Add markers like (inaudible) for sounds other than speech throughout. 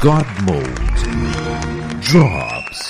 God Mode drops.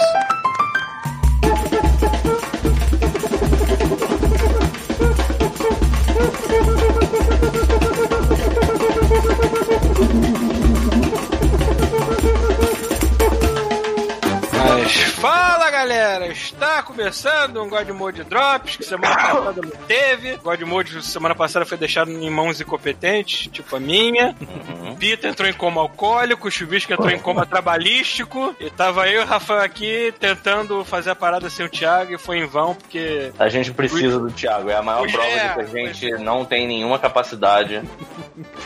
Mas fala galera, está começando um God Mode Drops, que semana passada não teve. God Mode semana passada foi deixado em mãos incompetentes, tipo a minha. (laughs) Pita entrou em coma alcoólico, o Chuvisco entrou em coma trabalhístico. E tava eu e o Rafael aqui tentando fazer a parada sem o Thiago e foi em vão, porque. A gente precisa do Thiago, é a maior prova é, de que a gente não tem nenhuma capacidade.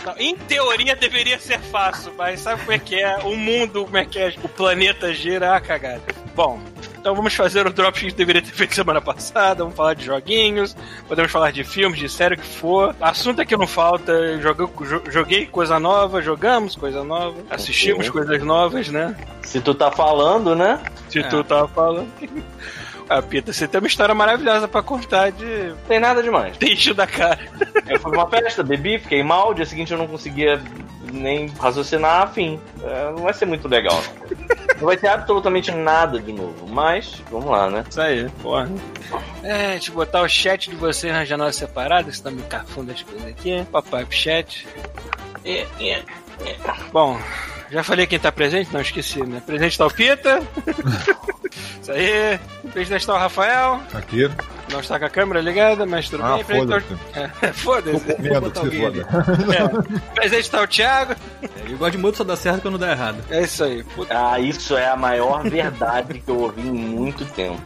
Não, Em teoria deveria ser fácil, mas sabe como é que é? O mundo, como é que é? O planeta gira, ah, cagada. Bom, então vamos fazer o drop que a gente deveria ter feito semana passada. Vamos falar de joguinhos, podemos falar de filmes, de série, o que for. Assunto é que não falta. Joguei, jo- joguei coisa nova, jogamos coisa nova, assistimos coisas novas, né? Se tu tá falando, né? Se tu tava falando. Ah, Pita, você tem uma história maravilhosa pra contar de Não tem nada demais. (laughs) peixe da cara. Eu fui pra uma festa, bebi, fiquei mal, dia seguinte eu não conseguia nem raciocinar, afim. É, não vai ser muito legal. Não vai ter absolutamente nada de novo, mas vamos lá, né? Isso aí, porra. É, deixa eu botar o chat de vocês na janela separada, senão me cafunda as coisas aqui. Papai pro chat. É, é, é. Bom, já falei quem tá presente? Não, esqueci, né? Presente tá o Pita. (laughs) Isso aí. Presente tá o Rafael. Aqui. Não está com a câmera ligada, mas tudo Ah, bem. Foda-se. É, (laughs) foda-se. Medo botar que alguém foda. É. Presente tá o Thiago. E o Godmode só dá certo quando dá errado. É isso aí. Puta. Ah, isso é a maior verdade que eu ouvi em muito tempo.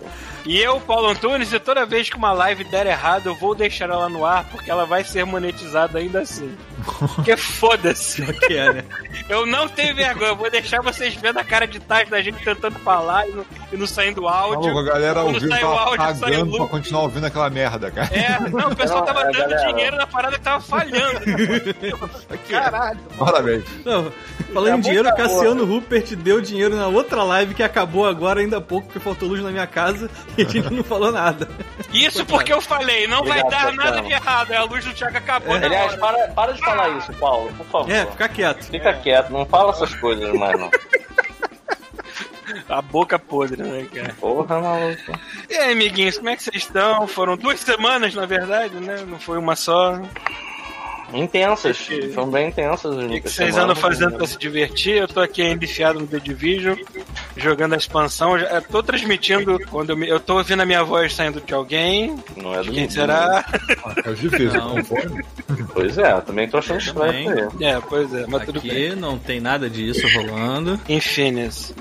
E eu, Paulo Antunes, e toda vez que uma live der errado, eu vou deixar ela no ar, porque ela vai ser monetizada ainda assim. Porque foda-se. (laughs) Que é, né? Eu não tenho vergonha, eu vou deixar vocês vendo a cara de tais da gente tentando falar e não, e não saindo áudio. Maluco, a galera Quando ouvindo, sai o áudio, sai pagando pra continuar ouvindo aquela merda, cara. É, não, o pessoal Não, tava é, dando galera. dinheiro na parada que tava falhando. Caralho. Parabéns. Não, falando em dinheiro, muita Cassiano Rupert deu dinheiro na outra live que acabou agora ainda há pouco, porque faltou luz na minha casa (laughs) a gente não falou nada. Isso porque eu falei, não vai Obrigado, dar nada de errado. É a luz do Thiago acabou na Aliás, para, para de falar isso, Paulo, por favor. É, fica quieto. Fica quieto, não fala essas coisas mais, (laughs) não. A boca podre, né, cara? Porra, maluco. E aí, amiguinhos, como é que vocês estão? Foram duas semanas, na verdade, né? Não foi uma só. Intensas, Que- são bem intensas. O que, que vocês andam fazendo pra se divertir? Eu tô aqui ainda enfiado no The Division, jogando a expansão. Já, eu tô transmitindo quando eu, me- eu tô ouvindo a minha voz saindo de alguém. Não é do Quem será? É difícil. Não. Não foi? Pois é, também tô achando estranho. É, pois é, mas tudo bem. Aqui não tem nada disso rolando. Infinity.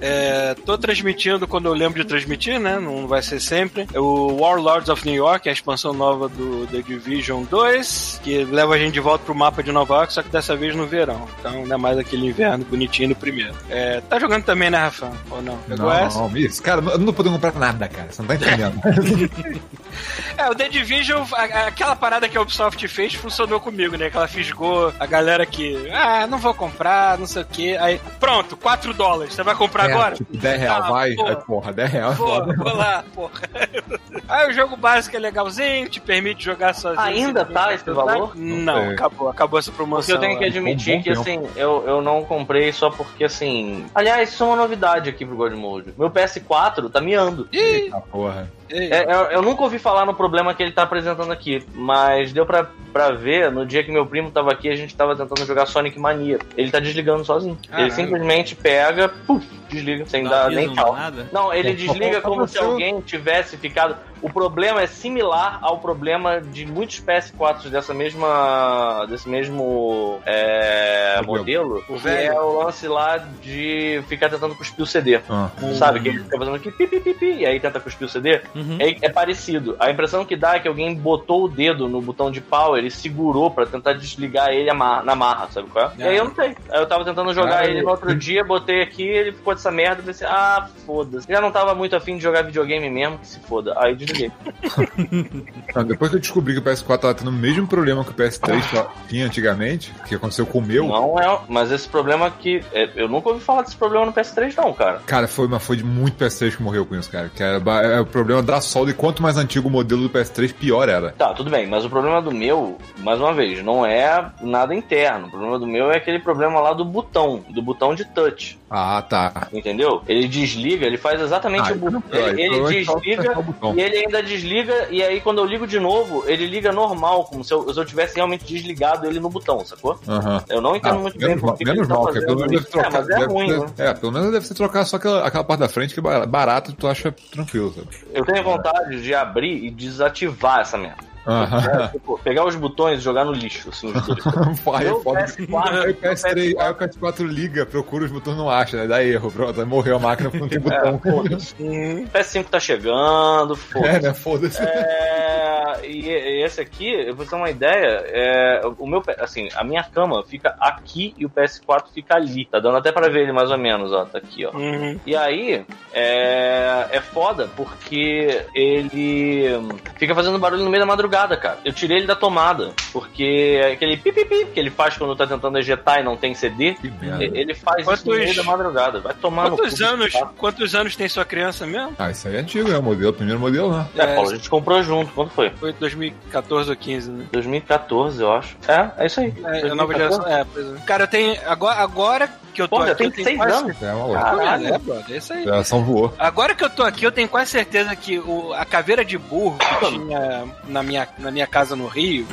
É, tô transmitindo quando eu lembro de transmitir, né? Não vai ser sempre. É O Warlords of New York, a expansão nova do The Division 2, que leva a gente de volta pro mapa de Nova York, só que dessa vez no verão. Então não é mais aquele inverno bonitinho do primeiro. É, tá jogando também, né, Rafa? Ou não? Pegou essa? Não, isso, cara, eu não podemos comprar nada, cara. Você não tá entendendo. (laughs) É, o The Division, aquela parada que a Ubisoft fez funcionou comigo, né? Que ela fisgou a galera que, ah, não vou comprar, não sei o quê. Aí, pronto, 4 dólares. Você vai comprar agora? Tipo, 10 reais, Ah, vai. porra. Aí, porra, 10 reais. Foda. vou lá, porra. (laughs) Aí o jogo básico é legalzinho, te permite jogar sozinho. Ainda tá esse valor? Não, É. acabou, acabou essa Porque promoção. eu tenho que lá. admitir que, tempo. assim, eu, eu não comprei só porque, assim... Aliás, isso é uma novidade aqui pro God Mode. Meu PS4 tá miando. Ih, Ah, porra. É, eu, eu nunca ouvi falar no problema que ele tá apresentando aqui, mas deu pra, pra ver no dia que meu primo tava aqui, a gente tava tentando jogar Sonic Mania. Ele tá desligando sozinho. Caralho. Ele simplesmente pega, puf, desliga, sem Não dar nem tchau. Não, ele Só desliga como se alguém tivesse ficado. O problema é similar ao problema de muitos PS4 dessa mesma. desse mesmo é, modelo, O que é o lance lá de ficar tentando cuspir o CD. Ah. Sabe? Que ele fica fazendo aqui pi, pi, pi, pi, e aí tenta cuspir o CD. Uhum. É, é parecido. A impressão que dá é que alguém botou o dedo no botão de power e segurou pra tentar desligar ele na marra, sabe qual é? E aí eu não sei. Aí eu tava tentando jogar Cara, ele no outro dia, botei aqui, ele ficou dessa merda, pensei, ah, foda-se. Já não tava muito afim de jogar videogame mesmo, que se foda. Aí desliguei. (laughs) Não, depois que eu descobri que o PS4 tava tendo o mesmo problema que o PS3 tinha antigamente, que aconteceu com o meu, Não é, mas esse problema aqui, é, eu nunca ouvi falar desse problema no PS3 não, cara. cara, foi, mas foi de muito PS3 que morreu com isso, cara. Que era é o problema solda e quanto mais antigo o modelo do PS3, pior era. Tá, tudo bem, mas o problema do meu, mais uma vez, não é nada interno. O problema do meu é aquele problema lá do botão, do botão de touch. Ah, tá. Entendeu? Ele desliga, ele faz exatamente Ah, o botão. então, Ele, ele só desliga o e ele ainda desliga, e aí quando eu ligo de novo, ele liga normal, como se eu, se eu tivesse realmente desligado ele no botão, sacou? Aham. Eu não entendo Ah, muito bem menos mal, por que menos ele mal, que pelo fazendo menos deve isso. É, trocar. mas é deve- ruim, deve- né? É, pelo menos deve ser trocar só aquela, aquela parte da frente que é barato tu acha tranquilo, sabe? Eu tenho vontade de abrir e desativar essa merda. Aham. É, tipo, pegar os botões e jogar no lixo, assim, os (laughs) foda. PS4, Aí o PS3, aí o PS4 liga, procura os botões, não acha, né? Dá erro, pronto, aí morreu a máquina porque não tem (laughs) botão. É, foda-se. O PS5 tá chegando, É, foda-se. né? Foda-se. É, e, e esse aqui, eu vou ter uma ideia, é, o meu, assim, a minha cama fica aqui e o PS4 fica ali. Tá dando até pra ver ele mais ou menos, ó, tá aqui, ó. Uhum. E aí, é, é foda porque ele fica fazendo barulho no meio da madrugada, cara. Eu tirei ele da tomada, porque é aquele pipipi que ele faz quando tá tentando ejetar e não tem CD, ele faz isso Quantos- no meio da madrugada. Vai tomar no Quantos cu, anos, tá? quantos anos tem sua criança mesmo? Ah, isso aí é antigo, né? O modelo, primeiro modelo, né? É, Paulo, a gente comprou junto. Quando foi? Foi 2014 ou 15, né? 2014, eu acho. É, é isso aí. É, a nova 2014. geração. É, pois é. Cara, eu tenho. Agora, agora que eu tô Pô, aqui. tem eu tenho seis quase- anos. É uma. Caralho. É, brother, é isso aí. A geração voou. Agora que eu tô aqui, eu tenho quase certeza que o, a caveira de burro que tinha na minha, na minha casa no Rio,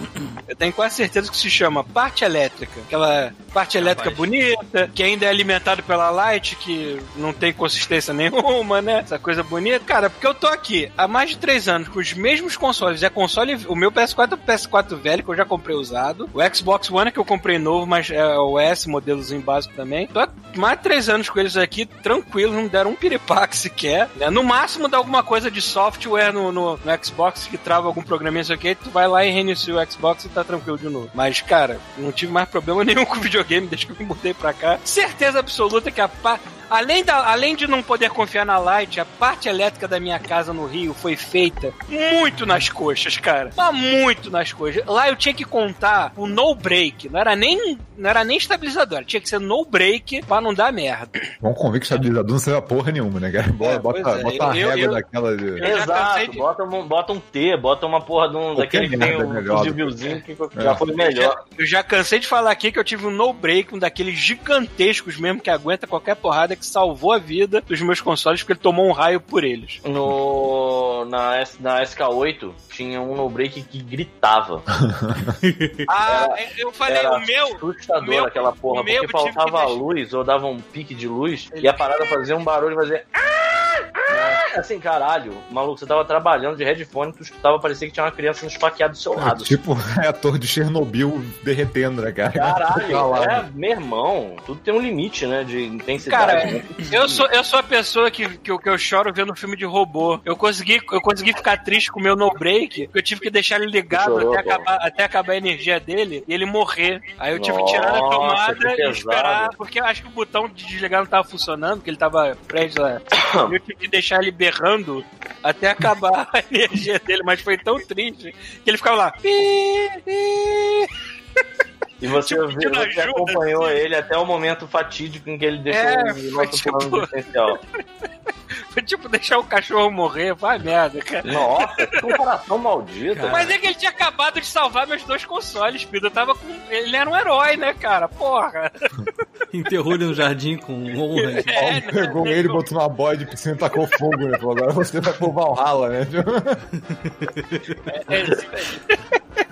eu tenho quase certeza que se chama parte elétrica. Aquela parte elétrica Rapaz. bonita, que ainda é alimentado pela Light, que não tem consistência (laughs) nenhuma, né? Essa coisa bonita. Cara, porque eu tô aqui há mais de três anos com os mesmos consoles. É console, o meu PS4 é o PS4 velho, que eu já comprei usado. O Xbox One é que eu comprei novo, mas é o S, modelozinho básico também. Tô há mais de três anos com eles aqui, tranquilo, não deram um piripaque (laughs) sequer. né? No máximo dá alguma coisa de software no, no, no Xbox que trava algum programinha, aqui, tu vai lá e reinicia o Xbox e tá tranquilo de novo. Mas, cara, não tive mais problema (laughs) nenhum com o videogame desde que eu me mudei pra cá. Certeza absoluta que a pa... Além, da, além de não poder confiar na Light, a parte elétrica da minha casa no Rio foi feita muito nas coxas, cara. Mas muito nas coxas. Lá eu tinha que contar o no break. Não era nem, não era nem estabilizador. Tinha que ser no break pra não dar merda. Vamos convir que estabilizador não serve porra nenhuma, né, cara? Bota, É, bota, é. bota a Eu- régua eu- daquela de... Eu já Exato, de- bota, um, bota um T, bota uma porra de um, daquele que tem é um melhor que- fusívelzinho que É. já foi melhor. Eu já cansei de falar aqui que eu tive um no break, um daqueles gigantescos mesmo que aguenta qualquer porrada que salvou a vida dos meus consoles porque ele tomou um raio por eles. No, na, S- na SK8 tinha um no break que gritava. (laughs) Ah, eu falei, Era o meu. assustador meu- aquela porra, meu porque faltava luz ou dava um pique de luz e a parada fazia um barulho, fazia. "Ah, ah", Assim, caralho, maluco, você tava trabalhando de headphone, tu escutava, parecia que tinha uma criança no esfaqueado do seu É, lado. tipo, é (laughs) a torre de Chernobyl derretendo, né, cara? Tá Caralho, lá, é, né? meu irmão, tudo tem um limite, né, de intensidade. Cara, né? eu sou, eu sou a pessoa que, que, eu, que eu choro vendo filme de robô. Eu consegui, eu consegui ficar triste com o meu no break, porque eu tive que deixar ele ligado Chorou, até acabar, até acabar a energia dele e ele morrer. Aí eu tive que tirar Nossa, tomada e esperar, porque eu acho que o botão de desligar não tava funcionando, porque ele tava preso lá. (coughs) Eu tive que deixar ele berrando até acabar (laughs) a energia dele, mas foi tão triste que ele ficava lá. E você, Tipo, você ajuda, acompanhou assim. ele até o momento fatídico em que ele deixou É, o nosso tipo- plano existencial. (laughs) Foi tipo deixar o cachorro morrer, vai merda, cara. Nossa, que comparação maldita. Mas é que ele tinha acabado de salvar meus dois consoles, Pedro. Eu tava com. Ele era um herói, né, cara? Porra. (laughs) Enterrou ele no jardim com honra. (laughs) É, Paulo pegou ele, botou numa boia de piscina e tacou fogo, né? Falou, agora você vai pro Valhalla, né? é,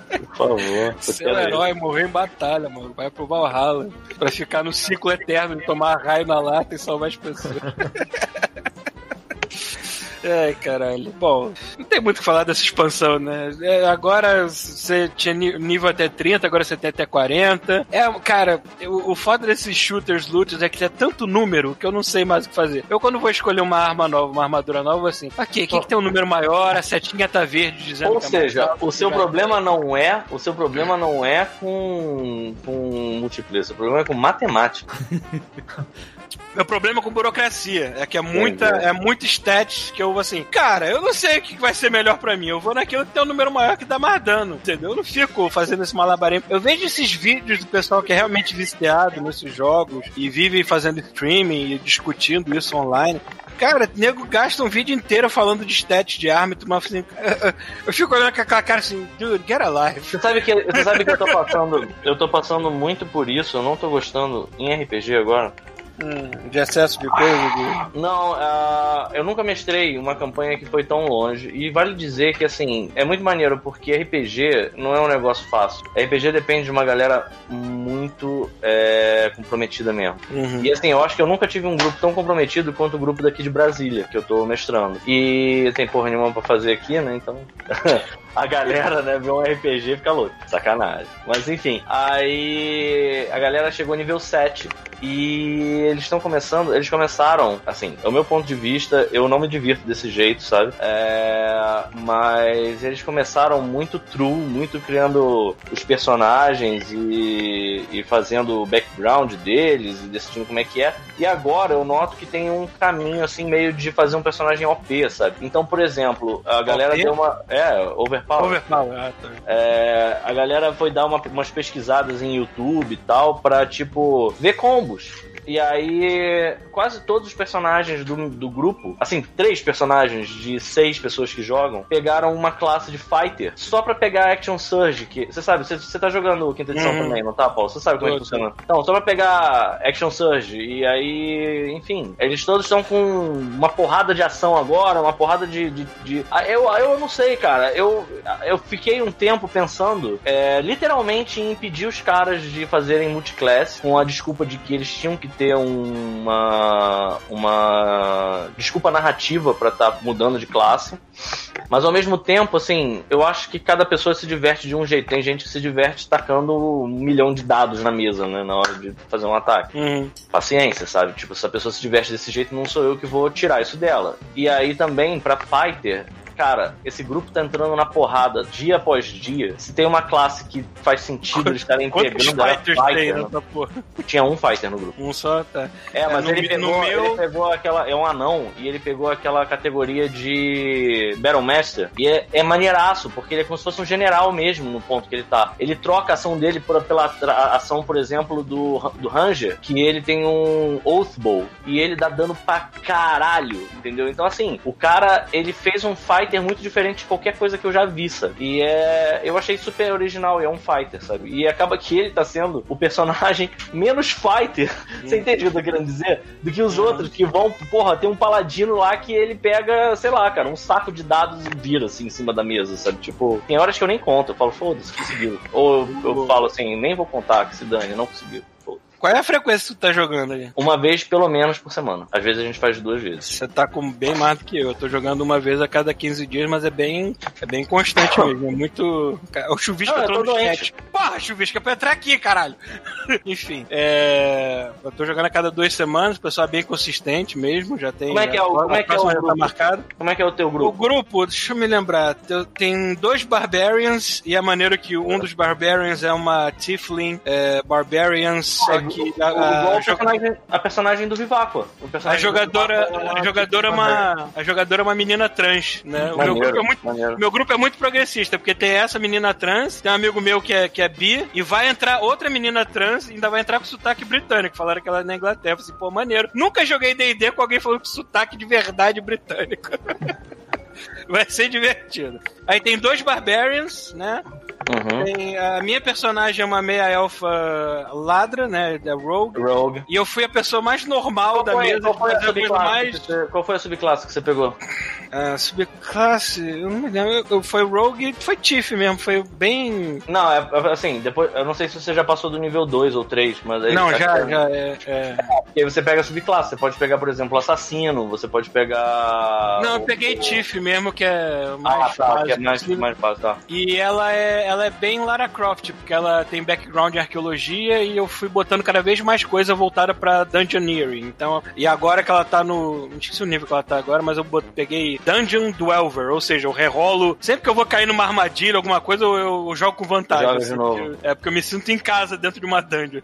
Por favor. ser um herói, morrer em batalha, mano. Vai pro Valhalla. Pra ficar no ciclo eterno de tomar raio na lata e salvar as pessoas. (laughs) Ai, caralho. Bom, não tem muito o que falar dessa expansão, né? É, agora você tinha nível até 30, agora você tem até 40. É, cara, o, o foda desses shooters looters é que é tanto número que eu não sei mais o que fazer. Eu, quando vou escolher uma arma nova, uma armadura nova, assim, aqui, aqui que tem um número maior, a setinha tá verde dizendo Ou que é seja, alto, o seu problema não é, o seu problema não é com com multiplayer, o seu problema é com matemática. (laughs) Meu problema com burocracia. É que é muita, é muito stats que eu vou assim, cara, eu não sei o que vai ser melhor pra mim. Eu vou naquilo que tem um número maior que dá mais dano, entendeu? Eu não fico fazendo esse malabarismo. Eu vejo esses vídeos do pessoal que é realmente viciado nesses jogos e vive fazendo streaming e discutindo isso online. Cara, nego gasta um vídeo inteiro falando de stats de arma e tu assim. (laughs) Eu fico olhando com aquela cara assim, dude, get alive. Você sabe que, você sabe que eu tô passando. Eu tô passando muito por isso, eu não tô gostando em RPG agora. Hum, de excesso de coisa? De... Não, uh, eu nunca mestrei uma campanha que foi tão longe. E vale dizer que, assim, é muito maneiro porque RPG não é um negócio fácil. RPG depende de uma galera muito é, comprometida mesmo. Uhum. E, assim, eu acho que eu nunca tive um grupo tão comprometido quanto o grupo daqui de Brasília, que eu tô mestrando. E tem porra nenhuma pra fazer aqui, né? Então. (laughs) a galera, né, vê um RPG e fica louco. Sacanagem. Mas enfim, aí a galera chegou nível 7 e eles estão começando, eles começaram, assim, é o meu ponto de vista, eu não me divirto desse jeito, sabe? É, mas eles começaram muito true, muito criando os personagens e, e fazendo o background deles e decidindo como é que é. E agora eu noto que tem um caminho, assim, meio de fazer um personagem OP, sabe? Então, por exemplo, a galera OP? deu uma. É, overpower. Overpower, ah, tá. É, a galera foi dar uma, umas pesquisadas em YouTube e tal, pra, tipo, ver combos. E aí, quase todos os personagens do, do grupo, assim, três personagens de seis pessoas que jogam, pegaram uma classe de fighter só pra pegar Action Surge. Que, você sabe, você, você tá jogando quinta edição uhum. também, não tá, Paulo? Você sabe como é que funciona. Então, só pra pegar Action Surge. E aí, enfim, eles todos estão com uma porrada de ação agora, uma porrada de. de, de... Ah, eu, eu não sei, cara. Eu, eu fiquei um tempo pensando, é, literalmente, em impedir os caras de fazerem multiclass com a desculpa de que eles tinham que ter uma, uma desculpa narrativa para estar tá mudando de classe. Mas ao mesmo tempo, assim, eu acho que cada pessoa se diverte de um jeito. Tem gente que se diverte tacando um milhão de dados na mesa, né? Na hora de fazer um ataque. Uhum. Paciência, sabe? Tipo, se a pessoa se diverte desse jeito, não sou eu que vou tirar isso dela. E aí também, pra Fighter, cara, esse grupo tá entrando na porrada dia após dia. Se tem uma classe que faz sentido eles estarem pegando a fighter. Né? Tinha um fighter no grupo. Um só, tá. É, mas é, ele, pegou, meu... ele pegou aquela. É um anão e ele pegou aquela categoria de Battle Master. E é, é maneiraço, porque ele é como se fosse um general mesmo no ponto que ele tá. Ele troca a ação dele por, pela ação, por exemplo, do, do Ranger, que ele tem um Oathbow e ele dá dano pra caralho, entendeu? Então, assim, o cara, ele fez um fight fighter muito diferente de qualquer coisa que eu já vi, sabe? E é. Eu achei super original, e é um fighter, sabe? E acaba que ele tá sendo o personagem menos fighter, (laughs) você entende o que eu tô querendo dizer? Do que os uhum. outros que vão, porra, tem um paladino lá que ele pega, sei lá, cara, um saco de dados e vira assim em cima da mesa, sabe? Tipo, tem horas que eu nem conto, eu falo, foda-se, conseguiu. Ou eu, eu falo assim, nem vou contar que se dane, não conseguiu. Qual é a frequência que tu tá jogando aí? Uma vez pelo menos por semana. Às vezes a gente faz duas vezes. Você tá com bem mais do que eu. Eu tô jogando uma vez a cada 15 dias, mas é bem, é bem constante mesmo. É muito. O chuvisco Não, entrou no chat. Porra, chuvisco é pra entrar aqui, caralho. (laughs) Enfim, é... eu tô jogando a cada duas semanas, o pessoal é bem consistente mesmo. Já tem. Como é que é o, como é que é o tá grupo? Tá marcado. Como é que é o teu grupo? O grupo, deixa eu me lembrar. Tem dois Barbarians, e é maneiro que um dos Barbarians é uma Tiflin é, Barbarians, é, que. A, igual a, personagem, a personagem do Viváqua. A jogadora, a jogadora é uma, a jogadora é uma menina trans, né? O meu grupo, é muito, meu grupo é muito progressista, porque tem essa menina trans, tem um amigo meu que é, que é bi, e vai entrar outra menina trans, e ainda vai entrar com sotaque britânico. Falaram que ela é na Inglaterra. Assim, pô, maneiro. Nunca joguei D&D com alguém falando com sotaque de verdade britânico. (laughs) (laughs) vai ser divertido. Aí tem dois Barbarians, né? Uhum. Tem, a minha personagem é uma meia elfa ladra, né? Da Rogue. Rogue. E eu fui a pessoa mais normal qual da foi, mesa. Qual foi, a subclasse mais... Você, qual foi a subclasse que você pegou? A subclasse, eu não me lembro. Eu, foi Rogue, foi Tiff mesmo, foi bem. Não, é, é assim, depois. Eu não sei se você já passou do nível 2 ou 3, mas aí. Não, já, já é. é. E aí você pega a subclasse. Você pode pegar, por exemplo, assassino, você pode pegar. Não, eu peguei Tiff mesmo, que é mais. Ah, tá, básico, que é mais, mais básico, tá. E ela é, ela é bem Lara Croft, porque ela tem background em arqueologia e eu fui botando cada vez mais coisa voltada pra Dungeoneering. Então, e agora que ela tá no. Não sei se o nível que ela tá agora, mas eu peguei Dungeon Dwelver, ou seja, eu rerolo. Sempre que eu vou cair numa armadilha, alguma coisa, eu, eu jogo com vantagem. Joga assim, de novo. Porque, é porque eu me sinto em casa dentro de uma dungeon.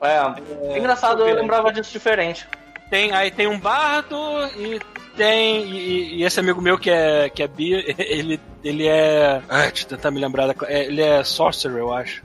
É, é engraçado, eu lembrava disso diferente. Tem, aí tem um bardo e tem. E, e esse amigo meu que é, que é Bia, (laughs) ele, ele é. Ah, deixa eu tentar me lembrar da. é, Ele é Sorcerer, eu acho.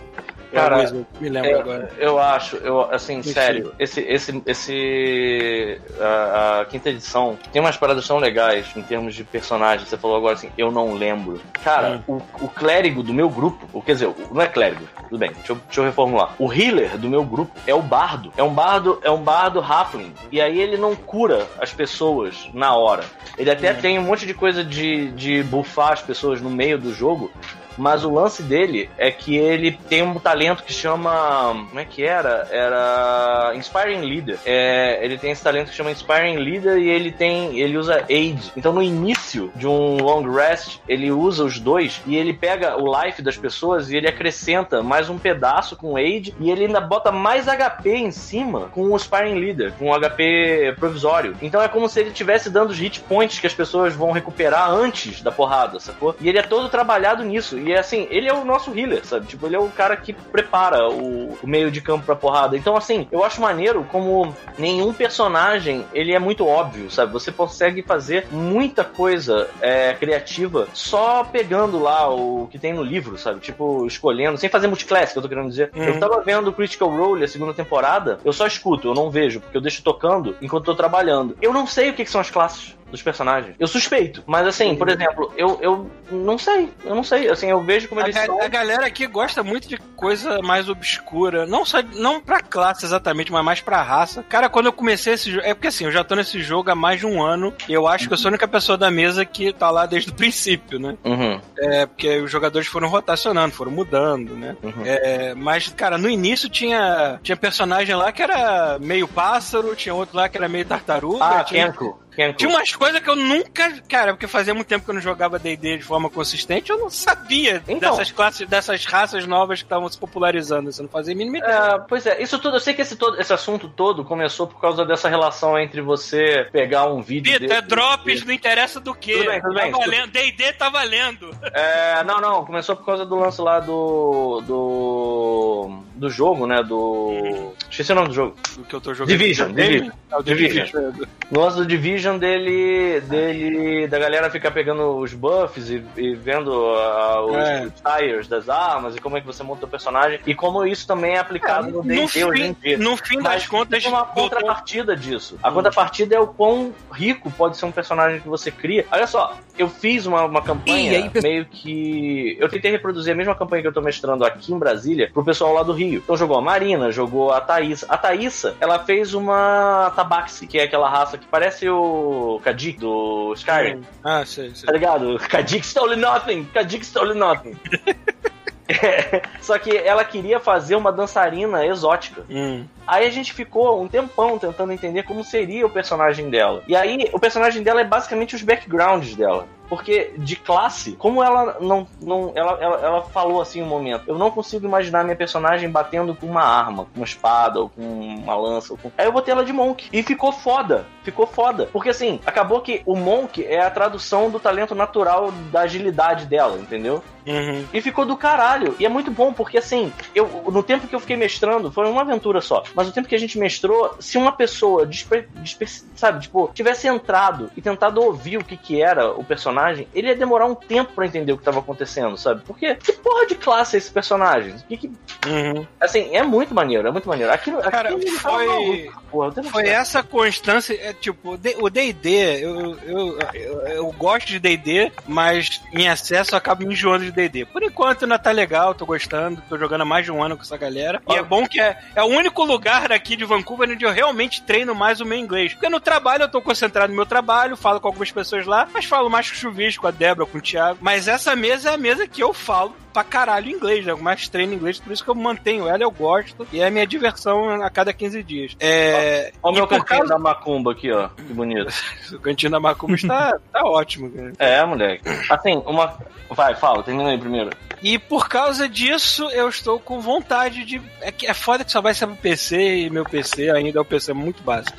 Cara, eu me lembro Eu, agora. eu acho, eu, assim, Enfim. sério, esse, esse, esse, a, a quinta edição tem umas paradas tão legais em termos de personagem. Você falou agora assim, eu não lembro. Cara, o, o clérigo do meu grupo, ou quer dizer, não é clérigo, tudo bem, deixa eu, deixa eu reformular. O healer do meu grupo é o bardo. É um bardo, é um bardo halfling. E aí ele não cura as pessoas na hora. Ele até tem um monte de coisa de, de buffar as pessoas no meio do jogo. Mas o lance dele é que ele tem um talento que chama. Como é que era? Era. Inspiring Leader. É, ele tem esse talento que chama Inspiring Leader e ele tem. Ele usa Aid. Então no início de um Long Rest, ele usa os dois e ele pega o life das pessoas e ele acrescenta mais um pedaço com Aid e ele ainda bota mais HP em cima com o Inspiring Leader, com o HP provisório. Então é como se ele estivesse dando os hit points que as pessoas vão recuperar antes da porrada, sacou? E ele é todo trabalhado nisso. E é assim, ele é o nosso healer, sabe? Tipo, ele é o cara que prepara o, o meio de campo pra porrada. Então, assim, eu acho maneiro como nenhum personagem ele é muito óbvio, sabe? Você consegue fazer muita coisa é, criativa só pegando lá o que tem no livro, sabe? Tipo, escolhendo, sem fazer multiclass, que eu tô querendo dizer. Uhum. Eu tava vendo Critical Role, a segunda temporada, eu só escuto, eu não vejo, porque eu deixo tocando enquanto tô trabalhando. Eu não sei o que, que são as classes dos personagens. Eu suspeito. Mas assim, por exemplo, eu, eu não sei. Eu não sei. Assim, eu vejo como A, eles ga- são. a galera aqui gosta muito de coisa mais obscura. Não só não pra classe exatamente, mas mais pra raça. Cara, quando eu comecei esse jogo. É porque assim, eu já tô nesse jogo há mais de um ano. E eu acho que eu sou a única pessoa da mesa que tá lá desde o (laughs) princípio, né? Uhum, É, porque os jogadores foram rotacionando, foram mudando, né? uhum. É, mas, cara, no início tinha, tinha personagem lá que era meio pássaro, tinha outro lá que era meio tartaruga. Ah, tinha, Kenko. Kenko. tinha umas coisas que eu nunca. Cara, porque fazia muito tempo que eu não jogava DD de forma consistente, eu não sabia Então. dessas classes, dessas raças novas que estavam se popularizando. Você não fazia mínima ideia. É, pois é, isso tudo, eu sei que esse, todo, esse assunto todo começou por causa dessa relação entre você pegar um vídeo. Pita, é drops, não interessa do que. Tudo bem, tudo bem. Tá valendo, DD tá valendo. É, não, não, começou por causa do lance lá do. do. Do jogo, né? Do. Esqueci o nome do jogo. O que eu tô jogando. Division, Division. É o Division. Division. No lance do Division dele. dele. da galera ficar pegando os buffs e, e vendo ah, os, É. tires das armas e como é que você monta o personagem. E como isso também é aplicado no No D&D hoje em fim, dia. no fim Mas das contas, tem uma botou- contrapartida disso. A contrapartida é o quão rico pode ser um personagem que você cria. Olha só, eu fiz uma, uma campanha E aí, meio que. Eu tentei reproduzir a mesma campanha que eu tô mestrando aqui em Brasília pro pessoal lá do Rio. Então jogou a Marina, jogou a Thaís. A Thaísa, ela fez uma Tabaxi, que é aquela raça que parece o Kadik do Skyrim. Ah, sei, sei. Tá ligado? Kadik stole nothing! Kadik stole nothing! (laughs) (laughs) É, Só que ela queria fazer uma dançarina exótica. Hum. Aí a gente ficou um tempão tentando entender como seria o personagem dela. E aí o personagem dela é basicamente os backgrounds dela. Porque de classe, como ela não. não ela, ela, ela falou assim um momento, eu não consigo imaginar minha personagem batendo com uma arma, com uma espada, ou com uma lança. Ou com... Aí eu botei ela de Monk. E ficou foda. Ficou foda. Porque assim, acabou que o Monk é a tradução do talento natural da agilidade dela, entendeu? Uhum. E ficou do caralho. E é muito bom, porque assim, eu no tempo que eu fiquei mestrando, foi uma aventura só. Mas o tempo que a gente mestrou, se uma pessoa, desper, desper- sabe, tipo, tivesse entrado e tentado ouvir o que que era o personagem, ele ia demorar um tempo pra entender o que tava acontecendo, sabe? Porque que porra de classe é esse personagem? Que que- Uhum. assim, é muito maneiro, é muito maneiro. Aquilo, Cara, aquilo foi- maluco, porra, Foi essa constância, é tipo, o D&D, eu, eu, eu, eu gosto de D&D, mas em excesso eu acabo me enjoando de D&D. Por enquanto ainda tá legal, tô gostando, tô jogando há mais de um ano com essa galera. E é bom que é, é o único lugar aqui de Vancouver onde eu realmente treino mais o meu inglês. Porque no trabalho eu tô concentrado no meu trabalho, falo com algumas pessoas lá, mas falo mais com o Chuvisco, com a Débora, com o Thiago. Mas essa mesa é a mesa que eu falo pra caralho inglês, né? Mais treino inglês, por isso que eu mantenho ela, eu gosto. E é a minha diversão a cada 15 dias. É... Olha o meu cantinho causa da macumba aqui, ó. Que bonito. (laughs) o cantinho da Macumba está tá ótimo, cara. É, moleque. Assim, uma. Vai, fala, termina aí primeiro. E por causa disso, eu estou com vontade de. É, que é foda que só vai ser pro PC e meu PC ainda é um PC muito básico.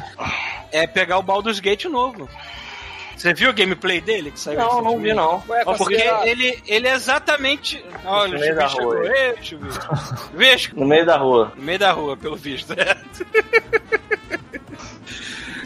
É pegar o Baldur's Gate novo. Você viu o gameplay dele que saiu Não, não vi não. Ué, Ó, Porque porque ele, ele é exatamente. Olha, o meio da Chuvisco rua chegou. Ei, (laughs) no meio da rua. No meio da rua, pelo visto. (laughs)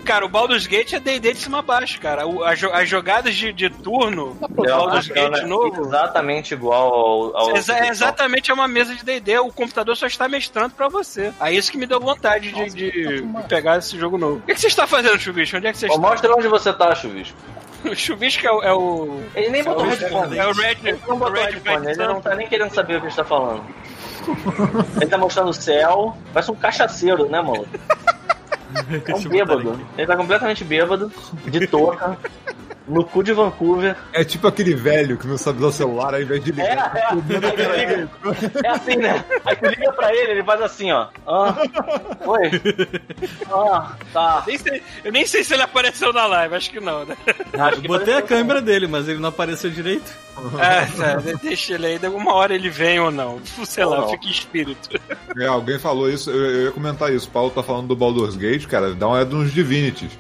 cara, o Baldur's Gate é D&D de cima a baixo, cara. O- as, jo- as jogadas de, de turno do É Baldur's Gate é novo... Exatamente igual ao. ao Exa- é exatamente é uma mesa de D&D, o computador só está mestrando pra você. Aí isso que me deu vontade de, de pegar esse jogo novo. O que, que você está fazendo, Chuvisco? Onde é que você Ó, está? Mostra onde você tá, Chuvisco. (laughs) O Chuvisco é o... É o, Ele nem botou o- headphone. é o Red... Ele não o botou Red headphone, ele não tá nem querendo saber o que a gente tá falando. Ele tá mostrando o céu. Parece um cachaceiro, né, mano? (laughs) É um bêbado. Ele tá completamente bêbado, de touca, no cu de Vancouver. É tipo aquele velho que não sabe usar o celular, ao invés de É, ligar. é, é assim, né? Aí tu liga pra ele, ele faz assim, ó. Ah, oi. Ah, tá. Nem sei- eu nem sei se ele apareceu na live, acho que não, né? Acho que Botei a câmera dele, mas ele não apareceu direito. É, tá, deixa ele aí, de alguma hora ele vem ou não. (laughs) Sei lá, fica em espírito. É, alguém falou isso, eu, eu ia comentar isso. O Paulo tá falando do Baldur's Gate, cara, dá uma olhada nos Divinities.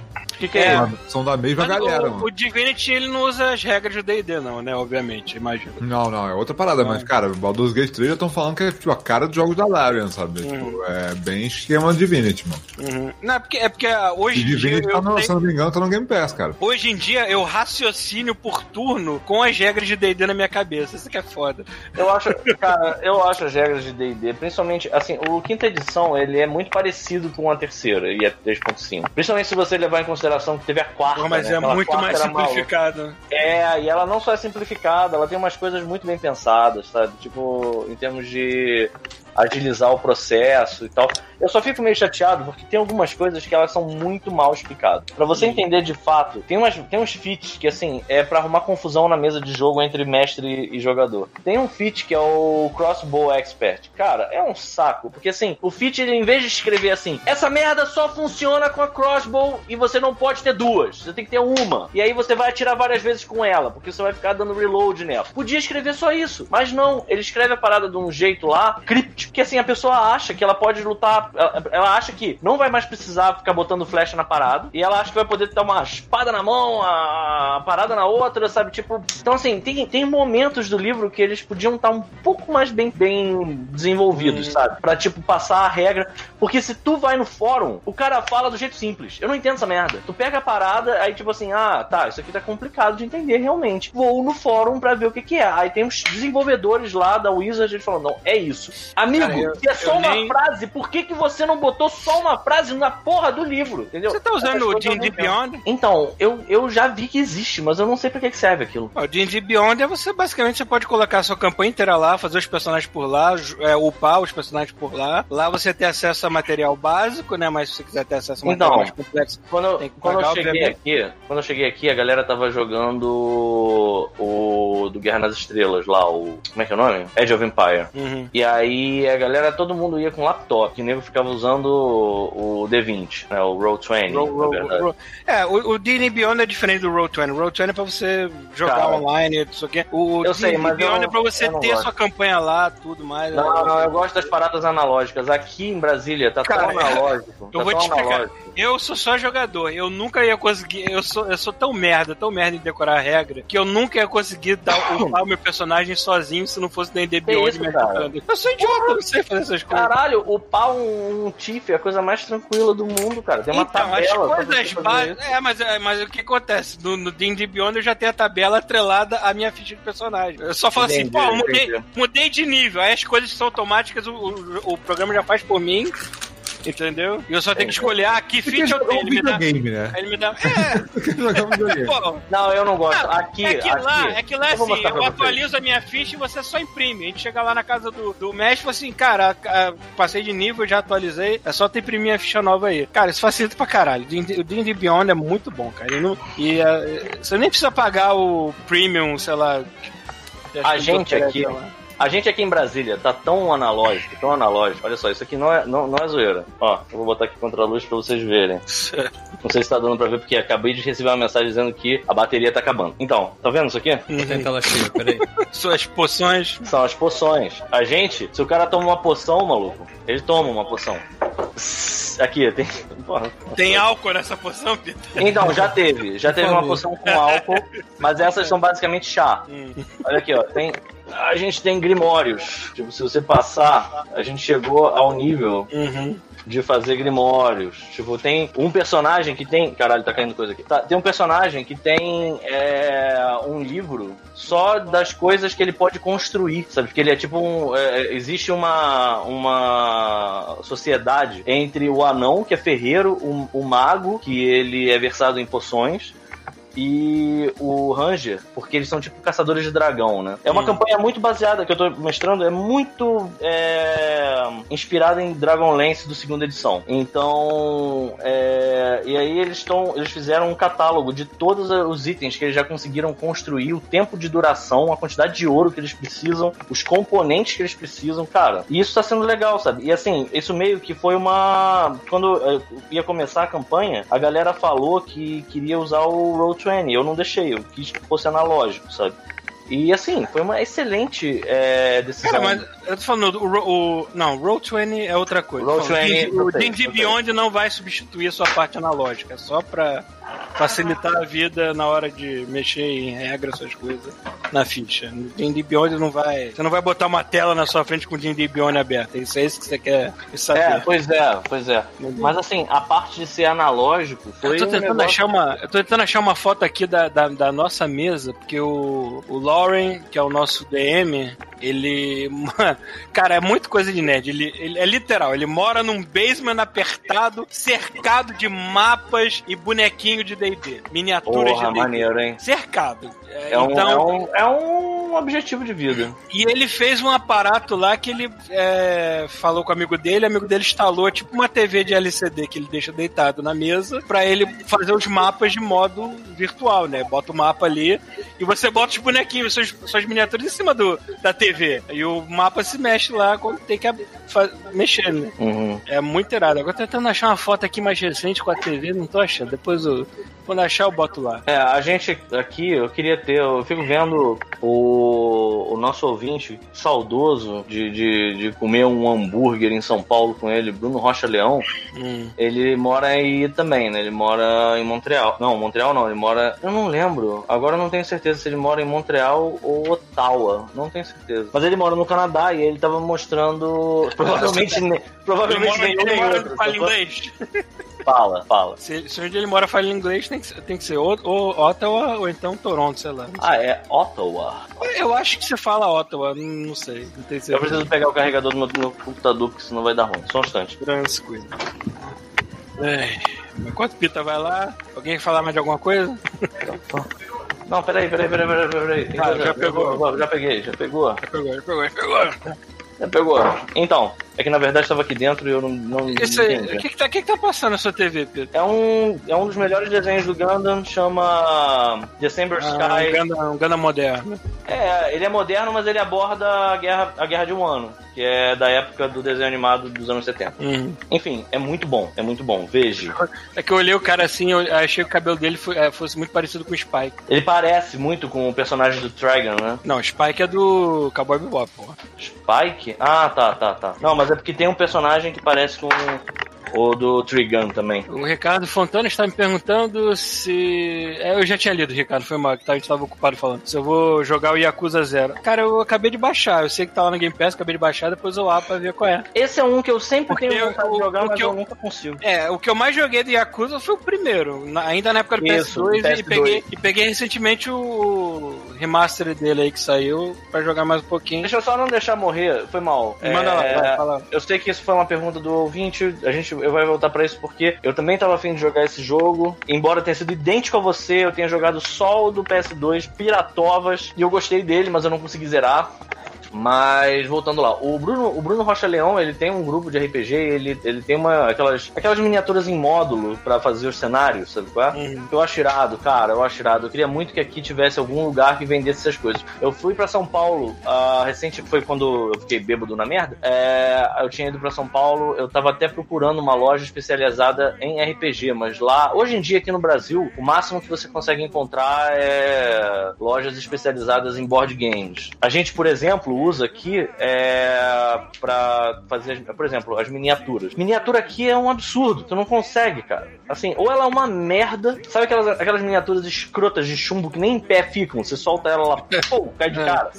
O que, que é? É. São da mesma Mas galera, o, mano. o Divinity ele não usa as regras do D&D não, né? Obviamente, imagino. Não, não, é outra parada, mas, cara, o Baldur's Gate 3 já estão falando que é tipo, a cara dos jogos da Larian, sabe? Tipo, é bem esquema Divinity, mano. Uhum. Não, é porque, é porque ah, hoje E em dia Divinity, eu tá no, tenho- se não me engano, tá no Game Pass, cara. Hoje em dia eu raciocínio por turno com as regras de D&D na minha cabeça. Isso que é foda. Eu acho, cara, eu acho as regras de D&D, principalmente, assim, o quinta edição, ele é muito parecido com a terceira, e a 3.5. Principalmente se você levar em consideração que teve a quarta, mas né? é Aquela muito mais simplificado. É, e ela não só é simplificada, ela tem umas coisas muito bem pensadas, sabe? Tipo, em termos de agilizar o processo e tal. Eu só fico meio chateado porque tem algumas coisas que elas são muito mal explicadas. Pra você entender de fato, tem, umas, tem uns feats que, assim, é pra arrumar confusão na mesa de jogo entre mestre e jogador. Tem um feat que é o Crossbow Expert. Cara, é um saco, porque assim, o feat, ele, em vez de escrever assim, essa merda só funciona com a crossbow e você não pode ter duas, você tem que ter uma. E aí você vai atirar várias vezes com ela, porque você vai ficar dando reload nela. Podia escrever só isso, mas não, ele escreve a parada de um jeito lá, crypt, que assim, a pessoa acha que ela pode lutar, ela, ela acha que não vai mais precisar ficar botando flecha na parada, e ela acha que vai poder ter uma espada na mão, a, parada na outra, sabe? Tipo, então assim, tem, tem momentos do livro que eles podiam estar um pouco mais bem, bem desenvolvidos, sabe? Pra, tipo, passar a regra. Porque se tu vai no fórum, o cara fala do jeito simples. Eu não entendo essa merda. Tu pega a parada, aí tipo assim, ah, tá, isso aqui tá complicado de entender realmente. Vou no fórum pra ver o que que é. Aí tem os desenvolvedores lá da Wizard, eles falam, não, é isso. Amigo, Cara, eu- se é só uma nem- frase, por que que você não botou só uma frase na porra do livro? Entendeu? Você tá usando o eu D&D. Beyond? Então, eu, eu já vi que existe, mas eu não sei pra que serve aquilo. O D&D Beyond é você, basicamente, você pode colocar a sua campanha inteira lá, fazer os personagens por lá, é, upar os personagens por lá. Lá você tem acesso a material básico, né? Mas se você quiser ter acesso a material Então, mais complexo, Quando, eu- Tem que quando eu pagar, cheguei obviamente. aqui, quando eu cheguei aqui, a galera tava jogando o do Guerra nas Estrelas lá, o como é que é o nome? Age of Empire. Uhum. E aí a galera, todo mundo ia com laptop, o nego ficava usando o, o D20, né, o Roll20, Roll- na roll- verdade. roll- É, o, o D&D Beyond é diferente do Roll20. O Roll20 é pra você jogar Cara, online, isso aqui. O eu sei, D&D mas eu Beyond não- é pra você eu ter gosto. sua campanha lá, tudo mais. Não, não, eu gosto das paradas analógicas. Aqui em Brasília tá Cara, tão analógico. Eu tá vou te explicar. analógico. Eu sou só jogador. Eu nunca ia conseguir. Eu sou, eu sou tão merda, tão merda em decorar a regra, que eu nunca ia conseguir dar, (coughs) upar o meu personagem sozinho se não fosse D&D Beyond isso. Eu sou idiota, eu não sei fazer essas coisas. Caralho, upar um, um Tiff é a coisa mais tranquila do mundo, cara. Tem uma Então, tabela. as coisas básicas. É, mas, é, mas o que acontece? No, no D&D Beyond eu já tenho a tabela atrelada à minha ficha de personagem. Eu só falo Entendi, assim, pô, mudei, mudei de nível. Aí as coisas são automáticas, o, o, o programa já faz por mim. Entendeu? E eu só tenho que escolher, ah, que ficha eu tenho. um Ele me dá. videogame, né? Ele me dá. (laughs) É, pô. Não, eu não gosto. Não, aqui, é que aqui. lá, é que lá eu vou assim, eu pra vocês. atualizo a minha ficha e você só imprime. A gente chega lá na casa do, do mestre e fala assim, cara, a- a- passei de nível, já atualizei, é só tu imprimir a ficha nova aí. Cara, isso facilita pra caralho. O D&D Beyond é muito bom, cara. E, não- e, é, você nem precisa pagar o premium, sei lá. A gente aqui, a gente aqui em Brasília tá tão analógico, tão analógico. Olha só, isso aqui não é, não, não é zoeira. Ó, eu vou botar aqui contra a luz pra vocês verem. Não sei se tá dando pra ver, porque acabei de receber uma mensagem dizendo que a bateria tá acabando. Então, tá vendo isso aqui? Vou tentar ela cheia, peraí. (laughs) Suas poções. São as poções. A gente, se o cara toma uma poção, maluco, ele toma uma poção. Aqui, tem. (laughs) Porra. Tem álcool nessa poção, Peter? Então, já teve. Já teve uma favor. poção com álcool, mas essas são basicamente chá. Hum. Olha aqui, ó. Tem. A gente tem grimórios. Tipo, se você passar, a gente chegou ao nível Uhum. de fazer grimórios. Tipo, tem um personagem que tem. Caralho, tá caindo coisa aqui. Tá, tem um personagem que tem é, um livro só das coisas que ele pode construir, sabe? Que ele é tipo um. é, existe uma, uma sociedade entre o anão, que é ferreiro, o, o mago, que ele é versado em poções. E o Ranger, porque eles são tipo caçadores de dragão, né? É uma Hum. campanha muito baseada, que eu tô mostrando, é muito é, inspirada em Dragonlance do segunda edição. Então, é, e aí eles estão, eles fizeram um catálogo de todos os itens que eles já conseguiram construir, o tempo de duração, a quantidade de ouro que eles precisam, os componentes que eles precisam, cara. E isso tá sendo legal, sabe? E assim, isso meio que foi uma quando é, ia começar a campanha, a galera falou que queria usar o Roll20, eu não deixei, eu quis que fosse analógico, sabe? E assim, foi uma excelente é, decisão. Cara, mas eu tô falando, o, o não, Roll20 é outra coisa. Roll20, Tô falando, eu o D&D sei. Beyond não vai substituir a sua parte analógica, é só pra facilitar a vida na hora de mexer em regras, essas coisas, na ficha. No D&D Beyond não vai... Você não vai botar uma tela na sua frente com o D&D Beyond aberta. Isso é isso que você quer saber. É, pois é, pois é. Mas assim, a parte de ser analógico foi Eu tô um tentando negócio- achar uma. Eu tô tentando achar uma foto aqui da, da, da nossa mesa, porque o, o Lauren, que é o nosso DM, ele. (laughs) Cara, é muito coisa de nerd. Ele, ele é literal, ele mora num basement apertado, cercado de mapas e bonequinho de DD. Miniaturas Porra, de D&D. maneiro, hein? Cercado. É, um, então, é, um, é um objetivo de vida. e ele fez um aparato lá que ele é, falou com o amigo dele, o amigo dele instalou tipo uma TV de LCD que ele deixa deitado na mesa pra ele fazer os mapas de modo virtual, né? Bota o mapa ali e você bota os bonequinhos, suas, suas miniaturas em cima do, da TV. E o mapa se mexe lá quando tem que mexer, né? Uhum. É muito irado. Agora tô tentando achar uma foto aqui mais recente com a TV, não tô achando. Depois eu, quando achar eu boto lá. É, a gente aqui, eu queria ter, eu fico vendo o, o nosso ouvinte saudoso de, de, de comer um hambúrguer em São Paulo com ele, Bruno Rocha Leão. Hum. Ele mora aí também, né? Ele mora em Montreal. Não, Montreal não, ele mora. Eu não lembro. Agora eu não tenho certeza se ele mora em Montreal ou Ottawa. Não tenho certeza. Mas ele mora no Canadá e ele tava mostrando. Provavelmente. ne- Ele provavelmente mora, nem ele mora outro. fala inglês. Fala, fala. Se, se onde ele mora fala inglês, tem que, ser- tem que ser ou, ou Ottawa ou então Toronto, sei lá. Ah, é Ottawa. Eu acho que você fala Ottawa, não, não sei. Não tenho Eu certeza. preciso pegar o carregador do meu, do meu computador, porque senão vai dar ruim. Só um instante. Transcoisa. É, enquanto Pita vai lá, alguém quer falar mais de alguma coisa? Não, peraí, peraí, peraí, peraí, peraí. Tem Ah, coisa- já pegou. Já peguei, já pegou. Já pegou, já pegou, já pegou. Já pegou. Então, é que na verdade estava aqui dentro e eu não, não Isso aí, o que, que, tá, que que tá passando na sua TV, Pita? É um, é um dos melhores desenhos do Gundam, chama December Ah, um Sky. Ganda, um Ganda moderno. É, ele é moderno, mas ele aborda a guerra, a guerra de um ano, que é da época do desenho animado dos anos 70. Uhum. Enfim, é muito bom, é muito bom. Veja. É que eu olhei o cara assim, eu achei que o cabelo dele é, fosse muito parecido com o Spike. Ele parece muito com o personagem do Trigon, né? Não, o Spike é do Cowboy Bebop, porra. Spike? Ah, tá, tá, tá. Não, mas é porque tem um personagem que parece com o do Trigun também. O Ricardo Fontana está me perguntando se. É, eu já tinha lido, Ricardo, foi mal, que tá- a gente estava ocupado falando. Se eu vou jogar o Yakuza Zero. Cara, eu acabei de baixar. Eu sei que tá lá no Game Pass, acabei de baixar, depois eu abro pra ver qual é. Esse é um que eu sempre Porque tenho vontade o- de jogar, o mas que eu, eu- nunca consigo. É, o que eu mais joguei do Yakuza foi o primeiro, na- ainda na época do Isso, PS2, PS2. E, peguei, e peguei recentemente o remaster dele aí que saiu pra jogar mais um pouquinho. Deixa eu só não deixar morrer, foi mal. Manda lá, É, vai, fala. Eu sei que isso foi uma pergunta do ouvinte, a gente eu vai voltar pra isso porque eu também tava afim de jogar esse jogo, embora tenha sido idêntico a você, eu tenha jogado só o do PS2, Piratovas, e eu gostei dele, mas eu não consegui zerar. Mas voltando lá, o Bruno, o Bruno Rocha Leão, ele tem um grupo de RPG, ele, ele tem uma aquelas aquelas miniaturas em módulo pra fazer os cenários, sabe qual é? Uhum. Eu acho irado, cara, eu acho irado. Eu queria muito que aqui tivesse algum lugar que vendesse essas coisas. Eu fui pra São Paulo, ah, recente foi quando eu fiquei bêbado na merda. É, eu tinha ido pra São Paulo, eu tava até procurando uma loja especializada em RPG, mas lá, hoje em dia aqui no Brasil, o máximo que você consegue encontrar é lojas especializadas em board games. A gente, por exemplo, usa aqui é pra fazer, por exemplo, as miniaturas. Miniatura aqui é um absurdo, tu não consegue, cara. Assim, ou ela é uma merda, sabe aquelas, aquelas miniaturas escrotas de chumbo que nem em pé ficam, você solta ela lá, (laughs) pô, cai de cara.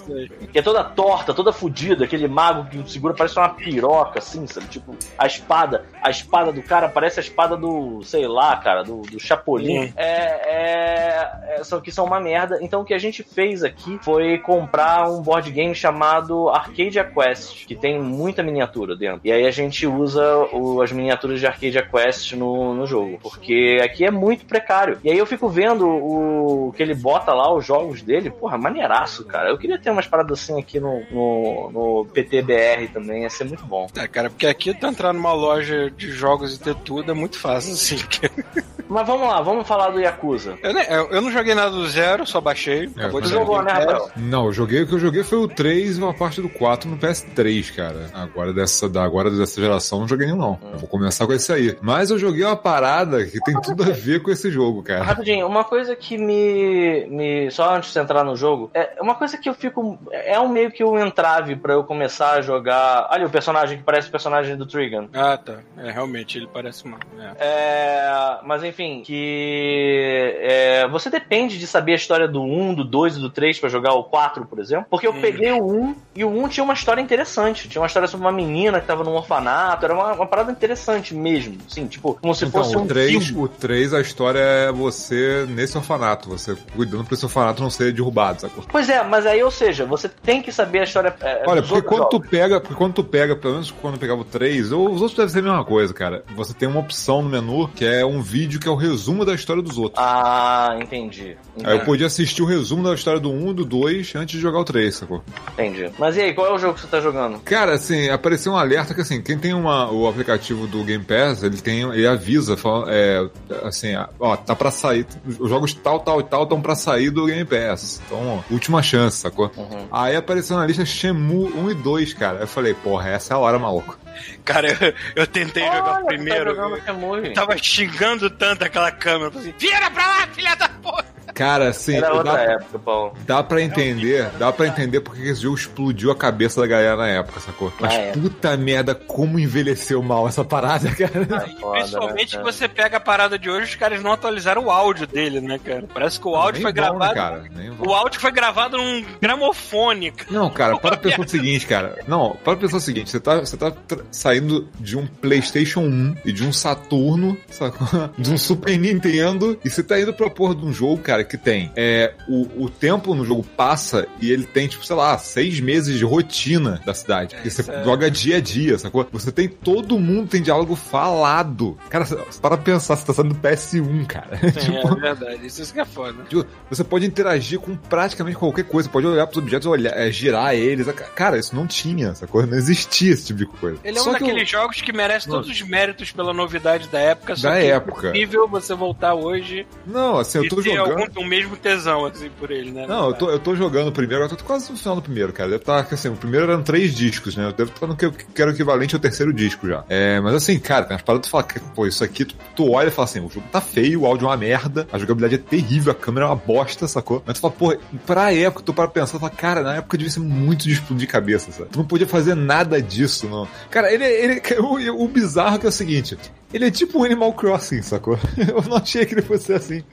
Que é toda torta, toda fodida, aquele mago que segura parece uma piroca, assim, sabe? Tipo, a espada, a espada do cara parece a espada do, sei lá, cara, do, do Chapolin. É, é, é, só que são uma merda. Então o que a gente fez aqui foi comprar um board game chamado Arcadia Quest, que tem muita miniatura dentro. E aí a gente usa o- as miniaturas de Arcadia Quest no, no jogo, porque aqui é muito precário. E aí eu fico vendo o que ele bota lá, os jogos dele, porra, maneiraço, cara. Eu queria ter umas paradas assim aqui no, no, no PTBR também, ia ser muito bom. É, cara, porque aqui tu entrar numa loja de jogos e ter tudo é muito fácil, assim. (laughs) Mas vamos lá, vamos falar do Yakuza. Eu, nem- eu- eu não joguei nada do zero, só baixei. Acabou eu de jogou, no né, Pass. Rafael? Não, eu joguei o que eu joguei foi o 3 e uma parte do 4 no PS3, cara. Agora dessa, da, agora dessa geração não joguei nenhum, não. Eu vou começar com esse aí. Mas eu joguei uma parada que tem tudo a ver com esse jogo, cara. Rapidinho, uma coisa que me, me. Só antes de entrar no jogo, é uma coisa que eu fico. É um meio que um entrave pra eu começar a jogar. Olha o personagem que parece o personagem do Trigun. Ah, tá. É, realmente, ele parece uma. É. É, mas enfim, que é, você depende de saber a história do 1, do 2 e do 3 pra jogar o 4, por exemplo. Porque eu Hum. peguei o 1 e o 1 tinha uma história interessante. Tinha uma história sobre uma menina que tava num orfanato. Era uma, uma parada interessante mesmo. Sim, tipo, como se Então, fosse um o 3, filme. o 3, a história é você nesse orfanato, você cuidando pra esse orfanato não ser derrubado, sacou? Pois é, mas aí, ou seja, você tem que saber a história. É, Olha, dos porque quando tu jogos. pega, porque quando tu pega, pelo menos quando eu pegava o 3, ou os outros devem ser a mesma coisa, cara. Você tem uma opção no menu que é um vídeo que é o resumo da história dos outros. Ah, entendi. Aí eu podia assistir o resumo da história do 1 e do 2 antes de jogar o 3, sacou? Entendi. Mas e aí, qual é o jogo que você tá jogando? Cara, assim, apareceu um alerta que assim, quem tem uma, o aplicativo do Game Pass, ele tem, ele avisa, fala, é, assim, ó, tá pra sair, os jogos tal, tal e tal estão pra sair do Game Pass. Então, ó, última chance, sacou? Uhum. Aí apareceu na lista Shenmue 1 e 2, cara. Eu falei, porra, essa é a hora, maluco. Cara, eu, eu tentei jogar Olha, o tu tá primeiro. jogando eu Shenmue. tava xingando tanto aquela câmera. eu falei assim, Vira pra lá, filha da porra! Cara, assim, Era outra dá, época, Paulo. dá pra entender, dá pra entender porque esse jogo explodiu a cabeça da galera na época, sacou? Mas Ah, é. puta merda, como envelheceu mal essa parada, (laughs) cara. E foda, principalmente né, cara? você pega a parada de hoje, os caras não atualizaram o áudio dele, né, cara? Parece que o áudio Nem foi vão, né, gravado. cara? O áudio foi gravado num gramofone. cara. Não, cara, para pensar o seguinte, cara. Não, para pensar o seguinte, você tá, você tá saindo de um PlayStation 1 e de um Saturno, sacou? (laughs) De um Super Nintendo, e você tá indo pra porra de um jogo, cara, que tem. É, o, o tempo no jogo passa e ele tem, tipo, sei lá, seis meses de rotina da cidade. Porque você isso é- joga dia a dia, sacou? Você tem. Todo mundo tem diálogo falado. Cara, você- para pensar, você tá saindo do PS1, cara. (laughs) Sim, é verdade. Isso que é foda. Tipo, Você pode interagir com praticamente qualquer coisa. Pode olhar pros objetos, olhar, é, girar eles. Cara, isso não tinha, essa coisa não existia esse tipo de coisa. Ele é um Só daqueles jogos que merece todos os méritos pela novidade da época. Só Da que época. É possível você voltar hoje eu- Não, assim, eu tô jogando. Algum, o mesmo tesão, assim, por ele, né? Não, eu tô, eu tô jogando o primeiro, eu tô quase no final do primeiro, cara. Deve estar, assim, o primeiro eram três discos, né? Eu devo estar no que eu quero equivalente ao terceiro disco já. É, mas assim, cara, tem umas paradas que tu fala, que, pô, isso aqui, tu, tu olha e fala assim, o jogo tá feio, o áudio é uma merda, a jogabilidade é terrível, a câmera é uma bosta, sacou? Mas tu fala, pô, pra época, tu para pensar, tu fala, cara, na época devia ser muito de explodir cabeça, sabe? Tu não podia fazer nada disso, não. Cara, ele, ele (laughs) o, o bizarro é que é o seguinte, ele é tipo um Animal Crossing, sacou? (laughs) Eu não achei que ele fosse assim.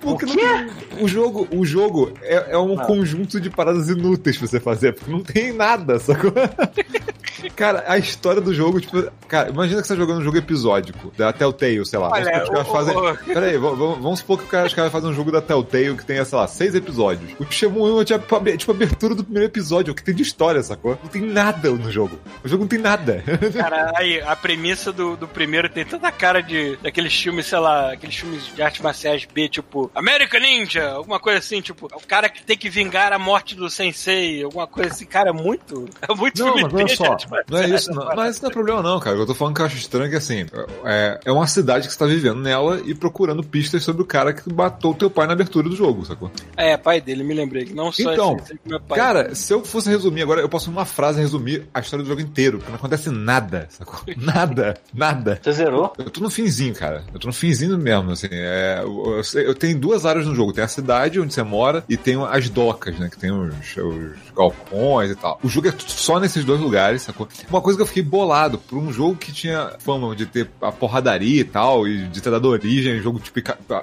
Porque não tem- o jogo, o jogo é, é um Não. conjunto de paradas inúteis pra você fazer, porque não tem nada, sacou? (laughs) Cara, a história do jogo, tipo, cara, imagina que você tá jogando um jogo episódico, da Telltale, sei lá. Olha, Vamos supor que os caras o- fazem. o- Pera aí, v- v- vamos supor que os caras, os caras fazem um jogo da Telltale que tenha, sei lá, seis episódios. O Shenmue 1 é tipo, a- tipo a abertura do primeiro episódio, o que tem de história, sacou? Não tem nada no jogo. O jogo não tem nada. (laughs) Cara, aí, a premissa do, do primeiro tem tanta cara de daqueles filmes, sei lá, aqueles filmes de artes marciais B, tipo American Ninja, alguma coisa assim, tipo, o cara que tem que vingar a morte do sensei, alguma coisa assim, cara, é muito, (laughs) é muito Não, filme mas olha só. Não é isso, não. Mas isso não é problema, não, cara. Eu tô falando que eu acho estranho que, assim, é, é uma cidade que você tá vivendo nela e procurando pistas sobre o cara que matou teu pai na abertura do jogo, sacou? É, pai dele, me lembrei. que Não só Então, esse, esse meu pai. Cara, se eu fosse resumir agora, eu posso, numa frase, resumir a história do jogo inteiro, porque não acontece nada, sacou? (laughs) Nada, nada. Você zerou? Eu tô no finzinho, cara. Eu tô no finzinho mesmo, assim. É, eu, eu eu tenho duas áreas no jogo. Tem a cidade onde você mora e tem as docas, né? Que tem os, os galpões e tal. O jogo é só nesses dois lugares, sacou? Uma coisa que eu fiquei bolado, por um jogo que tinha fama de ter a porradaria e tal, e de ter dado origem, jogo tipo...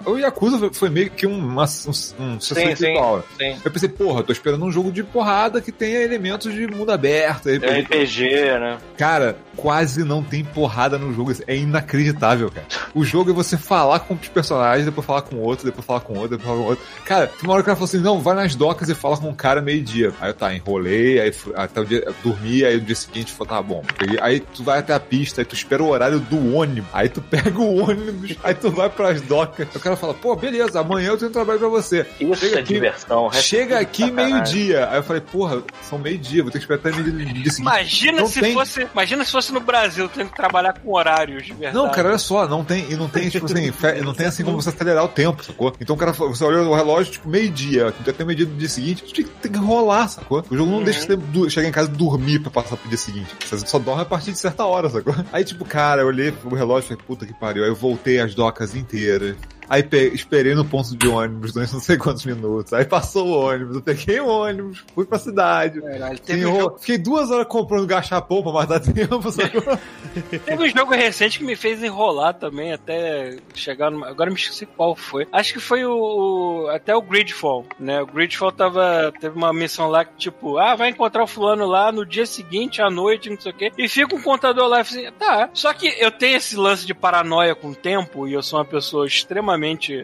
O Yakuza foi- meio que um, uma, um, um Sim, sim. Sim. Eu pensei, porra, tô esperando um jogo de porrada que tenha elementos de mundo aberto. É RPG. RPG, né? Cara, quase não tem porrada no jogo. É inacreditável, cara. O jogo é você falar com os personagens, depois falar com outro, depois falar com outro, depois falar com outro. Cara, tem uma hora que cara falou assim: não, vai nas docas e fala com o cara meio-dia. Aí eu tá, enrolei, aí até o dia, dormi, aí no dia seguinte falou, tá bom. Peguei- Aí tu vai até a pista, aí tu espera o horário do ônibus. Aí tu pega o ônibus, (laughs) aí tu vai pras docas. Aí o cara fala, pô, beleza, amanhã eu tenho trabalho pra você. Isso Chega é aqui- diversão. Chega aqui meio-dia. Aí eu falei, porra, são meio-dia, vou ter que esperar até meio-dia no dia seguinte. Imagina Não se tem- fosse. Imagina se fosse no Brasil, tendo que trabalhar com horários de verdade. Não, cara, olha só, não tem, e não tem, tipo assim, fe- não tem assim como você acelerar o tempo, sacou? Então o cara, você olha o relógio, tipo, meio-dia, até meio-dia do dia seguinte, tem que, tem que rolar, sacou? O jogo não deixa você chegar em casa e dormir pra passar pro dia seguinte. Você só dorme a partir de certa hora, sacou? Aí, tipo, cara, eu olhei pro relógio e falei, puta que pariu. Aí eu voltei as docas inteiras. Aí pe- esperei no ponto de ônibus durante não sei quantos minutos. Aí passou o ônibus, eu peguei o ônibus, fui pra cidade. Caralho, Sim, teve, um jogo, Fiquei duas horas comprando gachapão pra matar tempo, sacou? (laughs) teve um jogo recente que me fez enrolar também até chegar numa. Agora me esqueci qual foi. Acho que foi o. até o Gridfall, né? O Gridfall tava. Teve uma missão lá que, tipo, ah, vai encontrar o fulano lá no dia seguinte, à noite, não sei o quê. E fica um contador lá e assim, tá. Só que eu tenho esse lance de paranoia com o tempo e eu sou uma pessoa extremamente.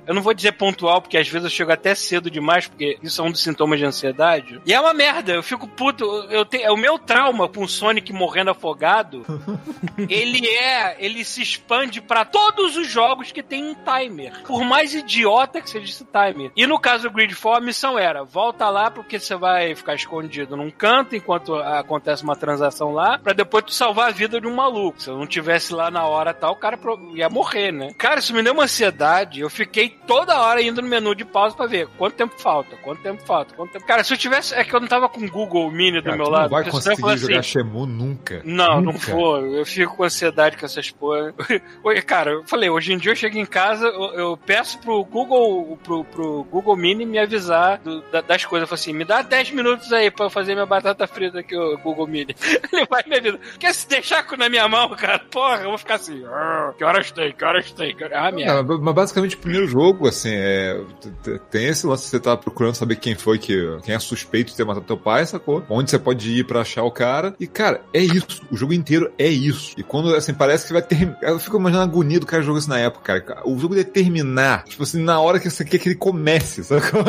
Eu não vou dizer pontual, porque às vezes eu chego até cedo demais, porque isso é um dos sintomas de ansiedade. E é uma merda, eu fico puto. Eu tenho, é o meu trauma com o Sonic morrendo afogado. (laughs) ele é. Ele se expande pra todos os jogos que tem um timer. Por mais idiota que seja esse timer. E no caso do Gridfall, a missão era: volta lá porque você vai ficar escondido num canto enquanto acontece uma transação lá, pra depois tu salvar a vida de um maluco. Se eu não tivesse lá na hora tal, o cara ia morrer, né? Cara, isso me deu uma ansiedade. Eu fiquei toda hora indo no menu de pausa pra ver quanto tempo falta, quanto tempo falta, quanto tempo. Cara, se eu tivesse. É que eu não tava com o Google Mini do Cara, meu tu lado. não vai conseguir falava jogar assim, Shemu nunca. não, não Nunca. vou. Eu fico com ansiedade com essas porra. (laughs) Cara, eu falei, hoje em dia eu chego em casa, eu, eu peço pro Google, pro, pro Google Mini me avisar do- da- das coisas. Eu falo assim, me dá 10 minutos aí pra eu fazer minha batata frita aqui, o Google Mini. (laughs) Ele vai me avisar. Quer se deixar na minha mão, cara? Porra, eu vou ficar assim, "Ah, que horas tem, que horas tem? Ah, merda. Não, mas basicamente o primeiro jogo, assim, é, tem esse lance que você tá procurando saber quem foi que. quem é suspeito de ter matado teu pai, sacou? Onde você pode ir pra achar o cara. E, cara, é isso. O jogo inteiro é isso. E quando, assim, parece que vai ter. Eu fico imaginando a agonia do cara jogando isso na época, cara. O jogo ia terminar, tipo assim, na hora que você quer que ele comece, (laughs) sacou?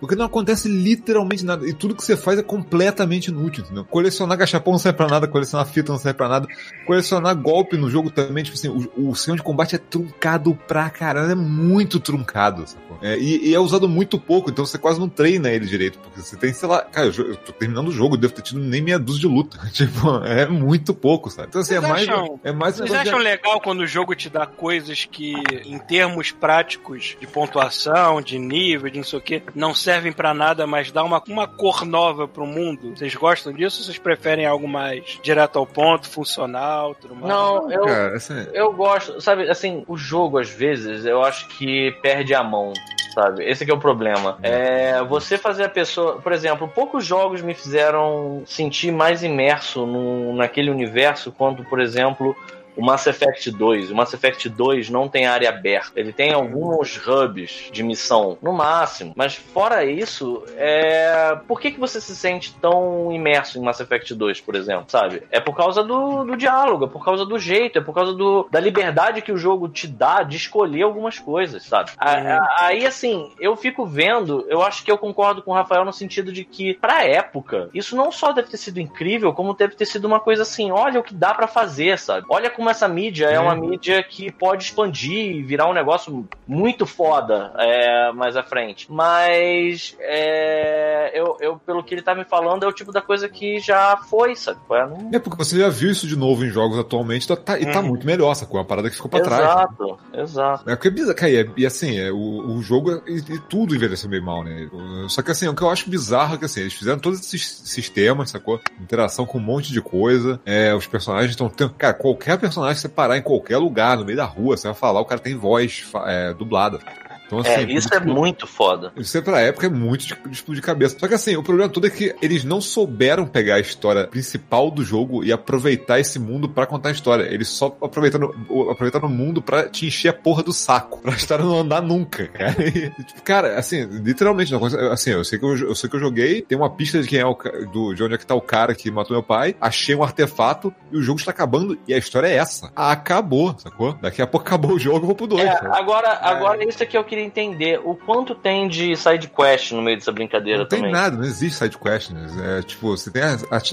Porque não acontece literalmente nada. E tudo que você faz é completamente inútil, entendeu? Colecionar gachapão não serve pra nada, colecionar fita não serve pra nada. Colecionar golpe no jogo também, tipo assim, o, o de combate é truncado pra caramba, é muito truncado, sacou? É, e, e é usado muito pouco, então você quase não treina ele direito, porque você tem, sei lá, cara, eu, eu tô terminando o jogo, eu devo ter tido nem meia dúzia de luta. (laughs) tipo, é muito pouco, sabe? Então assim, é Vocês mais, acham- é mais Vocês negócio de- acham legal quando o jogo te dá coisas que, em termos práticos de pontuação, de nível, de não sei o que, não servem pra nada, mas dá uma, uma cor nova pro mundo? Vocês gostam disso ou vocês preferem algo mais direto ao ponto, funcional, tudo mais? Não, eu, Cara, assim, eu gosto, sabe, assim, o jogo às vezes eu acho que perde a mão. Sabe? Esse é o problema. É você fazer a pessoa. Por exemplo, poucos jogos me fizeram sentir mais imerso no, naquele universo quando, por exemplo, o Mass Effect 2. O Mass Effect 2 não tem área aberta. Ele tem alguns hubs de missão, no máximo. Mas fora isso, é... por que, que você se sente tão imerso em Mass Effect 2, por exemplo? Sabe? É por causa do, do diálogo, é por causa do jeito, é por causa do, da liberdade que o jogo te dá de escolher algumas coisas, sabe? A- a- Aí, assim, eu fico vendo, eu acho que eu concordo com o Rafael no sentido de que, pra época, isso não só deve ter sido incrível, como deve ter sido uma coisa assim, olha o que dá pra fazer, sabe? Olha como como essa mídia é uma mídia que pode expandir e virar um negócio muito foda é, mais à frente. Mas é, eu, eu, pelo que ele tá me falando, é o tipo da coisa que já foi, sabe? É, não... É porque você já viu isso de novo em jogos atualmente tá, tá- e tá Uhum. muito melhor, sacou? É uma parada que ficou pra trás. Exato, exato. É é bizarro, cara, e, é- e assim, é, o, o jogo e, e tudo envelheceu meio mal, né? Só que assim, o que eu acho bizarro é que assim, eles fizeram todos esses sistemas, sacou? Interação com um monte de coisa. É, os personagens estão tendo. Cara, qualquer personagem que você parar em qualquer lugar, no meio da rua, você vai falar, o cara tem voz é, dublada. Então, assim, É, isso é muito foda. isso é pra época é muito de, de explodir cabeça. Só que assim, o problema todo é que eles não souberam pegar a história principal do jogo e aproveitar esse mundo pra contar a história. Eles só aproveitaram, o- aproveitaram o mundo pra te encher a porra do saco. (laughs) Pra história não andar nunca, cara. E, tipo, cara, assim, literalmente, não, assim, eu sei, que eu, eu sei que eu joguei, tem uma pista de quem é o do, de onde é que tá o cara que matou meu pai, achei um artefato e o jogo está acabando e a história é essa. Acabou, sacou? Daqui a pouco acabou o jogo, eu vou pro 2. É, agora, agora isso é que eu queria entender. O quanto tem de side quest no meio dessa brincadeira Não tem também? nada, não existe side quest, né? É tipo, você tem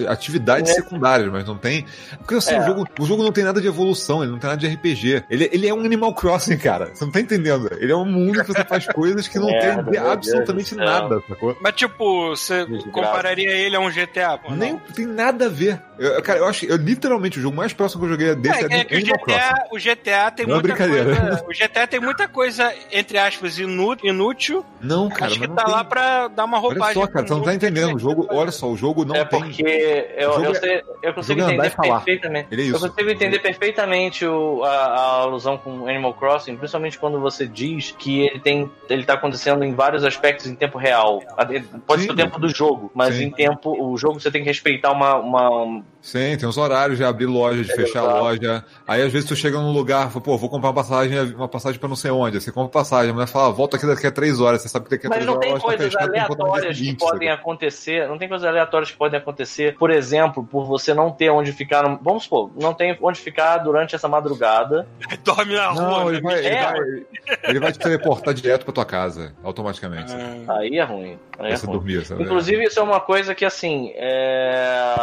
atividades É. secundárias, mas não tem. Porque assim, É. o, jogo, o jogo não tem nada de evolução, ele não tem nada de RPG. Ele, ele é um Animal Crossing, cara. Você não tá entendendo. Ele é um mundo que você faz coisas que não Merda, (laughs) tem Deus absolutamente do céu. nada, sacou? Mas, tipo, você Desgraça. compararia ele a um GTA? pô, Nem não? tem nada a ver. Eu, cara, eu acho eu, literalmente o jogo mais próximo que eu joguei desse é, É, é que o Crossing. GTA, o GTA tem Não é muita coisa. O GTA tem muita coisa, entre aspas, inú- inútil. Não, cara, acho que tá tem... lá pra dar uma Olha roupagem. só, cara, você não tá entendendo. O jogo, olha só, o jogo não é tem. porque eu, eu, é- sei, eu consigo entender falar. perfeitamente. Ele é Eu consigo entender perfeitamente o- a, a alusão com Animal Crossing, principalmente quando você diz que ele tem, ele tá acontecendo em vários aspectos em tempo real. Pode Sim. ser o tempo do jogo, mas Sim. em tempo, o jogo você tem que respeitar uma, uma Sim, tem os horários de abrir loja, de É, fechar exato. loja. Aí às vezes tu chega num lugar, fala, pô, vou comprar uma passagem, uma passagem pra não sei onde. Aí Você compra passagem, a mulher fala, volta aqui daqui a três horas. Você sabe que daqui a Mas três não horas tem a loja tá coisas tem dia aleatórias que seguinte, podem sabe? acontecer. Não tem coisas aleatórias que podem acontecer. Por exemplo, por você não ter onde ficar. no- Vamos supor, não tem onde ficar durante essa madrugada. Dorme na rua. Não, né? ele vai, ele, É. vai, ele vai te teleportar direto pra tua casa, automaticamente. Ah, Aí é ruim. Aí é ruim. dormir, sabe? Inclusive, isso é uma coisa que, assim, é,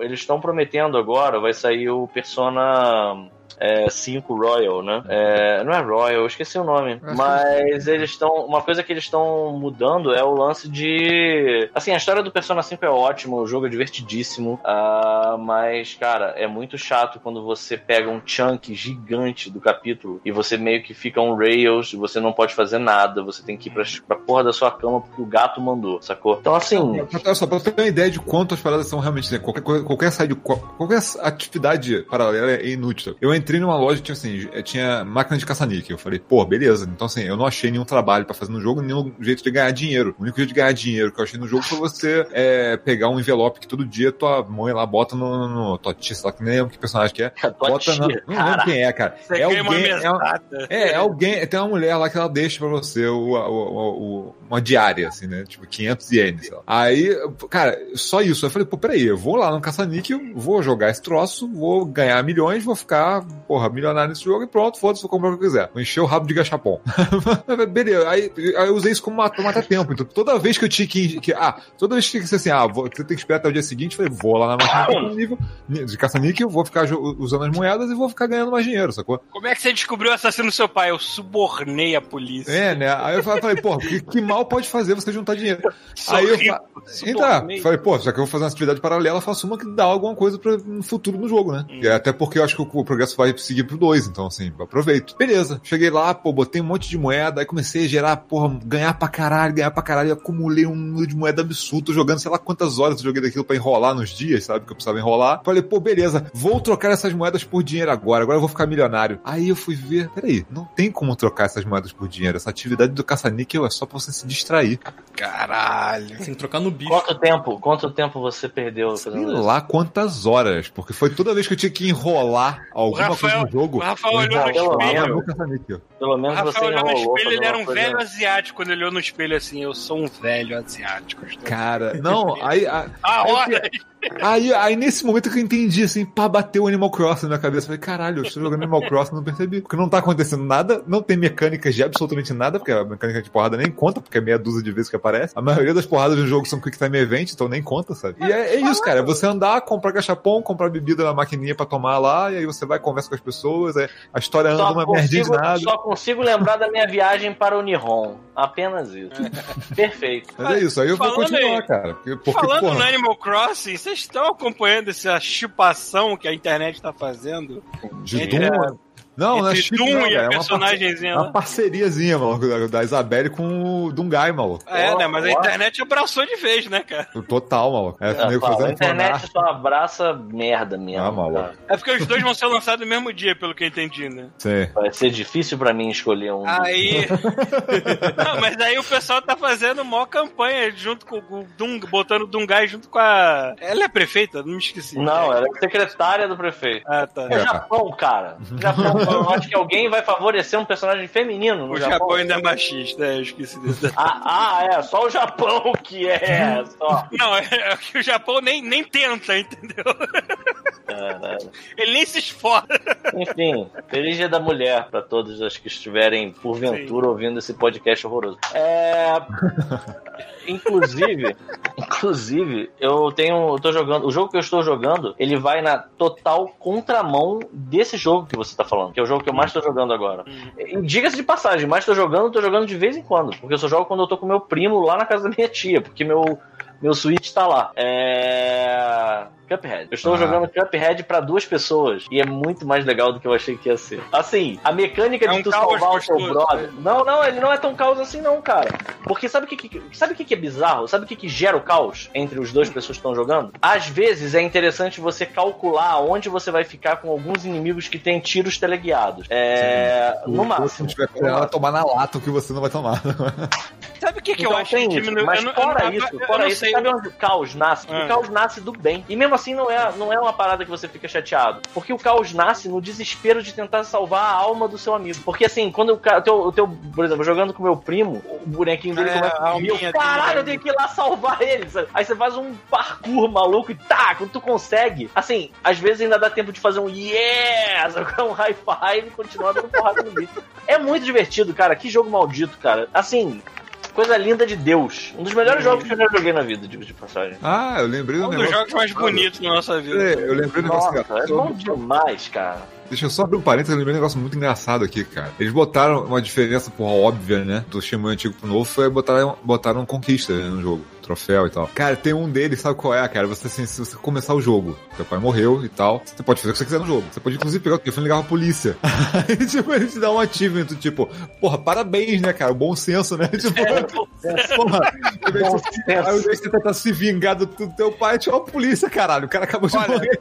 eles estão prometendo agora, vai sair o Persona é, 5 Royal, né? É, não é Royal, eu esqueci o nome. Acho Mas eles estão. Uma coisa que eles estão mudando é o lance de. Assim, a história do Persona 5 é ótima, o jogo é divertidíssimo. ah, mas, cara, é muito chato quando você pega um chunk gigante do capítulo e você meio que fica um Rails, você não pode fazer nada, você tem que ir pra, pra porra da sua cama porque o gato mandou, sacou? Então, assim. Olha só, pra ter uma ideia de quanto as paradas são realmente. Né? Qualquer, qualquer side, qualquer atividade paralela é inútil. Eu entrei numa loja tinha assim, tinha máquina de caça-níquel. Eu falei, pô, beleza. Então, assim, eu não achei nenhum trabalho pra fazer no jogo, nenhum jeito de ganhar dinheiro. O único jeito de ganhar dinheiro que eu achei no jogo foi você é, pegar um envelope que todo dia tua mãe lá bota no. no tua tia, sei lá, que nem lembro que personagem que é. (laughs) Bota na, tia, não cara. lembro quem é, cara. Você é alguém. É, é, é alguém, tem uma mulher lá que ela deixa pra você o, o- o- uma diária, assim, né? Tipo, 500 ienes. Aí, cara, só isso. Eu falei, pô, peraí, eu vou lá no caça-níquel, vou jogar esse troço, vou ganhar milhões, vou ficar, porra, milionário nesse jogo e pronto, foda-se, vou comprar o que eu quiser. Vou encher o rabo de gachapon. (laughs) Beleza, aí, aí eu usei isso como matar, matar tempo. Então, toda vez que eu tinha que, que- Ah, toda vez que tinha que ser assim, ah, vou, você tem que esperar até o dia seguinte, eu falei, vou lá na máquina de nível de caça-níquel, vou ficar usando as moedas e vou ficar ganhando mais dinheiro, sacou? Como é que você descobriu o assassino do seu pai? Eu subornei a polícia. É, né? Aí eu falei, pô, que, que mal pode fazer você juntar dinheiro? Aí eu. Então, falei, pô, já que eu vou fazer uma atividade paralela, faço uma que dá alguma coisa pra, no futuro no jogo, né? Hum. E até porque eu acho que o, o progresso vai seguir pro 2, então assim, aproveito. Beleza, cheguei lá, pô, botei um monte de moeda, aí comecei a gerar, porra, ganhar pra caralho, ganhar pra caralho, e acumulei um número de moeda absurdo, tô jogando sei lá quantas horas eu joguei daquilo pra enrolar nos dias, sabe? Que eu precisava enrolar. Falei, pô, beleza, vou trocar essas moedas por dinheiro agora, agora eu vou ficar milionário. Aí eu fui ver, peraí, não tem como trocar essas moedas por dinheiro, essa atividade do caça-níquel é só pra você se distrair. Caralho. Sem trocar no bicho. Quanto tempo? Quanto tempo você perdeu Sei isso? lá quantas horas, porque foi toda vez que eu tinha que enrolar alguma Rafael- coisa no jogo. o Rafael olhou no espelho. Pelo menos você Rafael olhou no espelho, ele era um uma coisa- velho asiático. Quando ele olhou no espelho assim, eu sou um velho asiático. Cara, não, aí. a- A hora! Aí, aí nesse momento que eu entendi, assim, pá, bateu o Animal Crossing na cabeça. Falei, caralho, eu estou jogando Animal Crossing, não percebi. Porque não tá acontecendo nada, não tem mecânicas de absolutamente nada, porque a mecânica de porrada nem conta, porque é meia dúzia de vezes que aparece. A maioria das porradas do jogo são Quick Time Event, então nem conta, sabe? E é, é isso, cara. É você andar, comprar cachapão, comprar bebida na maquininha pra tomar lá, e aí você vai, conversa com as pessoas, é, a história anda uma merdinha de nada. só consigo lembrar da minha viagem para o Nihon. Apenas isso. (laughs) Perfeito. Mas é isso, aí eu vou Falando continuar, aí- cara. Porque, porque, Falando porra, no Animal Crossing, vocês estão acompanhando essa chupação que a internet tá fazendo? de Doom. Não, não é chip, Doom não, e cara, a é uma personagemzinha Uma lá. parceriazinha, maluco, da, Isabelle com o Dungai, maluco. É, né? Mas a internet abraçou de vez, né, cara? Total, maluco. É, nego fala, a internet fanart. só abraça merda mesmo. Ah, maluco. cara. É porque os dois vão ser lançados no mesmo dia, pelo que eu entendi, né? Sim. Vai ser difícil pra mim escolher um. Aí. (laughs) Não, mas aí o pessoal tá fazendo maior campanha junto com o Dung, botando o Dungai junto com a. Ela é prefeita? Não me esqueci. Não, ela é secretária do prefeito. Ah, tá. É o Japão, cara. (laughs) Japão, acho que alguém vai favorecer um personagem feminino no O Japão. Japão ainda é machista, é, eu esqueci disso. Ah, ah, é, só o Japão que é. (laughs) Só. Não, é, é que o Japão nem, nem tenta, entendeu? Caralho. Ele nem se esforça. Enfim, feliz dia da mulher pra todos os que estiverem, porventura, ouvindo esse podcast horroroso. É. Inclusive, (laughs) inclusive, eu tenho. Eu tô jogando. O jogo que eu estou jogando, ele vai na total contramão desse jogo que você tá falando, que é o jogo que eu mais tô jogando agora. E Diga-se de passagem, mais tô jogando, tô jogando de vez em quando. Porque eu só jogo quando eu tô com meu primo lá na casa da minha tia, porque meu. Meu Switch tá lá. É. Cuphead. Eu estou Ah. jogando Cuphead pra duas pessoas. E é muito mais legal do que eu achei que ia ser. Assim, a mecânica É de um tu salvar o gostoso, brother. né? Não, não, ele não é tão caos assim, não, cara. Porque sabe o que, que- sabe o que, que é bizarro? Sabe o que, que gera o caos entre os dois pessoas que estão jogando? Às vezes é interessante você calcular onde você vai ficar com alguns inimigos que têm tiros teleguiados. É. O No máximo. não tiver ela, tomar na lata o que você não vai tomar. Sabe o que, que Então, eu acho que diminui? Mas eu não, eu fora não- isso, eu fora não isso, sei. Sabe onde o caos nasce? Porque Ah. o caos nasce do bem. E mesmo assim não é, não é uma parada que você fica chateado. Porque o caos nasce no desespero de tentar salvar a alma do seu amigo. Porque assim, quando o, ca- o teu, o teu, por exemplo, jogando com meu primo, o bonequinho dele É, começa a dormir, Caralho, eu tenho que ir lá salvar ele. sabe? Aí você faz um parkour maluco e tá, quando tu consegue. Assim, às vezes ainda dá tempo de fazer um yes, (laughs) um high five e continuar dando porrada no bicho. É muito divertido, cara. Que jogo maldito, cara. Assim, coisa linda de Deus. Um dos melhores jogos que eu já joguei na vida, digo de passagem. ah, eu lembrei do Um dos negócio. jogos mais bonitos da nossa vida. É, eu lembrei do negócio. Nossa, é bom demais, cara. Deixa eu só abrir um parênteses, eu lembrei um negócio muito engraçado aqui, cara. Eles botaram uma diferença, porra, óbvia, né? Do Shenmue antigo pro novo, foi botaram, botaram conquista né, no jogo. Troféu e tal. Cara, tem um deles, sabe qual é, cara? Você, assim, se você começar o jogo, teu pai morreu e tal, você pode fazer o que você quiser no jogo. Você pode, inclusive, pegar o telefone e ligar pra polícia. Aí, (laughs) tipo, ele te dá um achievement, tipo, porra, parabéns, né, cara? Bom senso, né? (laughs) Tipo, (laughs) porra, ao invés Bom de você- tentar se vingar do, do teu pai, tinha uma polícia, caralho. O cara acabou de Olha, morrer.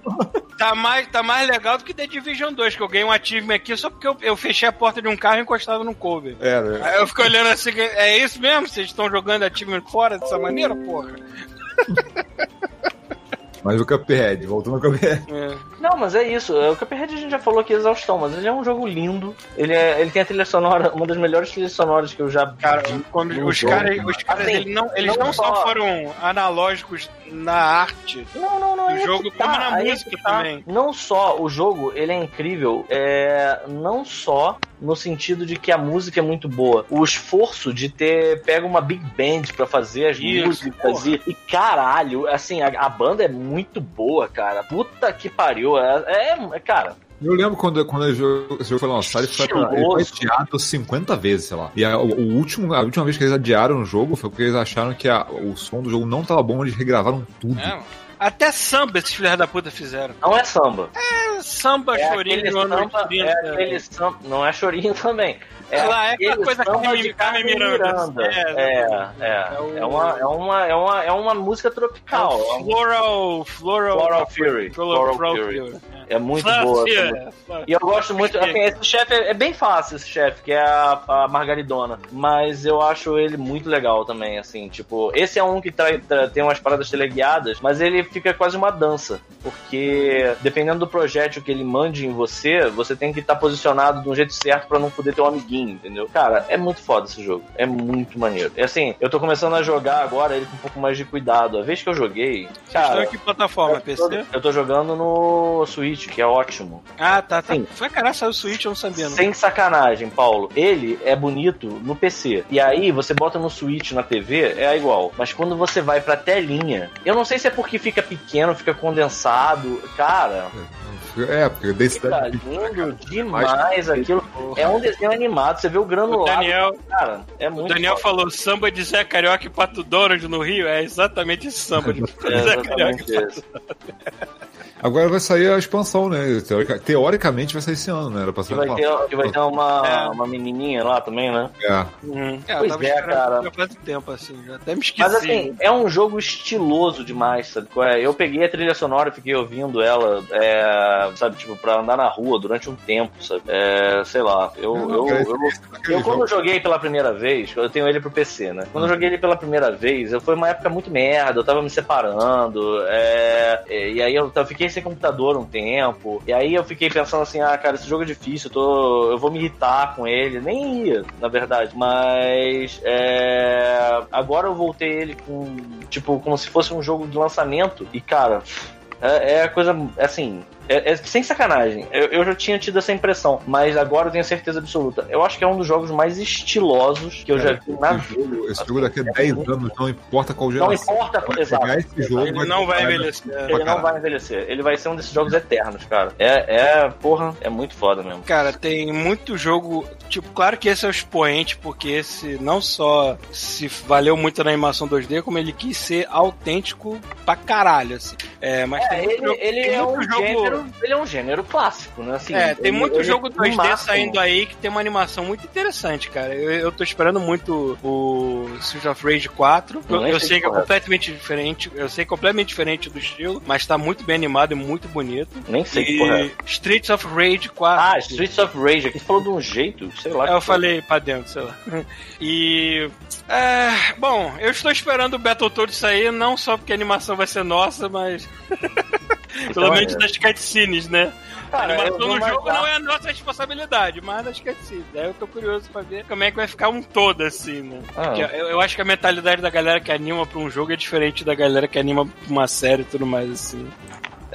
Tá mais, tá mais legal do que The Division 2, que eu ganhei um achievement aqui só porque eu, eu fechei a porta de um carro encostado num cover. É, né? Aí eu fico olhando assim, é isso mesmo? Vocês estão jogando achievement fora dessa maneira, porra? (laughs) Mas o Cuphead, voltando ao Cuphead. É. Não, mas é isso. O Cuphead a gente já falou aqui exaustão, mas ele é um jogo lindo. Ele, é, ele tem a trilha sonora, uma das melhores trilhas sonoras que eu já Cara, vi. quando os caras, os caras Assim, eles não, eles não não, só só- foram analógicos na arte, Não, não, não. do é jogo, tá, como na é música tá. também. Não só o jogo, ele é incrível, é, não só no sentido de que a música é muito boa, o esforço de ter pega uma big band pra fazer as Isso, músicas e, e caralho, assim, a, a banda é muito boa, cara. Puta que pariu, é, é- cara. Eu lembro quando, quando esse jogo, foi lançado, ele foi, ele foi adiado 50 vezes, sei lá. E a, o, o último, a última vez que eles adiaram o jogo foi porque eles acharam que a- o som do jogo não tava bom, eles regravaram tudo. É. Até samba esses filhos da puta fizeram. Não é samba. É samba É chorinho do ano samba, 30. é aquele samba, não é chorinho também. É lá, é aquela coisa samba Carmen- Miranda. Miranda. É, É, é. É o- É uma, é uma, é uma, é uma música tropical. É um Floral, floral, Floral Fury. Floral, Floral Fury. Fury. É. É muito Fácil, boa. é. E eu gosto muito. Assim, esse chefe é, é bem fácil, esse chefe, que é a, a Margaridona. Mas eu acho ele muito legal também, assim. Tipo, esse é um que tra- tra- tem umas paradas teleguiadas, mas ele fica quase uma dança. Porque dependendo do projétil que ele mande em você, você tem que estar posicionado de um jeito certo pra não foder teu amiguinho, entendeu? Cara, é muito foda esse jogo. É muito maneiro. E assim, eu tô começando a jogar agora ele com um pouco mais de cuidado. A vez que eu joguei. Estão Cara, em que plataforma? eu tô, PC? eu tô jogando no Switch, que é ótimo. Ah, tá, tá. Sim. Foi caralho, saiu o Switch, eu não sabia. Não. Sem sacanagem, Paulo. Ele é bonito no PC. E aí, você bota no Switch na TV, é igual. Mas quando você vai pra telinha, eu não sei se é porque fica pequeno, fica condensado. Cara, É, porque fica densidade. lindo demais aquilo. É um desenho animado, você vê o O granulado. Daniel, Cara, é o muito Daniel foda. falou samba de Zé Carioca e Pato Donald no Rio. É exatamente esse samba de (laughs) É Zé Carioca e Pato. Agora vai sair a expansão, né? Teorica- Teoricamente vai sair esse ano, né? Era pra Que ser vai ter, que vai ter uma, É. uma menininha lá também, né? É. Uhum. É, eu Pois tava é, cara. já faz tempo, assim. Já até me esqueci. Mas assim, é um jogo estiloso demais, sabe? qual é? Eu peguei a trilha sonora e fiquei ouvindo ela, é, sabe, tipo, pra andar na rua durante um tempo, sabe? É, sei lá, eu, eu, eu, esse- aquele eu quando joguei pela primeira vez, eu tenho ele pro PC, né? Quando eu joguei ele pela primeira vez, eu foi uma época muito merda, eu tava me separando, é, é, e aí eu, eu fiquei sem computador um tempo, e aí eu fiquei pensando assim, ah, cara, esse jogo é difícil, eu, tô, eu vou me irritar com ele, nem ia, na verdade, mas é, agora eu voltei ele com, tipo, como se fosse um jogo de lançamento, e cara, é, é a coisa, assim, é, é sem sacanagem. Eu, eu já tinha tido essa impressão, mas agora eu tenho certeza absoluta. Eu acho que é um dos jogos mais estilosos que eu já vi na Esse vida. jogo, esse jogo daqui a 10 anos, não importa qual Não geração. importa, Vai exato. esse jogo, Ele não vai envelhecer. Ele não caralho. vai envelhecer. Ele vai ser um desses jogos eternos, cara. É, é, porra, é muito foda mesmo. Cara, tem muito jogo. Tipo, claro que esse é o expoente, porque esse não só se valeu muito na animação 2D, como ele quis ser autêntico pra caralho, assim. É, mas É, tem muito ele, jogo- ele é um jogo- gênero, ele é um gênero clássico, né? Assim, É, tem ele- muito ele- jogo no 2D máximo. saindo aí que tem uma animação muito interessante, cara. Eu, eu tô esperando muito o Street of Rage 4. Eu, Não, nem eu sei que é é. completamente diferente, eu sei completamente diferente do estilo, mas tá muito bem animado e muito bonito. Nem sei que porra é. E Streets of Rage 4. Ah, Streets of Rage. Aqui falou de um jeito, sei lá. É, eu foi. falei pra dentro, sei lá. (laughs) E. É, bom, eu estou esperando o Battletoads sair, não só porque a animação vai ser nossa, mas. (laughs) Pelo é menos maneiro. das cutscenes, né? a Cara, eu animação do jogo não é a nossa responsabilidade, mas das cutscenes. Aí eu tô curioso pra ver como é que vai ficar um todo, assim, né? Ah. Eu, eu acho que a mentalidade da galera que anima pra um jogo é diferente da galera que anima pra uma série e tudo mais, assim.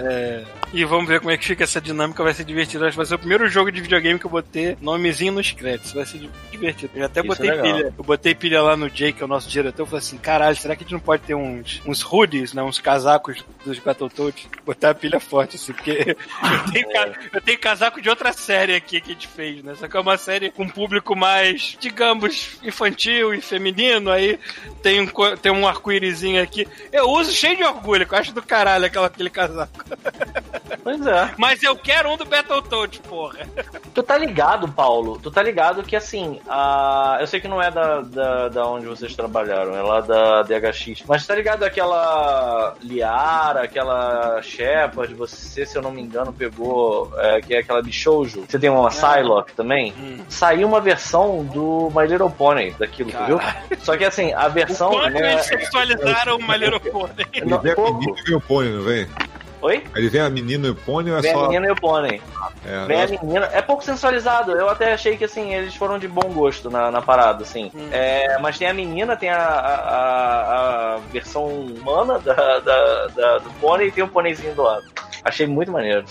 É, E vamos ver como é que fica essa dinâmica, vai ser divertido. Acho que vai ser o primeiro jogo de videogame que eu botei nomezinho nos créditos. Vai ser divertido. Eu até Isso botei é pilha. Eu botei pilha lá no Jay, que é o nosso diretor. Eu falei assim: caralho, será que a gente não pode ter uns, uns hoodies, né? Uns casacos dos Battletoads? Botar a pilha forte, assim, porque (laughs) eu tenho, eu tenho casaco de outra série aqui que a gente fez, né? Só que é uma série com um público mais, digamos, infantil e feminino. Aí tem um, tem um arco-írisinho aqui. Eu uso cheio de orgulho, que eu acho do caralho aquela, aquele casaco. Pois é. Mas eu quero um do Battletoads, porra. Tu tá ligado, Paulo? Tu tá ligado que assim, a... eu sei que não é da, da, da onde vocês trabalharam, é lá da DHX. Mas tá ligado aquela Liara, aquela Shepard, você, se eu não me engano, pegou, é, que é aquela Bichoujo. Você tem uma Psylocke também? Hum. Saiu uma versão do My Little Pony daquilo, tu viu? Só que assim, a O versão. quanto né, eles sexualizaram o My Little Pony. Ele Não, vem a pouco. menina e vem o pônei, não vem? Oi? Ele vem a menina e o pônei ou é Vem a só. menina e o pônei. É, Vem a menina. É pouco sensualizado. Eu até achei que assim, eles foram de bom gosto na, na parada, assim. Hum. É, mas tem a menina, tem a, a, a- a versão humana da, da, da- do pônei e tem o pôneizinho do lado. Achei muito maneiro.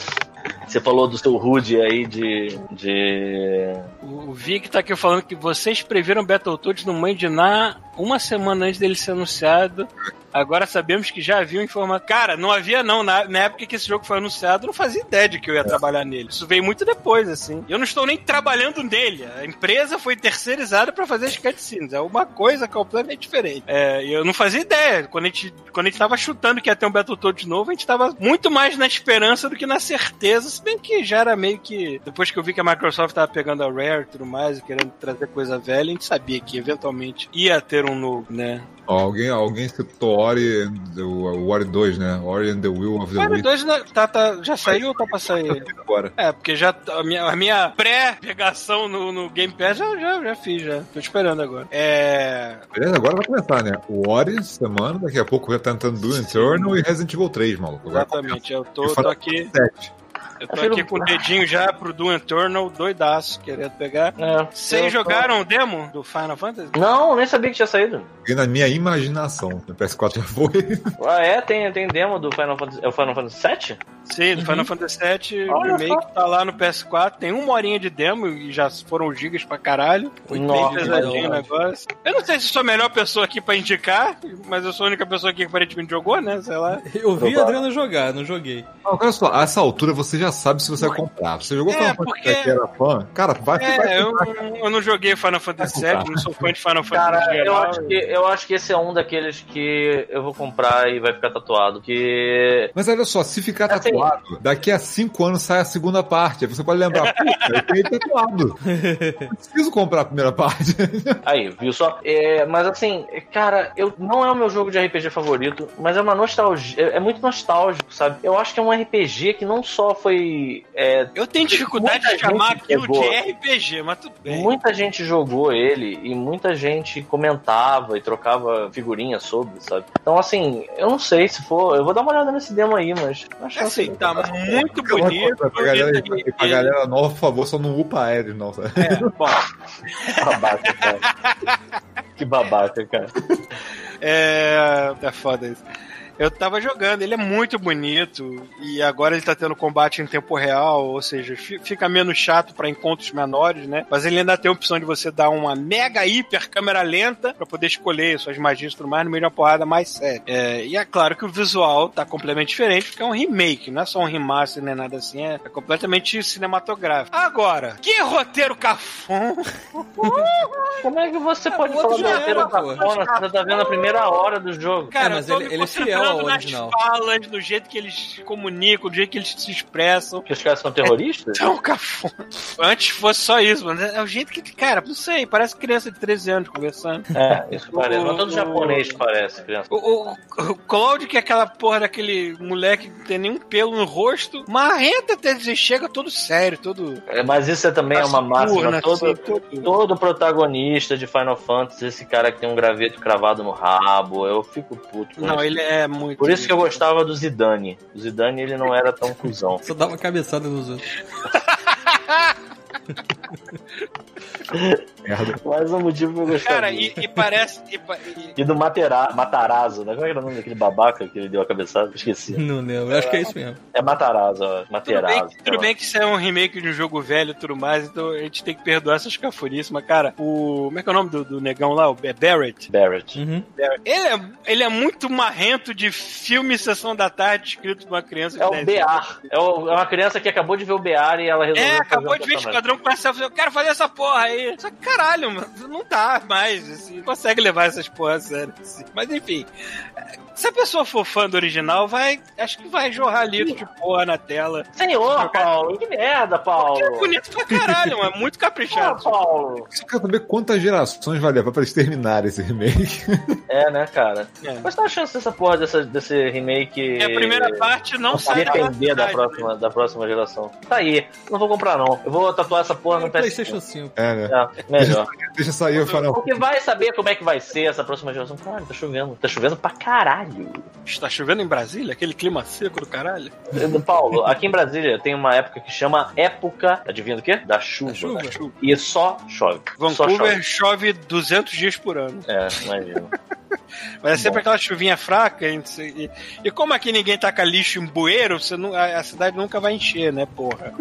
Você falou do seu Rude aí de. de. O Vic tá aqui falando que vocês previram Battletoads no Mandiná uma semana antes dele ser anunciado. Agora sabemos que já havia informação. Cara, não havia não. Na, na época que esse jogo foi anunciado, eu não fazia ideia de que eu ia trabalhar nele. Isso veio muito depois, assim. Eu não estou nem trabalhando nele. A empresa foi terceirizada pra fazer as cutscenes. É uma coisa completamente diferente. É, eu não fazia ideia. Quando a, gente, quando a gente tava chutando que ia ter um Battletoads novo, a gente tava muito mais na esperança do que na certeza. Se bem que já era meio que. Depois que eu vi que a Microsoft tava pegando a Rare e tudo mais, e querendo trazer coisa velha, a gente sabia que eventualmente ia ter um noob, né? Alguém, alguém citou Ori, o, Ori 2, né? Ori and the Will of the Wii 2 né, tá, tá, já saiu ou tá pra sair? agora. É, porque já a minha, a minha pré-pegação no, no Game Pass já, já, já fiz, já. Tô esperando agora. É. Beleza, agora vai começar, né? O Ori, semana, daqui a pouco já tá entrando Doom Eternal e Resident Evil 3, maluco. Exatamente, eu tô, tô aqui. Fantasy Eu tô aqui com o dedinho já pro Doom Eternal, doidaço, querendo pegar. É, Vocês jogaram o demo do Final Fantasy? Não, nem sabia que tinha saído. E na minha imaginação, no PS4 já foi. (laughs) Ah, é? Tem, tem demo do Final Fantasy. É o Final Fantasy VII? Sim, do Final Fantasy VII Olha Remake tá lá no PS4. Tem uma horinha de demo e já foram gigas pra caralho. Foi bem Nossa, pesadinho o negócio. Eu não sei se sou a melhor pessoa aqui pra indicar, mas eu sou a única pessoa aqui que aparentemente jogou, né? Sei lá. Eu vi a. Adriana jogar, não joguei. Olha só, a essa altura você já sabe se você vai comprar. Você jogou É, Final Fantasy porque- que era fã? Cara, vai, vai É, eu, comprar. eu não joguei Final Fantasy Vai VII, não sou fã de Final Fantasy Cara, eu geral. acho, que, eu acho que esse é um daqueles que eu vou comprar e vai ficar tatuado. Que. Mas olha só, se ficar Assim- tatuado, daqui a cinco anos sai a segunda parte. Aí você pode lembrar, (laughs) puta, eu tenho tatuado. Não preciso comprar a primeira parte. (laughs) Aí, viu só? É, mas assim, cara, eu, não é o meu jogo de RPG favorito, mas é uma nostalgia. É, é muito nostálgico, sabe? Eu acho que é um RPG que não só foi. É, Eu tenho dificuldade de chamar gente aquilo pegou. de RPG, mas tudo bem. Muita gente jogou ele e muita gente comentava e trocava figurinhas sobre, sabe? Então, assim, eu não sei se for. Eu vou dar uma olhada nesse demo aí, mas. acho É assim, tá muito Pra bonito. galera, e- pra galera nova, por favor, só não upa aéreo, não. Sabe? É, bom, babaca, cara. (laughs) que babaca, cara. É. É foda isso. Eu tava jogando, ele é muito bonito e agora ele tá tendo combate em tempo real, ou seja, fi- fica menos chato pra encontros menores, né? Mas ele ainda tem a opção de você dar uma mega hiper câmera lenta pra poder escolher suas magias e tudo mais no meio de uma porrada mais séria. É, e é claro que o visual tá completamente diferente, porque é um remake, não é só um remaster nem nada assim, é, é completamente cinematográfico. Agora, que roteiro cafon! (laughs) Como é que você pode falar do roteiro era, da pô. Fona se você tá vendo a primeira hora do jogo? Cara, É, mas eu tô ele- me ele é fiel ao nas original. falas, do jeito que eles se comunicam, do jeito que eles se expressam. Que os caras são terroristas? Tão cafona. Antes fosse só isso, mas é o jeito que, cara, não sei, parece criança de 13 anos conversando. É, isso parece. Mas todo japonês parece, criança. O, o, o Claude, que é aquela porra daquele moleque que não tem nenhum pelo no rosto, marrenta até dizer, chega todo sério, todo. É, Mas isso é também é uma máxima. Todo, assim, todo- todo protagonista de Final Fantasy, esse cara que tem um graveto cravado no rabo, eu fico puto. com Não, ele é muito. Por isso que eu gostava do Zidane. O Zidane ele não era tão cuzão. Só dava cabeçada nos outros. (laughs) Merda. Mais um motivo que eu gostava. Cara, e, e parece. E, e- E do Matera, Matarazzo, né? Como é que era o nome daquele babaca que ele deu a cabeçada? Esqueci. Não lembro, acho que é isso mesmo. É Matarazzo, ó. Tudo Materazzo. bem, que- tudo bem que isso é um remake de um jogo velho e tudo mais, então a gente tem que perdoar essas cafonices, mas, cara, o. Como é que é o nome do, do negão lá? O é Barrett? Barrett. Uhum. Ele é, ele é muito marrento de filme Sessão da Tarde escrito por uma criança É o 10 anos. BR. É, o- é uma criança que acabou de ver o BR e ela resolveu. É, acabou de ver. Esquadrão Classe Alfa, eu quero fazer essa porra aí. Só que, caralho, mano, não dá mais, assim, não consegue levar essas porras a sério. assim. Mas enfim, se a pessoa for fã do original, vai, acho que vai jorrar litro de porra na tela. Senhor, Paulo, que merda, Paulo. Que é bonito pra caralho, mano, muito Ah, caprichado. Paulo. Você quer saber quantas gerações vai levar pra eles terminarem esse remake? É, né, cara? É. Mas tá a chance dessa porra dessa, desse remake. E a primeira parte não sai na depender da próxima, da próxima geração. Tá aí. Não vou comprar, não. Eu vou tatuar essa porra no PS5. PlayStation 5. É, né? É, melhor. Deixa sair o Final Porque vai saber como é que vai ser essa próxima geração. Caralho, tá chovendo. Tá chovendo pra caralho. Está chovendo em Brasília? Aquele clima seco do caralho? Paulo, aqui em Brasília tem uma época que chama época, adivinha do quê? Da chuva. chuva. Da chuva. E só chove. Só Vancouver chove. chove 200 dias por ano. É, imagina. (laughs) Mas é sempre aquela chuvinha fraca. E, e- e como aqui ninguém taca lixo em bueiro, você não, a, a cidade nunca vai encher, né, porra?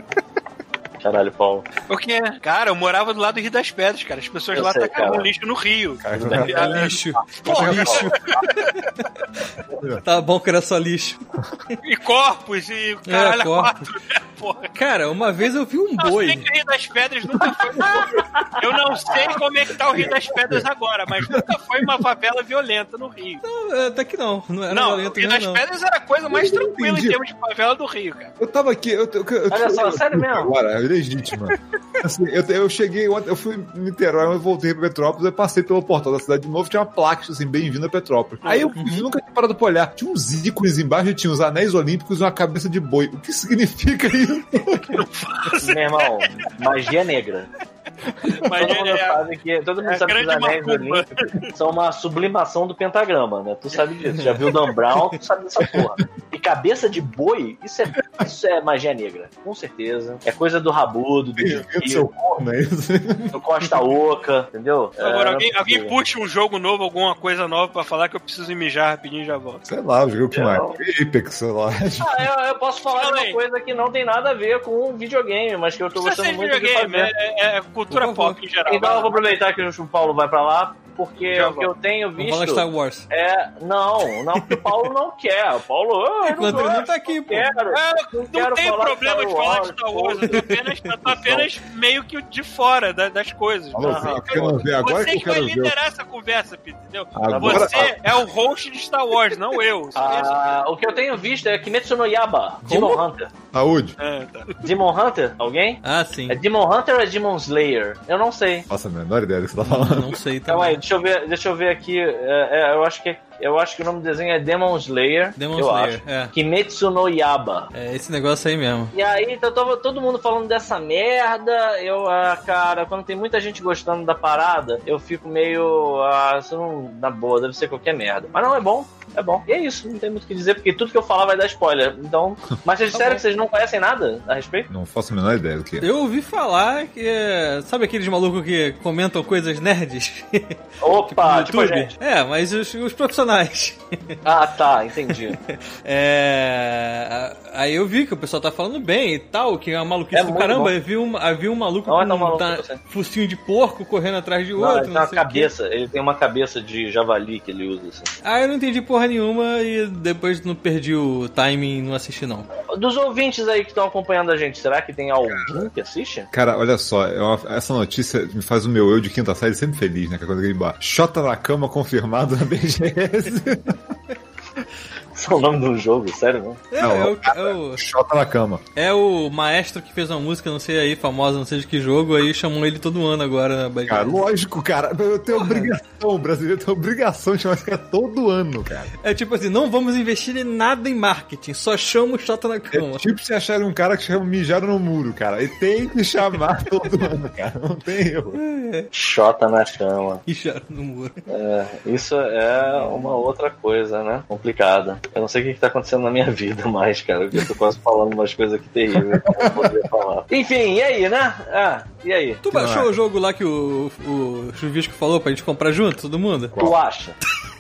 Caralho, Paulo. Porque, cara, eu morava do lado do Rio das Pedras, cara. As pessoas Eu lá sei, tacavam cara. lixo no rio. Cara, (laughs) É lixo. Porra, (laughs) lixo. Tá bom que era só lixo. e corpos, e caralho, É, corpos. quatro, né, porra? Cara, uma vez eu vi um Não, boi. sei que o Rio das Pedras nunca foi. Eu não sei como é que tá o Rio das Pedras agora, mas nunca foi uma favela violenta no Rio. Não, até que não. Não era Não, o violento Rio mesmo, das não. Pedras era a coisa mais Eu tranquila em termos de favela do Rio, cara. Eu tava aqui, eu, eu, eu, Olha só, eu- sério mesmo? Agora, é legítima. Assim, eu, eu cheguei eu fui em Niterói, eu voltei pra Petrópolis, eu passei pelo portal da cidade de novo, tinha uma placa assim, bem-vindo a Petrópolis. Aí eu nunca tinha parado pra olhar. Tinha uns ícones embaixo, tinha os anéis olímpicos e uma cabeça de boi. O que significa isso? Meu irmão, magia negra. Mas todo mundo é, sabe que, todo mundo é sabe que os anéis macumba. olímpicos são uma sublimação do pentagrama, né? Tu sabe disso. Já viu o Dan Brown, tu sabe dessa porra. E cabeça de boi, isso é, isso é magia negra, com certeza. É coisa do rabudo, do Bem-vindo seu corno, é isso? do Costa Oca, entendeu? Agora, É, alguém, é alguém puxa um jogo novo, alguma coisa nova pra falar que eu preciso mijar rapidinho e já volto. Sei lá, o que mais? Apex, sei lá. Ah, eu, eu posso falar de uma coisa que não tem nada a ver com videogame, mas que eu tô precisa gostando muito de videogame, fazer. é, é cultura pop em geral. Então eu vou aproveitar que o Paulo vai pra lá, porque o que eu tenho Vamos falar de visto Star Wars. é. Não, não, porque o Paulo não quer. O Paulo. ah, eu Enquanto ele não tá aqui, pô. quero. É, Não não quero tem problema Star de falar de Star Wars, eu tô apenas, eu tô apenas (laughs) meio que de fora da- das coisas. Você eu quero ver, agora você que eu que vai ver. liderar essa conversa, Peter, entendeu? Agora- Você é o host de Star Wars, não eu. Isso. Ah, o que eu tenho visto é Kimetsu no Yaba, Demon Hunter. Saúde. Ah, tá. Demon Hunter? Alguém? Ah, sim. É Demon Hunter ou é Demon Slayer? Eu não sei. Nossa, a menor ideia do que você tá falando. Não sei aí, também. Deixa eu ver, deixa eu ver aqui. é, é, eu, acho que, eu acho que o nome do desenho é Demon Slayer. Demon eu Slayer, acho. é. Kimetsu no Yaba. É esse negócio aí mesmo. E aí, então, tava todo mundo falando dessa merda. Eu, ah, cara, quando tem muita gente gostando da parada, eu fico meio. Ah, isso não. Na boa, deve ser qualquer merda. Mas não, é bom. É bom. E é isso, não tem muito o que dizer, porque tudo que eu falar vai dar spoiler. Então. Mas vocês (laughs) disseram bom. que vocês não conhecem nada a respeito? Não faço a menor ideia do que é. Eu ouvi falar que. é, Sabe aqueles malucos que comentam coisas nerds? Opa, (laughs) tipo, a YouTube? gente. É, mas os, os profissionais. (laughs) Ah, tá, entendi. É. Aí eu vi que o pessoal tá falando bem e tal, que é uma maluquice É do caramba. bom. Aí vi um, havia um maluco Não é com tão maluco tá- focinho de porco correndo atrás de Não, outro. ele tem não uma sei o quê. cabeça, ele tem uma cabeça de javali que ele usa, assim. Ah, eu não entendi porra nenhuma e depois não perdi o timing e não assisti não. Dos ouvintes aí que estão acompanhando a gente, será que tem algum que assiste? Cara, olha só, é uma- essa notícia me faz o meu eu de quinta série sempre feliz, né? Que é quando ele embaixo. Xota na cama confirmado na BGS. (laughs) É o nome de um jogo, sério, não? É, Não, é, o, é, o, Xota na cama. é o maestro que fez uma música, não sei aí, famosa, não sei de que jogo, aí chamam ele todo ano agora na BGS. Cara, lógico, cara. Eu tenho obrigação, o brasileiro tem obrigação de chamar esse cara todo ano, cara. É tipo assim, não vamos investir em nada em marketing, só chama o Xota na É cama. tipo se acharem um cara que chama mijaram no muro, cara. E tem que chamar (laughs) todo ano, cara. Não tem erro. Xota na cama. Já no muro. É, isso é uma outra coisa, né? Complicada. Eu não sei o que, que tá acontecendo na minha vida mais, cara. porque Eu tô quase falando umas coisas aqui terríveis. que eu não poderia falar. Enfim, e aí, né? Ah, e aí? Tu baixou o jogo lá que o, o Chuvisco falou pra gente comprar junto, todo mundo? Tu acha?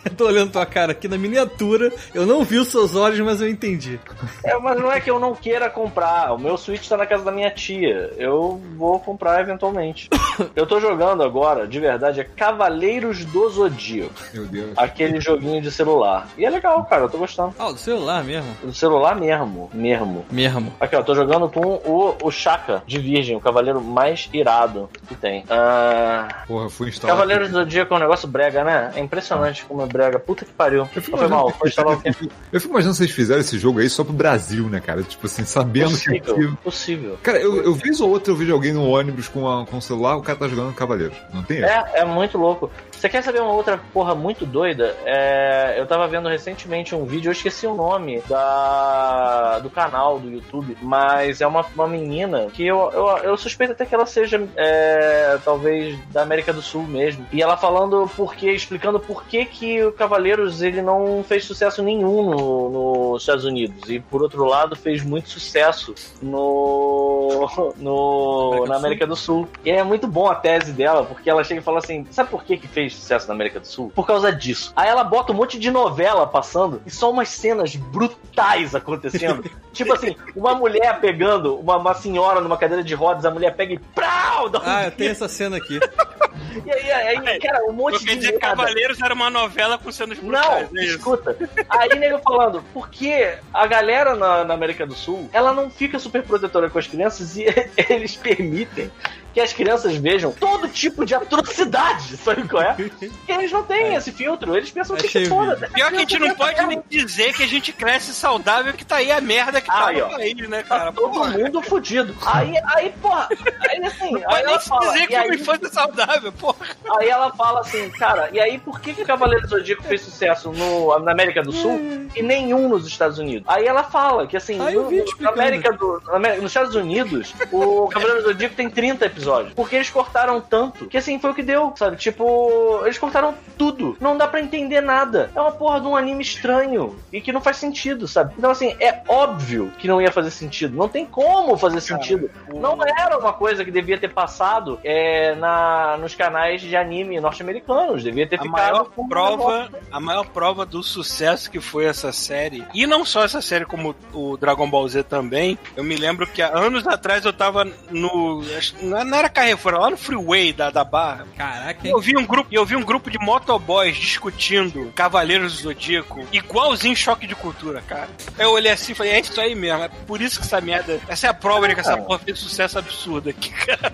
Eu tô olhando tua cara aqui na miniatura, eu não vi os seus olhos, mas eu entendi. É, mas não é que eu não queira comprar. O meu Switch tá na casa da minha tia. Eu vou comprar eventualmente. (coughs) Eu tô jogando agora, de verdade, é Cavaleiros do Zodíaco. Meu Deus. Aquele joguinho de celular. E é legal, cara. Eu tô gostando. Ah, do celular mesmo? Do celular mesmo. Mesmo. Mesmo. Aqui, ó, tô jogando com o, o Shaka de Virgem, o cavaleiro mais irado que tem. Ah, Porra, fui instalar. Cavaleiros do Zodíaco é um negócio brega, né? É impressionante como é brega. Puta que pariu. Eu fico mal? (laughs) Eu fico imaginando se vocês fizeram esse jogo aí só pro Brasil, né, cara? Tipo assim, sabendo que. Possível, possível. Cara, eu, eu vez ou outra eu vejo alguém no ônibus com, a, com o celular, o cara tá jogando Cavaleiros. Não tem erro. É, é muito louco. Você quer saber uma outra porra muito doida? É, eu tava vendo recentemente um vídeo, eu esqueci o nome da, do canal do YouTube, mas é uma, uma menina que eu, eu, eu suspeito até que ela seja é, talvez da América do Sul mesmo. E ela falando por quê, explicando por que, que o Cavaleiros ele não fez sucesso nenhum no, nos Estados Unidos. E por outro lado, fez muito sucesso no, (laughs) no América do na América do Sul. E é muito bom a tese dela, porque ela chega e fala assim: sabe por que, que fez sucesso na América do Sul? Por causa disso. Aí ela bota um monte de novela passando e só umas cenas brutais acontecendo. (laughs) tipo assim, uma mulher pegando uma, uma senhora numa cadeira de rodas, a mulher pega e prau! Dá um Ah, eu tenho essa cena aqui. (laughs) E aí, aí, cara, um monte quer de dizer que merda. Cavaleiros era uma novela com cenas Não, brutais, é isso. escuta. Aí nego falando, porque a galera na, na América do Sul, ela não fica super protetora com as crianças e (laughs) eles permitem que as crianças vejam todo tipo de atrocidade, sabe qual é? Porque eles não têm esse filtro, eles pensam que Achei se o foda. Pior que a gente não pode nem dizer que a gente cresce saudável, que tá aí a merda que tá Aí, no ó. país, né, Tá cara? todo Porra. mundo fudido. Aí, aí, porra, aí assim, Não aí pode nem ela se fala, dizer que é uma aí, infância saudável, porra. Aí ela fala assim, cara, e aí por que, que o Cavaleiro do Zodíaco fez sucesso no, na América do Sul e nenhum nos Estados Unidos? Aí ela fala que assim, Aí no- no- na. América do, na América- nos Estados Unidos, o Cavaleiro do Zodíaco tem 30 episódios. Porque eles cortaram tanto que assim foi o que deu, sabe? Tipo, eles cortaram tudo. Não dá pra entender nada. É uma porra de um anime estranho e que não faz sentido, sabe? Então assim, é óbvio que não ia fazer sentido. Não tem como fazer sentido. Não era uma coisa que devia ter passado é, na, nos canais de anime norte-americanos. Devia ter A ficado. maior prova, a maior prova do sucesso que foi essa série, e não só essa série como o Dragon Ball Z também, eu me lembro que há anos atrás eu tava no. acho- Não era Carrefour, era lá no freeway da, da Barra. Caraca, E eu vi um grupo, eu vi um grupo de motoboys discutindo Cavaleiros do Zodíaco, igualzinho choque de cultura, cara. Eu olhei assim e falei, é isso aí mesmo, é por isso que essa merda. Essa é a prova de que essa porra fez sucesso absurdo aqui, (laughs) cara.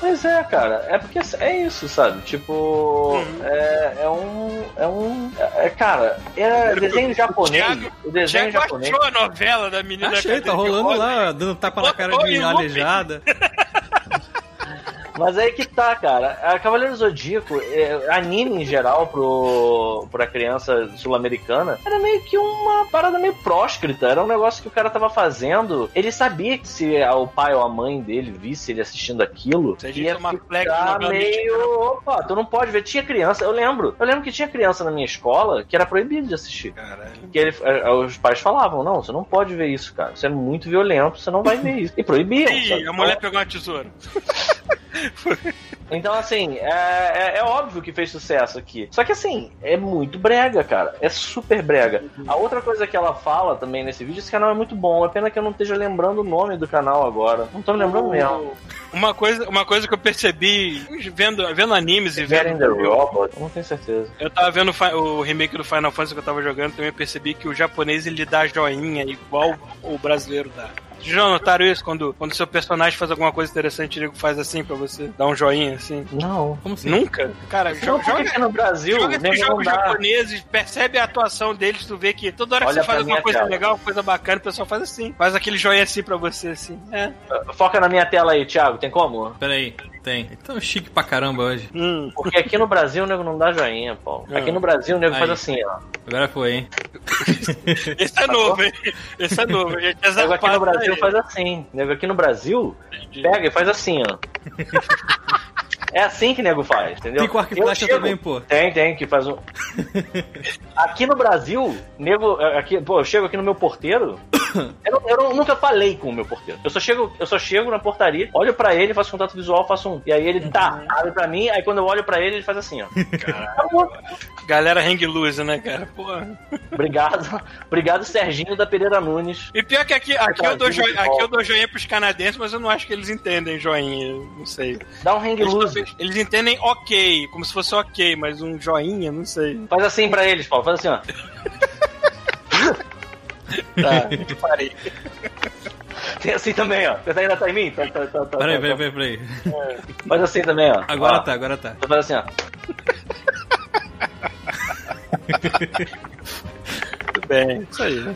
Pois é, cara. É porque é isso, sabe? Tipo. É, é um. É um. É, cara, é desenho japonês. Thiago- O desenho Já japonês. achou a novela da menina Achei, tá rolando lá, dando tapa na cara de aleijada. (laughs) Mas aí que tá, cara. A Cavaleiro Zodíaco, é, anime em geral pro, pra criança sul-americana, era meio que uma parada meio próscrita. Era um negócio que o cara tava fazendo. Ele sabia que se o pai ou a mãe dele visse ele assistindo aquilo, Se ia tomar flex ficar novela meio. Opa, tu não pode ver. Tinha criança, eu lembro. Eu lembro que tinha criança na minha escola que era proibido de assistir. Caralho. Que ele, eh, os pais falavam: não, você não pode ver isso, cara. Você é muito violento, você não vai ver isso. E proibiam. Ih, a mulher pegou uma tesoura. (laughs) Então, assim, é, é- é óbvio que fez sucesso aqui. Só que, assim, é muito brega, cara. É super brega. A outra coisa que ela fala também nesse vídeo, esse canal é muito bom. É pena que eu não esteja lembrando o nome do canal agora. Não tô me lembrando mesmo. Uma coisa, uma coisa que eu percebi vendo, vendo animes e Getting the vendo. Robot? Eu não tenho certeza. Eu tava vendo o remake do Final Fantasy que eu tava jogando, também percebi que o japonês ele dá joinha igual o brasileiro dá. Já notaram isso? Quando, quando seu personagem faz alguma coisa interessante, ele faz assim pra você, dá um joinha assim? Não. Como assim? Nunca? Cara, Não, joga, no Brasil, joga esses nego não jogos japoneses, percebe a atuação deles, tu vê que toda hora que Olha você faz alguma coisa tela. legal, coisa bacana, o pessoal faz assim. Faz aquele joinha assim pra você, assim. É. Foca na minha tela aí, Thiago. Tem como? Pera aí, tem. Tão chique pra caramba hoje. Hum. Porque aqui no Brasil o nego não dá joinha, Paulo. Aqui no Brasil o nego Aí. faz assim, ó. Agora foi, hein? Esse é novo, hein? Esse é novo. Gente é O nego aqui no Brasil faz assim. O nego aqui no Brasil pega e faz assim, ó. (laughs) É assim que nego faz, entendeu? Tem com arco e flecha chego- também, pô. Tem, tem, que faz um. (laughs) aqui no Brasil, nego. Aqui, pô, eu chego aqui no meu porteiro. (coughs) Eu, não- eu não- nunca falei com o meu porteiro. Eu só chego, eu só chego na portaria, olho pra ele, faço contato visual, faço um. E aí ele tá, abre pra mim, aí quando eu olho pra ele, ele faz assim, ó. (laughs) Galera hang loose, né, cara? Porra. Obrigado. (laughs) Obrigado, Serginho da Pereira Nunes. E pior que aqui, aqui, eu dou Brasil joinha, de aqui eu dou joinha pros canadenses, mas eu não acho que eles entendem joinha. Não sei. Dá um hang loose. Eles entendem ok, como se fosse ok, mas um joinha, não sei. Faz assim pra eles, Paulo. Faz assim, ó. (laughs) Tá, parei. Tem assim também, ó. Você ainda tá em mim? Tá, tá, tá, tá, Peraí, tá, peraí, peraí, peraí. tá. Faz assim também, ó. Agora Ó. tá, agora tá. Faz assim, ó. (laughs) Tudo bem, isso aí. né?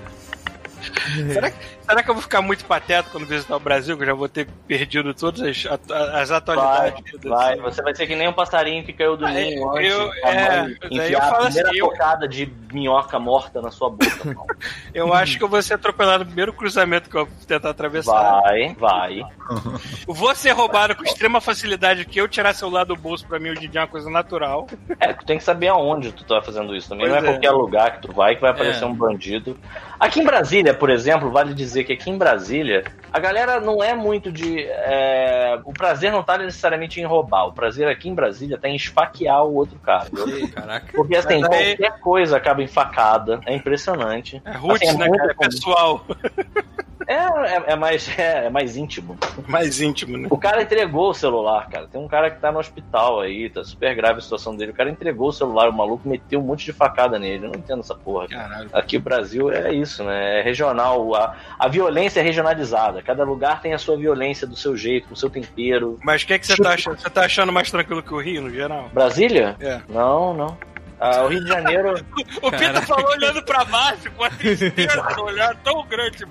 Será, que- será que eu vou ficar muito pateta quando visitar o Brasil? Que eu já vou ter perdido todas as, as Vai, atualidades. vai. Você vai ser que nem um passarinho que caiu do Ah, ninho eu- antes. eu- da é, mãe daí eu enfiar falo a primeira assim, eu- tocada de minhoca morta na sua boca. (laughs) Eu acho que eu vou ser atropelado no primeiro cruzamento que eu tentar atravessar. vai, vai. (laughs) Vou ser roubado com extrema facilidade que eu tirar celular do bolso pra mim hoje em dia é uma coisa natural. É, tu tem que saber aonde tu tá fazendo isso também. Pois não é, é. qualquer lugar que tu vai que vai aparecer É. um bandido. Aqui em Brasília, por exemplo, vale dizer que aqui em Brasília, a galera não é muito de. é, O prazer não tá necessariamente em roubar. O prazer aqui em Brasília tá em esfaquear o outro cara. Caraca. Porque assim, qualquer coisa acaba em facada. É impressionante. É roots, Assim, é né, cara? É pessoal. É, é, é mais, (laughs) é, é mais íntimo. Mais íntimo, né? O cara entregou o celular, cara. Tem um cara que tá no hospital aí, tá super grave a situação dele. O cara entregou o celular, o maluco meteu um monte de facada nele. Eu não entendo essa porra. Cara. Caralho. Aqui o Brasil é isso, né? É regional. A, a violência é regionalizada. Cada lugar tem a sua violência do seu jeito, com o seu tempero. Mas o que, é que você tá achando? Você tá achando mais tranquilo que o Rio, no geral? Brasília? É. Não, não. Ah, o Rio de Janeiro. (laughs) O Peter falou olhando pra baixo, com a tristeza no olhar tão grande.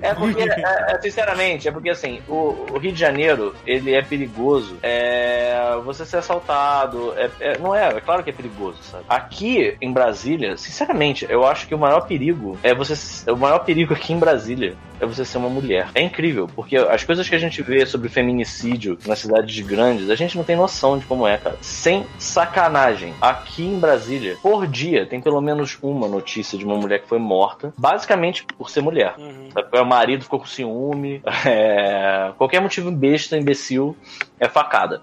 É porque, é, é, sinceramente, é porque assim, o, o Rio de Janeiro, ele é perigoso. É, você ser assaltado. É, é- não é, é claro que é perigoso, sabe? Aqui em Brasília, sinceramente, eu acho que o maior perigo é você. O maior perigo aqui em Brasília é você ser uma mulher. É incrível, porque as coisas que a gente vê sobre feminicídio nas cidades grandes, a gente não tem noção de como é, cara. Sem sacanagem. Aqui em Brasília, por dia, tem pelo menos uma notícia de uma mulher que foi morta, basicamente por ser mulher. Uhum. O marido ficou com ciúme, (laughs) é, qualquer motivo besta, imbecil, é facada.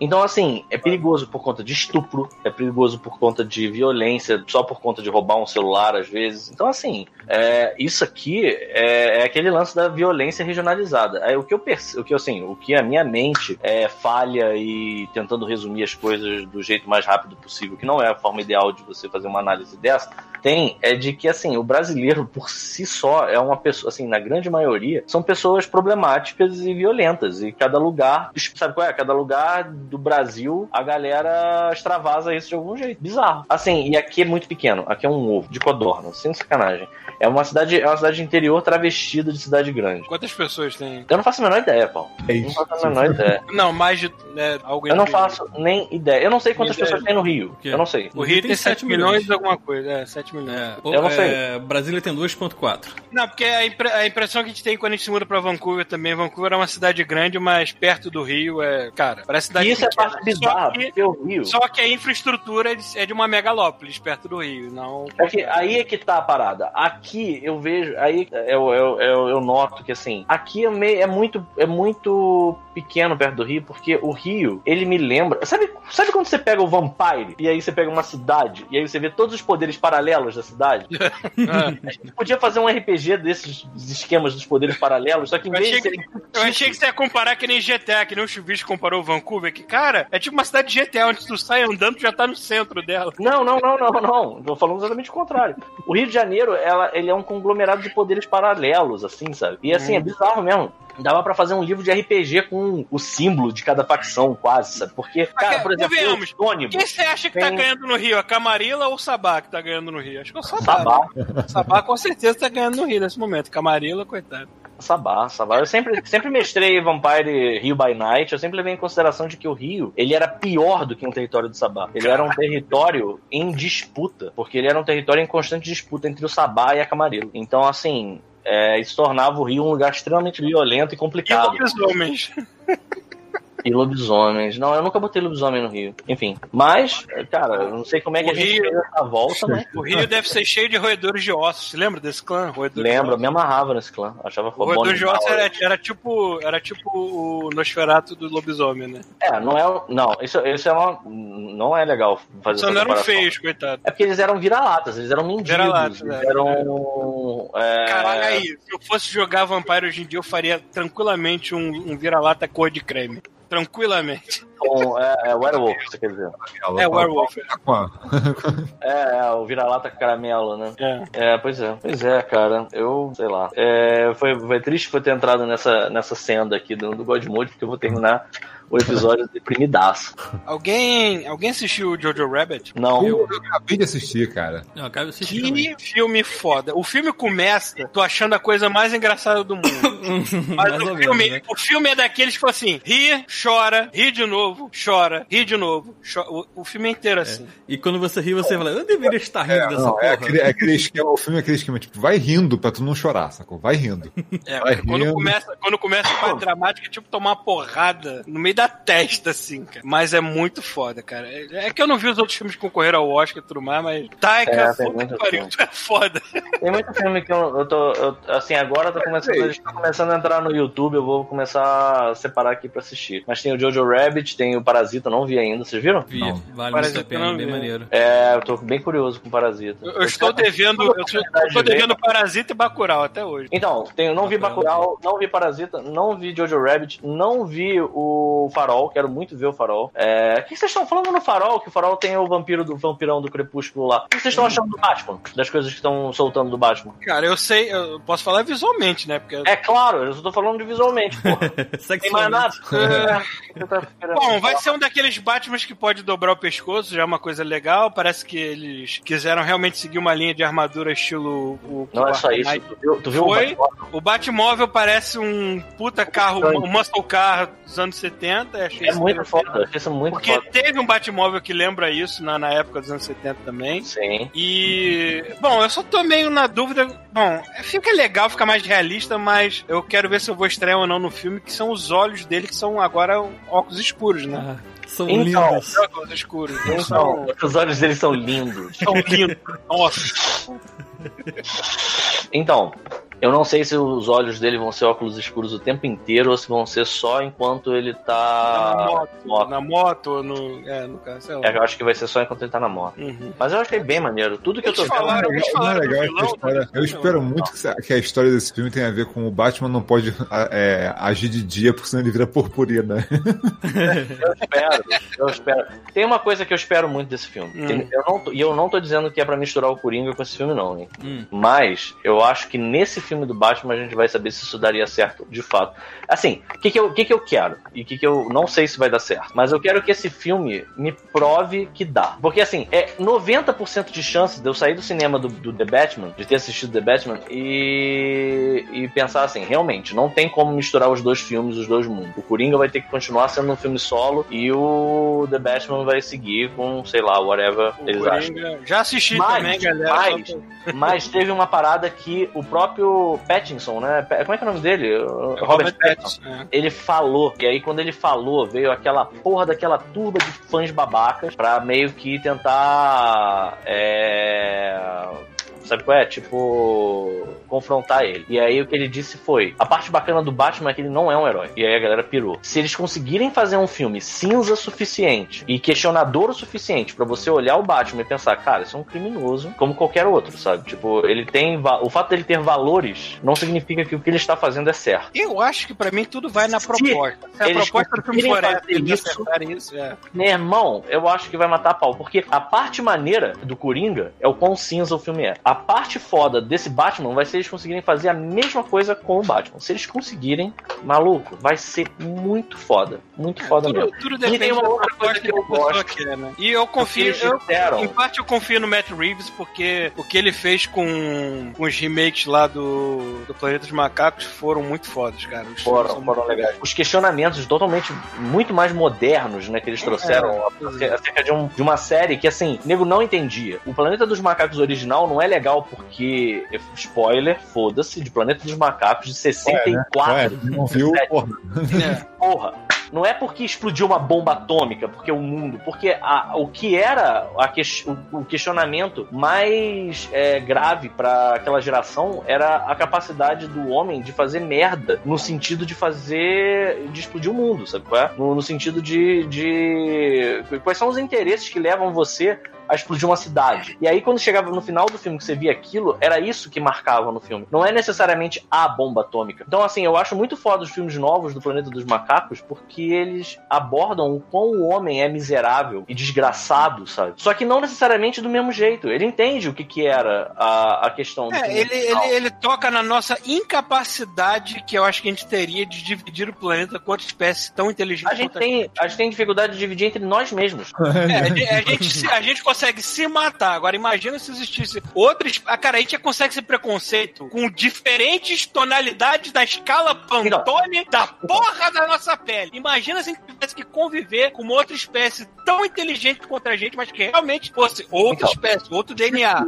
Então, assim, é perigoso por conta de estupro, é perigoso por conta de violência, só por conta de roubar um celular às vezes. Então, assim, é, isso aqui é, é aquele lance da violência regionalizada. Aí, o que eu percebo, o que assim, o que a minha mente é, falha e tentando resumir as coisas do jeito mais rápido possível, que não é a forma ideal de você fazer uma análise dessa, tem é de que assim o brasileiro por si só é uma pessoa assim na grande maioria são pessoas problemáticas e violentas e cada lugar sabe qual é cada lugar do Brasil a galera extravasa isso de algum jeito bizarro assim e aqui é muito pequeno aqui é um ovo de codorna sem sacanagem é uma cidade é uma cidade interior travestida de cidade grande Quantas pessoas tem? eu não faço a menor ideia Paulo É não isso. faço a menor ideia Não, mais de. Né, algo eu não faço nem ideia eu não sei quantas pessoas tem no Rio eu não sei O Rio tem 7 milhões e alguma coisa. É, 7 milhões. É, Eu não sei. é, Brasília tem 2.4. Não, porque a, impre- a impressão que a gente tem quando a gente se muda pra Vancouver também, Vancouver é uma cidade grande, mas perto do Rio é. Cara, parece cidade isso é parte bizarra Só que, porque o Rio só que a infraestrutura é de, é de uma megalópolis perto do Rio, não. É que aí é que tá a parada. Aqui eu vejo, aí eu, eu, eu, eu noto que assim, aqui é, meio, é muito é muito pequeno perto do Rio, porque o Rio, ele me lembra. Sabe, sabe quando você pega o Vampire e aí você pega uma cidade e aí você vê todos os poderes paralelos da cidade? (laughs) Ah, A gente podia fazer um RPG desses esquemas dos poderes paralelos, só que em Eu vez de achei serem eu achei que você ia comparar que nem GTA, que nem o Chuvisco comparou Vancouver, que, cara, é tipo uma cidade de GTA, onde tu sai andando, tu já tá no centro dela. Não, não, não, não, não. Tô falando exatamente o contrário. O Rio de Janeiro, ela, ele é um conglomerado de poderes paralelos, assim, sabe? E assim, é bizarro mesmo. Dava pra fazer um livro de RPG com o símbolo de cada facção, quase, sabe? Porque, cara, por exemplo, convenhamos, o ônibus. Quem você acha que tá Tem- ganhando no Rio? A Camarilla ou o Sabá que tá ganhando no Rio? Acho que é o Sabá. Sabá, né? Sabá com certeza tá ganhando no Rio nesse momento. Camarilla, coitado. Sabá, Sabá. Eu sempre, sempre mestrei Vampire Rio by Night, eu sempre levei em consideração de que o Rio, ele era pior do que um território do Sabá. Ele era um território em disputa, porque ele era um território em constante disputa entre o Sabá e a Camarilla. Então, assim, é, isso tornava o Rio um lugar extremamente violento e E complicado. lobisomens. (laughs) E lobisomens. Não, eu nunca botei lobisomem no Rio. Enfim. Mas, cara, eu não sei como é que O a gente Rio- fez essa volta, mas O Rio deve ser cheio de roedores de ossos. Você lembra desse clã? Roedores lembro, eu me amarrava nesse clã. Achava ossos. O roedor de ossos era, era tipo, era tipo o Nosferato do lobisomem, né? É, não é. Não, isso, isso é uma. Não é legal fazer Só não eram feios, coitado. É porque eles eram vira-latas, eles eram mendigos. Vira-latas, eles é. eram. É... Caralho, aí, se eu fosse jogar Vampire hoje em dia, eu faria tranquilamente um, um vira-lata cor de creme. Tranquilamente. Com, é, é werewolf, você quer dizer. É, werewolf. A- (laughs) É, é, o vira-lata caramelo, né? É. É, pois é. Pois é, cara. Eu, sei lá. É, foi, foi triste foi ter entrado nessa, nessa senda aqui do, do God Mode, porque eu vou terminar o episódio (laughs) deprimidaço. Alguém, alguém assistiu o Jojo Rabbit? Não. Eu acabei de assistir, cara. Não, acaba assistindo também. Que filme foda. O filme começa, tô achando a coisa mais engraçada do mundo. (laughs) Mas Mais o filme, menos, né? o filme é daqueles que, tipo assim, ri, chora, ri de novo, chora, ri de novo. cho- O, o filme é inteiro assim. E quando você ri, você fala, eu deveria estar rindo dessa Não, porra. é aquele, é aquele esquema, o filme é aquele esquema, tipo, vai rindo pra tu não chorar, sacou? Vai rindo. É, Vai quando rindo. começa, quando começa a parte dramática, é tipo tomar uma porrada no meio da testa, assim, cara. Mas é muito foda, cara. É é que eu não vi os outros filmes que concorreram ao Oscar e tudo mais, mas Taika, É, tem puta muito que (laughs) pariu, filme. tu é foda. Tem muito filme que eu, eu tô. eu- assim, agora tá começando, eles estão começando a entrar no YouTube, eu vou começar a separar aqui pra assistir. Mas tem o Jojo Rabbit, tem o Parasita, não vi ainda, vocês viram? Vi, Não. vale Parasita muito a pena, não bem vi. maneiro. É, eu tô bem curioso com Parasita. Eu, eu estou devendo, eu estou, eu estou devendo Parasita e Bacurau até hoje. Então, tem, eu não vi Bacurau, não vi Parasita, não vi Jojo Rabbit, não vi o Farol, quero muito ver o Farol. É, o que vocês estão falando no Farol? Que o Farol tem o vampiro do vampirão do Crepúsculo lá. O que vocês estão achando do Batman? Das coisas que estão soltando do Batman? Cara, eu sei, eu posso falar visualmente, né? Porque. É claro, eu só tô falando de visualmente, pô. (laughs) Tem mais nada? É. (laughs) Bom, vai ser um daqueles Batmans que pode dobrar o pescoço, já é uma coisa legal. Parece que eles quiseram realmente seguir uma linha de armadura estilo o Não é só isso. Tu viu, tu viu Foi. o Batman? O Batmóvel parece um puta carro, um muscle car dos anos 70. Achei É muito foda, achei isso muito Porque foda. teve um Batmóvel que lembra isso na, na época dos anos 70 também. Sim. E. Bom, eu só tô meio na dúvida. Bom, fica legal, fica mais realista, mas eu quero ver se eu vou estrear ou não no filme, que são os olhos dele, que são agora óculos escuros, né? Ah, são Então, lindos. Óculos escuros. Então, são, os olhos deles são lindos. são lindos. (laughs) Nossa. Então, eu não sei se os olhos dele vão ser óculos escuros o tempo inteiro ou se vão ser só enquanto ele na tá. moto, moto. na moto ou no. É, no caso, sei lá. É, eu acho que vai ser só enquanto ele tá na moto. Uhum. Mas eu achei bem maneiro. Tudo que eu tô Eles vendo. falaram- é legal, vilão, história. né? Eu espero muito que, que a história desse filme tenha a ver com o Batman não pode é, agir de dia, porque senão ele vira purpurina. (laughs) Eu espero, eu espero. Tem uma coisa que eu espero muito desse filme. Hum. Tem- eu não e eu não tô dizendo que é pra misturar o Coringa com esse filme, não, hein? Hum. Mas eu acho que nesse filme do Batman a gente vai saber se isso daria certo de fato. Assim, o que, que, eu, que, que eu quero? E o que, que eu não sei se vai dar certo. Mas eu quero que esse filme me prove que dá. Porque assim, é 90% de chance de eu sair do cinema do, do The Batman, de ter assistido The Batman, e, e pensar assim, realmente, não tem como misturar os dois filmes, os dois mundos. O Coringa vai ter que continuar sendo um filme solo e o The Batman vai seguir com, sei lá, whatever O eles acham. Coringa- Já assisti Mas, também, galera. mas- Mas teve uma parada que o próprio Pattinson, né? Como é que é o nome dele? O Robert, Robert Pattinson. Pattinson, é. Ele falou, e aí quando ele falou, veio aquela porra daquela turba de fãs babacas pra meio que tentar. É. Sabe qual é? Tipo. confrontar ele. E aí o que ele disse foi: a parte bacana do Batman é que ele não é um herói. E aí a galera pirou. Se eles conseguirem fazer um filme cinza suficiente e questionador o suficiente pra você olhar o Batman e pensar, cara, isso é um criminoso como qualquer outro, sabe? Tipo, ele tem. O fato dele ter valores não significa que o que ele está fazendo é certo. Eu acho que pra mim tudo vai na proposta. Se a eles proposta do filme for essa, isso- isso, é. Meu irmão, eu acho que vai matar a pau. Porque a parte maneira do Coringa é o quão cinza o filme é. A parte foda desse Batman vai ser eles conseguirem fazer a mesma coisa com o Batman. Se eles conseguirem, maluco, vai ser muito foda. Muito foda mesmo. Tudo, tudo E depende tem uma outra coisa que eu gosto. quer, né? E eu confio, eu, disseram. em parte eu confio no Matt Reeves, porque o que ele fez com, com os remakes lá do, do Planeta dos Macacos foram muito fodas, cara. Os Foram, foram muito legais. Os questionamentos totalmente muito mais modernos, né, que eles trouxeram É, acerca acerca de, um- de uma série que, assim, nego não entendia. O Planeta dos Macacos original não é legal porque, spoiler, foda-se, de Planeta dos Macacos de 64. Ué, não viu? 67. Porra. É. Porra, não é porque explodiu uma bomba atômica, porque o mundo, porque a- o que era a ques- o, o questionamento mais é, grave para aquela geração era a capacidade do homem de fazer merda, no sentido de fazer, de explodir o mundo, sabe qual é? No, no sentido de, de quais são os interesses que levam você a explodir uma cidade. E aí, quando chegava no final do filme que você via aquilo, era isso que marcava no filme. Não é necessariamente a bomba atômica. Então, assim, eu acho muito foda os filmes novos do Planeta dos Macacos, porque eles abordam o quão o homem é miserável e desgraçado, sabe? Só que não necessariamente do mesmo jeito. Ele entende o que, que era a, a questão do É, ele, ele, ele toca na nossa incapacidade que eu acho que a gente teria de dividir o planeta com outra espécie tão inteligente A gente, tem, a gente tem dificuldade de dividir entre nós mesmos. É, a gente- a gente, gente consegue se matar. Agora, imagina se existisse outras. Ah, cara, a gente consegue esse preconceito com diferentes tonalidades da escala Pantone da porra da nossa pele. Imagina se a gente tivesse que conviver com uma outra espécie tão inteligente contra a gente, mas que realmente fosse outra Então. espécie, outro DNA.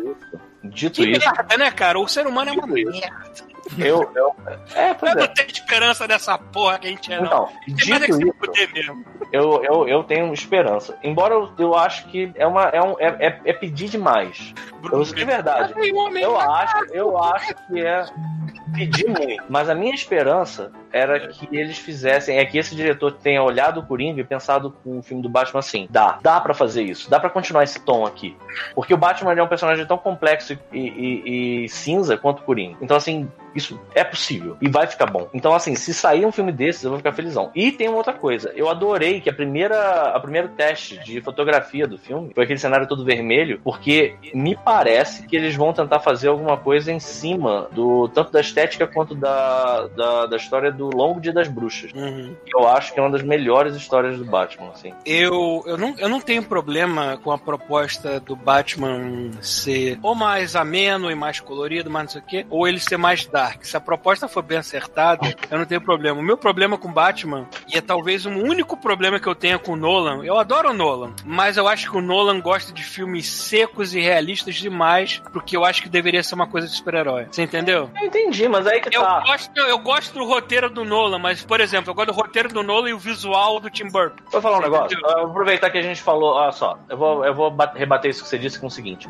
Dito Que isso, merda, né, cara? O ser humano é uma isso. merda. Eu, eu, é, pois Eu é. não tenho esperança dessa porra que a gente é, não. É que dito se isso, eu, eu, eu tenho esperança. Embora eu, eu acho que é, uma, é, um, é, é, é pedir demais. Eu, de verdade. Eu acho, eu acho que é pedir muito. Mas a minha esperança era que eles fizessem, é que esse diretor tenha olhado o Coringa e pensado com o filme do Batman assim: dá, dá pra fazer isso, dá pra continuar esse tom aqui. Porque o Batman é um personagem tão complexo e, e- e cinza quanto o Coringa. Então, assim, isso é possível e vai ficar bom. Então, assim, se sair um filme desses, eu vou ficar felizão. E tem uma outra coisa: eu adorei que a primeira, a primeiro teste de fotografia do filme foi aquele cenário todo vermelho, porque me parece que eles vão tentar fazer alguma coisa em cima do tanto da estética quanto da, da, da história do Longo Dia das Bruxas. Uhum. Eu acho que é uma das melhores histórias do Batman, assim. Eu, eu, não, eu não tenho problema com a proposta do Batman ser ou mais ameno e mais colorido, mais não sei o quê, ou ele ser mais dark. Se a proposta for bem acertada, eu não tenho problema. O meu problema com Batman, e é talvez o único problema que eu tenho com o Nolan, eu adoro o Nolan, mas eu acho que o Nolan gosta de filmes secos e realistas demais, porque eu acho que deveria ser uma coisa de super-herói. Você entendeu? Eu entendi, mas aí que Eu, tá. gosto, eu gosto do roteiro do Nolan, mas, por exemplo, eu gosto do roteiro do Nolan e o visual do Tim Burton. Vou falar um negócio. Entendeu? Eu vou aproveitar que a gente falou. Olha só, eu vou, eu vou bat- rebater isso que você disse com o seguinte.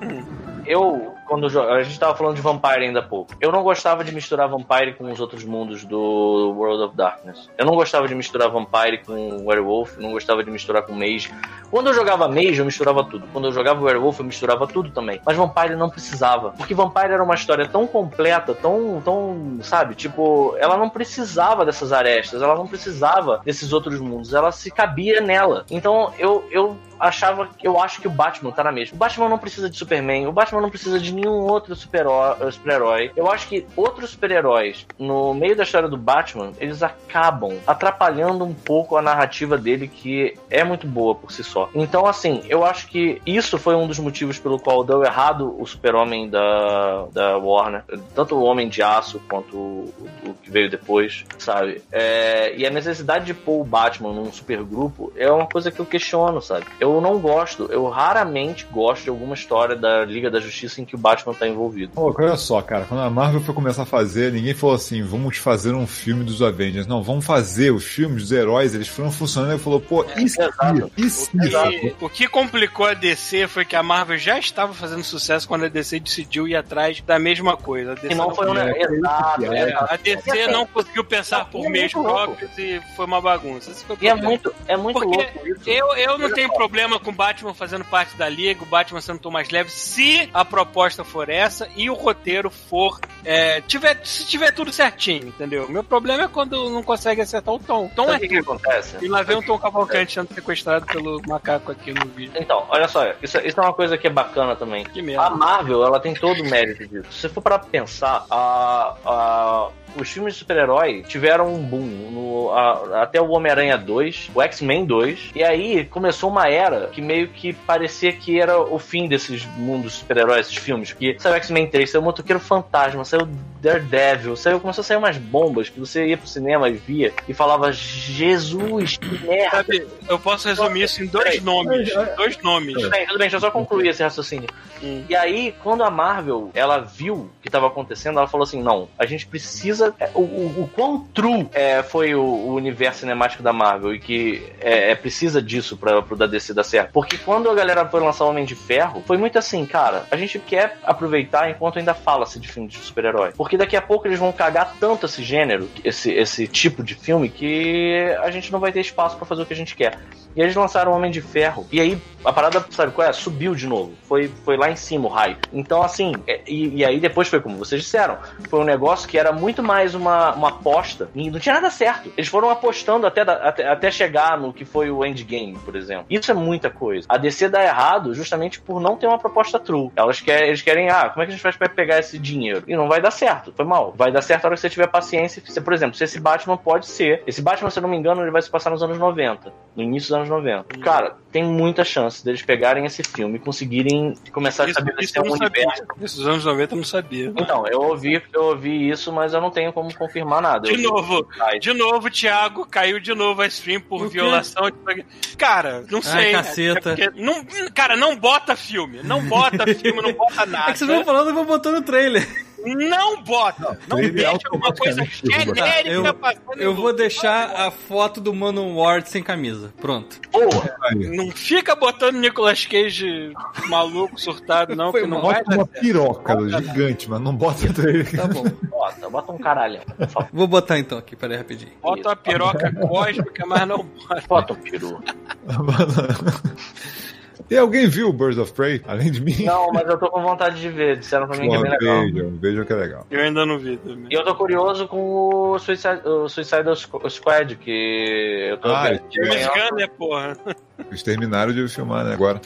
Eu, quando a gente tava falando de Vampire ainda há pouco, eu não gostava de misturar Vampire com os outros mundos do World of Darkness. Eu não gostava de misturar Vampire com Werewolf, não gostava de misturar com Mage. Quando eu jogava Mage, eu misturava tudo. Quando eu jogava Werewolf, eu misturava tudo também. Mas Vampire não precisava. Porque Vampire era uma história tão completa, tão, tão, sabe? Tipo, ela não precisava dessas arestas, ela não precisava desses outros mundos. Ela se cabia nela. Então, eu, eu achava, eu acho que o Batman tá na mesma. O Batman não precisa de Superman, o Batman não precisa de nenhum outro super-herói. super-herói. eu acho que outros super-heróis, no meio da história do Batman, eles acabam atrapalhando um pouco a narrativa dele, que é muito boa por si só. Então, assim, eu acho que isso foi um dos motivos pelo qual deu errado o Super-Homem da, da Warner. Tanto o Homem de Aço quanto o, o que veio depois, sabe? É, e a necessidade de pôr o Batman num supergrupo é uma coisa que eu questiono, sabe? Eu não gosto, eu raramente gosto de alguma história da Liga da Justiça em que o Batman tá envolvido. Pô, olha só, cara, quando a Marvel foi começar a fazer, ninguém falou assim, vamos fazer um filme dos Avengers. Não, vamos fazer os filmes dos heróis, eles foram funcionando e falou, pô, exato. e se, E o que complicou a DC foi que a Marvel já estava fazendo sucesso quando a DC decidiu ir atrás da mesma coisa. A DC E não foi um é. Exato, é, É, a DC assim, não conseguiu pensar não, por é meios próprios e foi uma bagunça. Foi E é muito, é muito Porque louco isso. Eu, eu não tenho problema com o Batman fazendo parte da liga, o Batman sendo tom mais leve, se a proposta for essa e o roteiro for. é, tiver, se tiver tudo certinho, entendeu? Meu problema é quando não consegue acertar o tom. O tom Sabe é o que, acontece? E lá vem um Tom Cavalcante sendo sequestrado pelo macaco aqui no vídeo. Então, olha só, isso, isso é uma coisa que é bacana também. Que A. Marvel, ela tem todo o mérito disso. Se você for para pensar, a, a- os filmes de super-herói tiveram um boom no, a- até o Homem-Aranha 2, o X-Men 2, e aí começou uma era que meio que parecia que era o fim desses mundos super-heróis, esses filmes. Porque saiu X-Men 3, saiu o Motoqueiro Fantasma, saiu Daredevil, saiu, começou a sair umas bombas que você ia pro cinema e via e falava: Jesus, que merda! Sabe, eu posso resumir isso em dois nomes. Dois nomes. Tudo bem, tudo bem, deixa eu só concluir esse raciocínio. Hum. E aí, quando a Marvel ela viu o que estava acontecendo, ela falou assim: não, a gente precisa. é, O, o, o quão true é, foi o, o universo cinemático da Marvel e que é, é, precisa disso para pro da DC dar certo. Porque quando a galera foi lançar o Homem de Ferro, foi muito assim, cara, a gente quer aproveitar enquanto ainda fala-se de filme de super-herói. Porque daqui a pouco eles vão cagar tanto esse gênero, esse, esse tipo de filme, que a gente não vai ter espaço para fazer o que a gente quer. E eles lançaram o Homem de Ferro. E aí, a parada, sabe qual é? Subiu de novo. Foi, foi lá em cima o hype. Então, assim, é- e, e aí depois foi como vocês disseram. Foi um negócio que era muito mais uma, uma aposta. E não tinha nada certo. Eles foram apostando até, até, até chegar no que foi o Endgame, por exemplo. Isso é muita coisa. A DC dá errado justamente por não ter uma proposta true. Elas querem, eles querem, ah, como é que a gente faz pra pegar esse dinheiro? E não vai dar certo. Foi mal. Vai dar certo a hora que você tiver paciência. Se, por exemplo, se esse Batman pode ser. Esse Batman, se eu não me engano, ele vai se passar nos anos 90. No início dos anos 90. Cara, tem muita chance deles pegarem esse filme e conseguirem começar a Isso, isso estabelecer um universo. Dos anos 90 eu não sabia. Então, eu ouvi, eu ouvi isso, mas eu não tenho como confirmar nada. De Eu novo, de novo, Thiago, caiu de novo a stream por violação. de- Cara, não sei. (laughs) caceta. É não, cara, não bota filme. Não bota (laughs) filme, não bota nada. É que vocês vão falando, eu vou botando no trailer. Não bota! Não, deixa alguma coisa genérica eu, passando eu vou deixar a foto do Mano Ward sem camisa. Pronto. Aí. Não fica botando Nicolas Cage maluco, surtado, não, Foi que não Bota uma piroca gigante, mas não bota. Tá bom. Bota, bota um caralho. Vou botar então aqui, peraí rapidinho. Bota uma piroca cósmica, mas não bota. Bota um peru. (laughs) E alguém viu Birds of Prey, além de mim? Não, mas eu tô com vontade de ver. Disseram pra mim que é bem legal. vejam, vejam que é legal. Eu ainda não vi também. E eu tô curioso com o Suicide, o Suicide Squad, que eu tô Ah, vendo. James Gunn, né, porra? Eles terminaram de filmar, né, agora.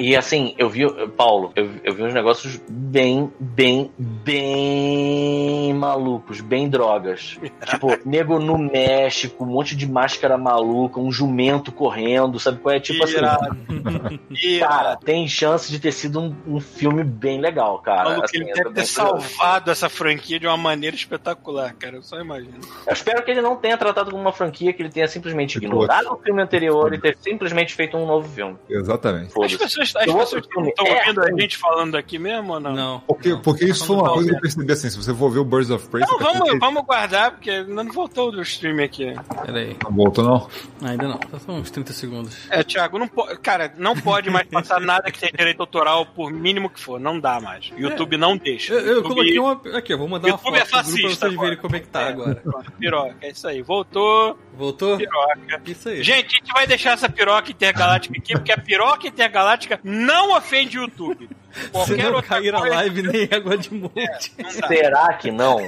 E assim, eu vi, Paulo, eu, eu vi uns negócios bem, bem, bem malucos, bem drogas. tipo, (laughs) nego no México, um monte de máscara maluca, um jumento correndo, sabe qual é? Tipo assim, (laughs) cara, tem chance de ter sido um, um filme bem legal, cara. Maluco, Assim, ele deve ter salvado essa franquia de uma maneira espetacular, cara. Eu só imagino. Eu espero que ele não tenha tratado como uma franquia, que ele tenha simplesmente ignorado o filme anterior e ter simplesmente feito um novo filme. Exatamente. As pessoas, as O outro pessoas estão é ouvindo a gente falando aqui mesmo ou não? Não. Porque, porque isso foi uma coisa que eu percebi assim, se você for ver o Birds of Prey, Não, tá vamos, vamos guardar, porque ainda não voltou do stream aqui. Peraí. Não voltou, não? Ainda não. Só uns 30 segundos. É, Thiago, não po... cara, não pode mais passar nada que tenha direito autoral, por mínimo que for. Não dá mais. YouTube não deixa. Eu, eu YouTube- coloquei uma. Aqui, eu vou mandar uma YouTube foto é pro grupo pra fascista vocês verem agora. como é que tá agora. Pronto, Piroca, é isso aí. Voltou, Voltou? piroca. Isso aí. Gente, a gente vai deixar essa piroca intergaláctica aqui, porque a piroca intergaláctica não ofende o YouTube. Se Qualquer não outra cair a live nem água de monte. dá. Será que não?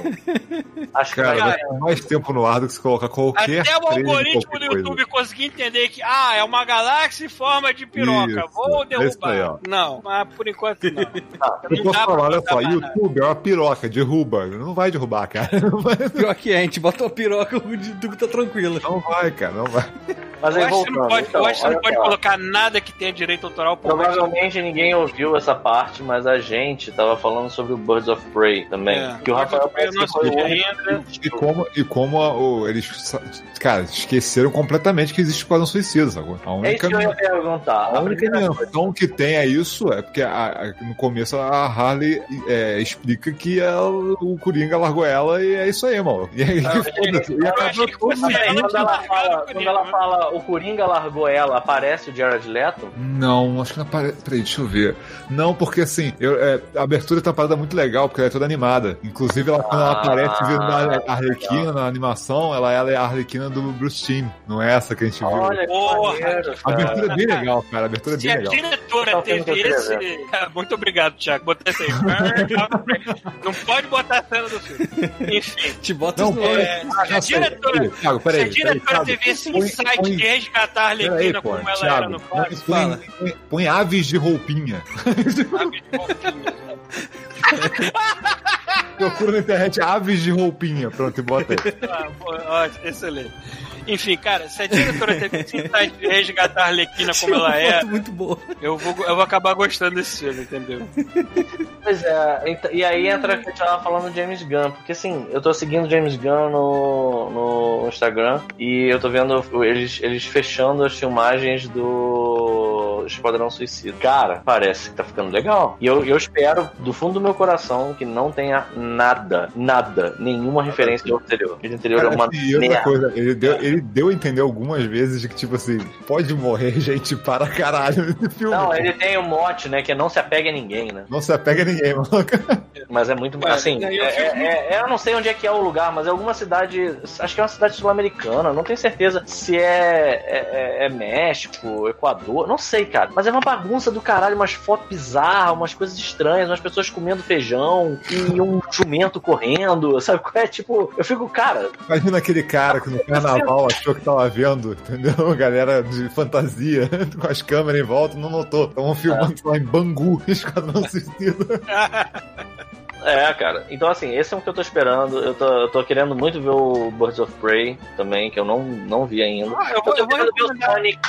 Acho que Cara, vai mais tempo no ar do que se colocar qualquer Até o algoritmo do coisa. YouTube conseguir entender que, ah, é uma galáxia em forma de piroca. Isso, Vou é aí, derrubar. ó. não, mas por enquanto não. Eu Não posso dá pra falar, olha só, mais nada. YouTube é uma piroca, derruba. Não vai derrubar, cara. (laughs) Vai, Pior que é, a gente bota uma piroca, o YouTube tá tranquilo. não vai cara, não vai. Mas Eu aí acho que você voltando, não pode, então, eu acho que não pode colocar nada que tenha direito autoral Provavelmente ninguém ouviu essa parte, mas a gente tava falando sobre o Birds of Prey também. É. Que o Rafael é único ainda. E como, e como a- o- eles, cara, esqueceram completamente que existe Esquadrão Suicida, sacou? A É isso única, que eu ia perguntar. a A única menção que tem é isso, é porque a- a- no começo a Harley é, explica que ela- o Coringa largou ela e é isso aí, mano. E aí, Ah, (laughs) foda-se. E acabou tudo. Quando ela, fala, o quando Coringa, ela né? fala o Coringa largou ela, aparece o Jared Leto? Não, acho que não aparece. Peraí, deixa eu ver. Não, porque assim, eu- é, a abertura tá uma parada muito legal, porque ela é toda animada. Inclusive, ela, quando ela Ah, aparece vendo a legal. Arlequina na animação, ela, ela é a Arlequina do Bruce Timm. Não é essa que a gente viu. Olha que Porra, A abertura cara. é bem legal, cara. A abertura é Se bem a legal. diretora Então, tem que teve esse. Ah, Muito obrigado, Thiago. Botei esse aí. (laughs) Não pode botar a cena do filme. Enfim. Te bota Não, É, se a diretora, Peraí, Thiago, se a diretora teve esse insight põe- de resgatar a Arlequina como ela Thiago, era no põe- põe aves de roupinha. (laughs) sabe? De roupinha? (laughs) Procura na internet aves de roupinha. Pronto, e bota aí. Ah, pô, ótimo, excelente. Enfim, cara, se a diretora teve de resgatar a Arlequina como ela é, muito boa. eu vou, eu vou acabar gostando desse filme, entendeu? Pois é, e aí entra o que eu tava falando do James Gunn, porque assim, eu tô seguindo o James Gunn no, no Instagram e eu tô vendo eles, eles fechando as filmagens do Esquadrão Suicida. Cara, parece que tá ficando legal. E eu, eu espero, do fundo do meu coração, que não tenha nada, nada, nenhuma referência do anterior. O anterior é uma (laughs) e outra merda. coisa, ele deu, ele deu a entender algumas vezes de que, tipo assim, pode morrer (laughs) gente para caralho nesse filme. Não, ele tem um mote, né, que é não se apegue a ninguém, né? Não se apega a ninguém, mano. (laughs) Mas é muito. Cara, assim, é- é- é- eu não sei onde é que é o lugar, mas é alguma cidade. Acho que é uma cidade sul-americana. Não tenho certeza se é, é, é- é México, Equador. Não sei, cara. Mas é uma bagunça do caralho, umas fotos bizarras, umas coisas estranhas, umas pessoas comendo feijão e um jumento correndo. Sabe (laughs) é? Tipo, eu fico, cara. Imagina aquele cara que no carnaval achou que tava vendo, entendeu? (laughs) Galera de fantasia, (laughs) com as câmeras em volta, não notou. Estavam filmando lá em Bangu, Esquadrão Suicida. É, cara. Então, assim, esse é o que eu tô esperando. Eu tô, eu tô querendo muito ver o Birds of Prey também, que eu não, não vi ainda. Ah, eu Eu eu tô vou querendo ver o. Sonic.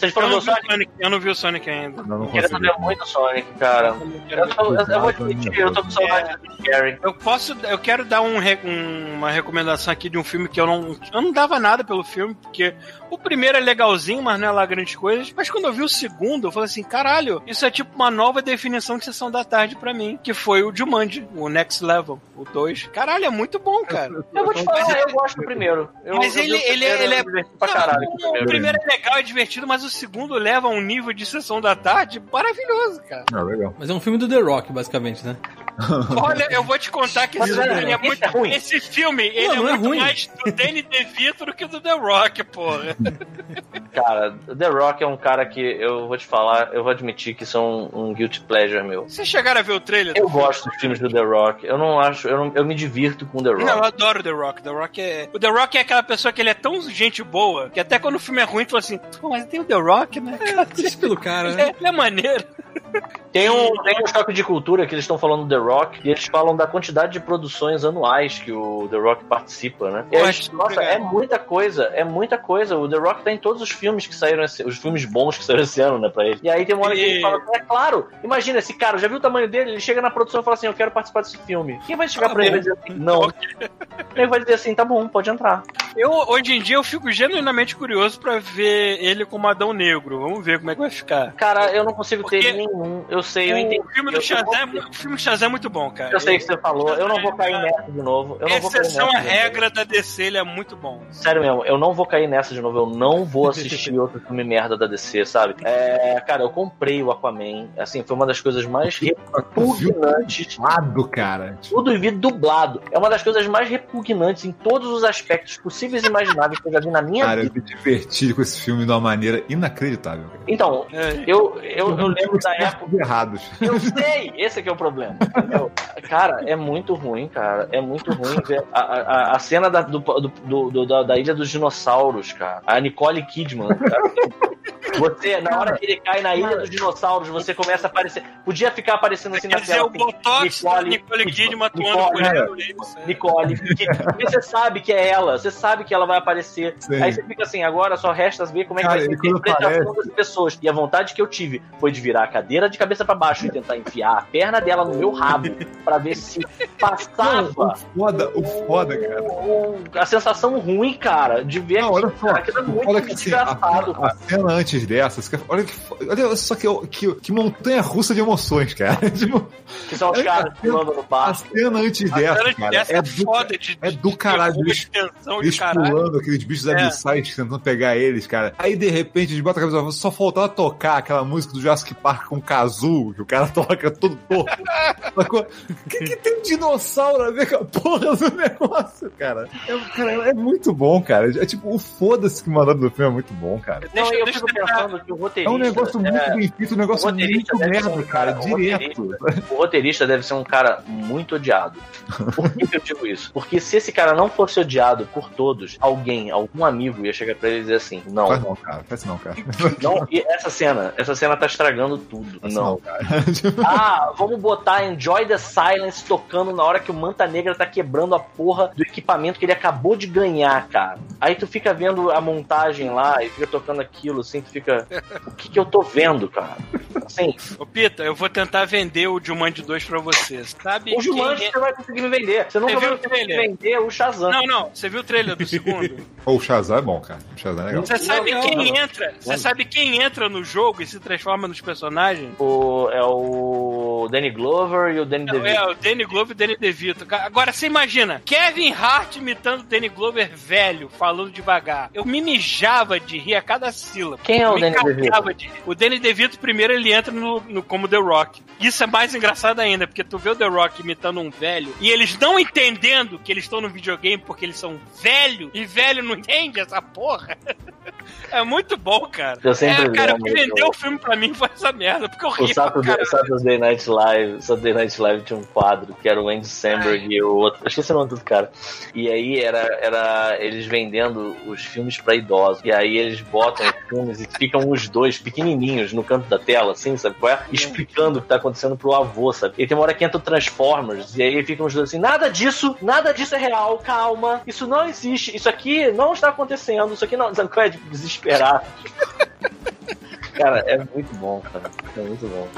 Vocês Eu foram ver não, o vi o Sonic? Sonic, eu não vi o Sonic ainda. Não, não Queria saber muito Sonic, cara. Eu, tô- eu- eu vou admitir, eu tô com saudade do Gary. Eu posso, eu quero dar um um- uma recomendação aqui de um filme que eu não, eu não dava nada pelo filme, porque o primeiro é legalzinho, mas não é lá grandes coisas. Mas quando eu vi o segundo, eu falei assim, caralho, isso é tipo uma nova definição de sessão da tarde pra mim, que foi o Jumanji, o Next Level, o 2. Caralho, é muito bom, cara. Eu vou te falar, eu gosto do primeiro. Eu, Mas eu ele- o primeiro, ele- ele é- eu diverti pra caralho o o primeiro. primeiro é legal, é divertido, mas o segundo leva a um nível de sessão da tarde maravilhoso, cara. Ah, legal. Mas é um filme do The Rock, basicamente, né? (laughs) Olha, eu vou te contar que esse, é, filme é esse muito, é ruim. esse filme ele Não, é não é muito ruim. mais do Danny DeVito do que do The Rock, porra. (laughs) Cara, The Rock é um cara que eu vou te falar, eu vou admitir que isso é um, um guilty pleasure meu. Vocês chegaram a ver o trailer? Eu do filme? gosto dos filmes do The Rock. Eu não acho, eu, não- eu me divirto com The Rock. Não, eu adoro The Rock. The Rock é. O The Rock é aquela pessoa que ele é tão gente boa que até quando o filme é ruim, tu fala assim, pô, mas tem o The Rock, né? Cara, Triste pelo cara, ele, né? (laughs) é, ele é maneiro. Tem um, tem um choque de cultura que eles estão falando do The Rock e eles falam da quantidade de produções anuais que o The Rock participa, né? Nossa, é muita coisa, é muita coisa. O The Rock tá em todos os filmes que saíram, esse, os filmes bons que saíram esse ano, né, pra ele. E aí tem uma hora que ele fala, é claro, imagina esse cara, já viu o tamanho dele? Ele chega na produção e fala assim, eu quero participar desse filme. Quem vai chegar Tá pra ele e bom. dizer assim, não? (laughs) Ele vai dizer assim, tá bom, pode entrar. Eu, hoje em dia, eu fico genuinamente curioso pra ver ele como Adão Negro. Vamos ver como é que vai ficar. Cara, eu não consigo ter Porque- nenhum. Eu sei, eu entendi. O filme do Shazam, o filme do Shazam é muito bom, cara. Eu sei o que você falou, eu não vou cair nessa de novo. Eu não vou cair nessa novo. regra da DC, ele é muito bom. Sério mesmo, eu não vou cair nessa de novo, eu não vou assistir (laughs) outro filme merda da DC, sabe? É, cara, eu comprei o Aquaman, assim, foi uma das coisas mais repugnantes. Lado, cara. Tudo em vídeo dublado. É uma das coisas mais repugnantes em todos os aspectos possíveis e imagináveis que eu já vi na minha Cara, eu vida. me diverti com esse filme de uma maneira inacreditável. cara. Então, É. eu, eu, eu lembro da época. errados. Eu sei, esse é que é o problema. (laughs) Cara, é muito ruim, cara. É muito ruim ver a, a, a cena da, do, do- do- da, da Ilha dos Dinossauros, cara. A Nicole Kidman. cara. Você, na hora que ele cai na Ilha dos Dinossauros, você começa a aparecer. Podia ficar aparecendo assim Quer na dizer, tela. o assim, Botox da Nicole- Nicole Kidman atuando cara. ele. é. Nicole, que, que você sabe que é ela, você sabe que ela vai aparecer. Sim. Aí você fica assim, agora só resta ver como é que Cara, vai ser a interpretação das pessoas. E a vontade que eu tive foi de virar a cadeira de cabeça pra baixo e tentar enfiar a perna dela no meu rabo pra ver se passava O foda, o foda, cara. o- a sensação ruim, cara, de ver Não, olha aquilo, só. cara, aquilo é muito Olha que assim, a, a cena antes dessa, você quer- olha, que, olha só que, que, que montanha russa de emoções, cara. (laughs) Tipo, Que são os caras que- pulando no a barco. cena antes A dessa, cena cara, dessa é é do, foda de, é do de caralho, eles- de de eles caralho. pulando, aqueles bichos É. abissais tentando pegar eles, cara. Aí, de repente, eles botam a cabeça, só faltava tocar aquela música do Jurassic Park com Kazoo, que o cara (laughs) toca todo torto. O que, que tem dinossauro a ver com a porra do negócio, cara? É, cara, é muito bom, cara. É tipo, o foda-se que mandaram do filme é muito bom, cara. Não, Deixa- eu deixa fico eu pensando que o É roteirista. um negócio muito é, bem feito, um negócio o roteirista muito deve ser merda, um cara, cara- o direto. o roteirista deve ser um cara muito odiado. Por que, eu digo isso? Porque se esse cara não fosse odiado por todos, alguém, algum amigo ia chegar pra ele e dizer assim: não, Faz não, cara. Faz não, cara. não, e essa cena, essa cena tá estragando tudo. Faz Não. cara. Ah, vamos botar Enjoy the Silence tocando na hora que o Manta Negra tá quebrando a porra do equipamento que ele acabou de ganhar, cara. Aí tu fica vendo a montagem lá e fica tocando aquilo, assim, tu fica. O que que eu tô vendo, cara? Assim, Ô, Pita, eu vou tentar vender o Jumanji 2 pra você. Sabe o Jumanji quem você vai conseguir me vender. Você viu vai o conseguir vender o Shazam. Não, não. Você viu o trailer do segundo? (laughs) O Shazam é bom, cara. O Shazam é legal. Você sabe não, quem não. entra? Você sabe quem entra no jogo e se transforma nos personagens? O, é o Danny Glover e o Danny É, DeVito. é, o Danny Glover e o Danny DeVito. Agora, você imagina, Kevin Hart imitando o Danny Glover velho, falando devagar. Eu me mijava de rir a cada sílaba. Quem é o Danny DeVito? de. O Danny DeVito, primeiro, ele entra no, no- como The Rock. Isso é mais engraçado ainda, porque tu vê o The Rock imitando um velho, e eles não entendendo que eles estão no videogame porque eles são velho, e velho não entende essa porra. (laughs) É muito bom, cara. Eu sempre é, cara, o que vendeu o filme pra mim foi essa merda, porque eu O ri pra Saturday. Saturday Night Live, Saturday Night Live tinha um quadro que era o Andy Samberg e o outro. Eu esqueci o nome do cara. E aí era, era eles vendendo os filmes pra idosos. E aí eles botam os filmes e ficam os dois pequenininhos no canto da tela, assim, sabe qual é? Explicando o que tá acontecendo pro avô, sabe? E tem uma hora que entra o Transformers e aí ficam os dois assim: nada disso, nada disso é real, calma, isso não existe, isso aqui não está acontecendo, isso aqui não. Sabe qual é? Tipo, desesperado. (laughs) Cara, é muito bom, cara. É muito bom.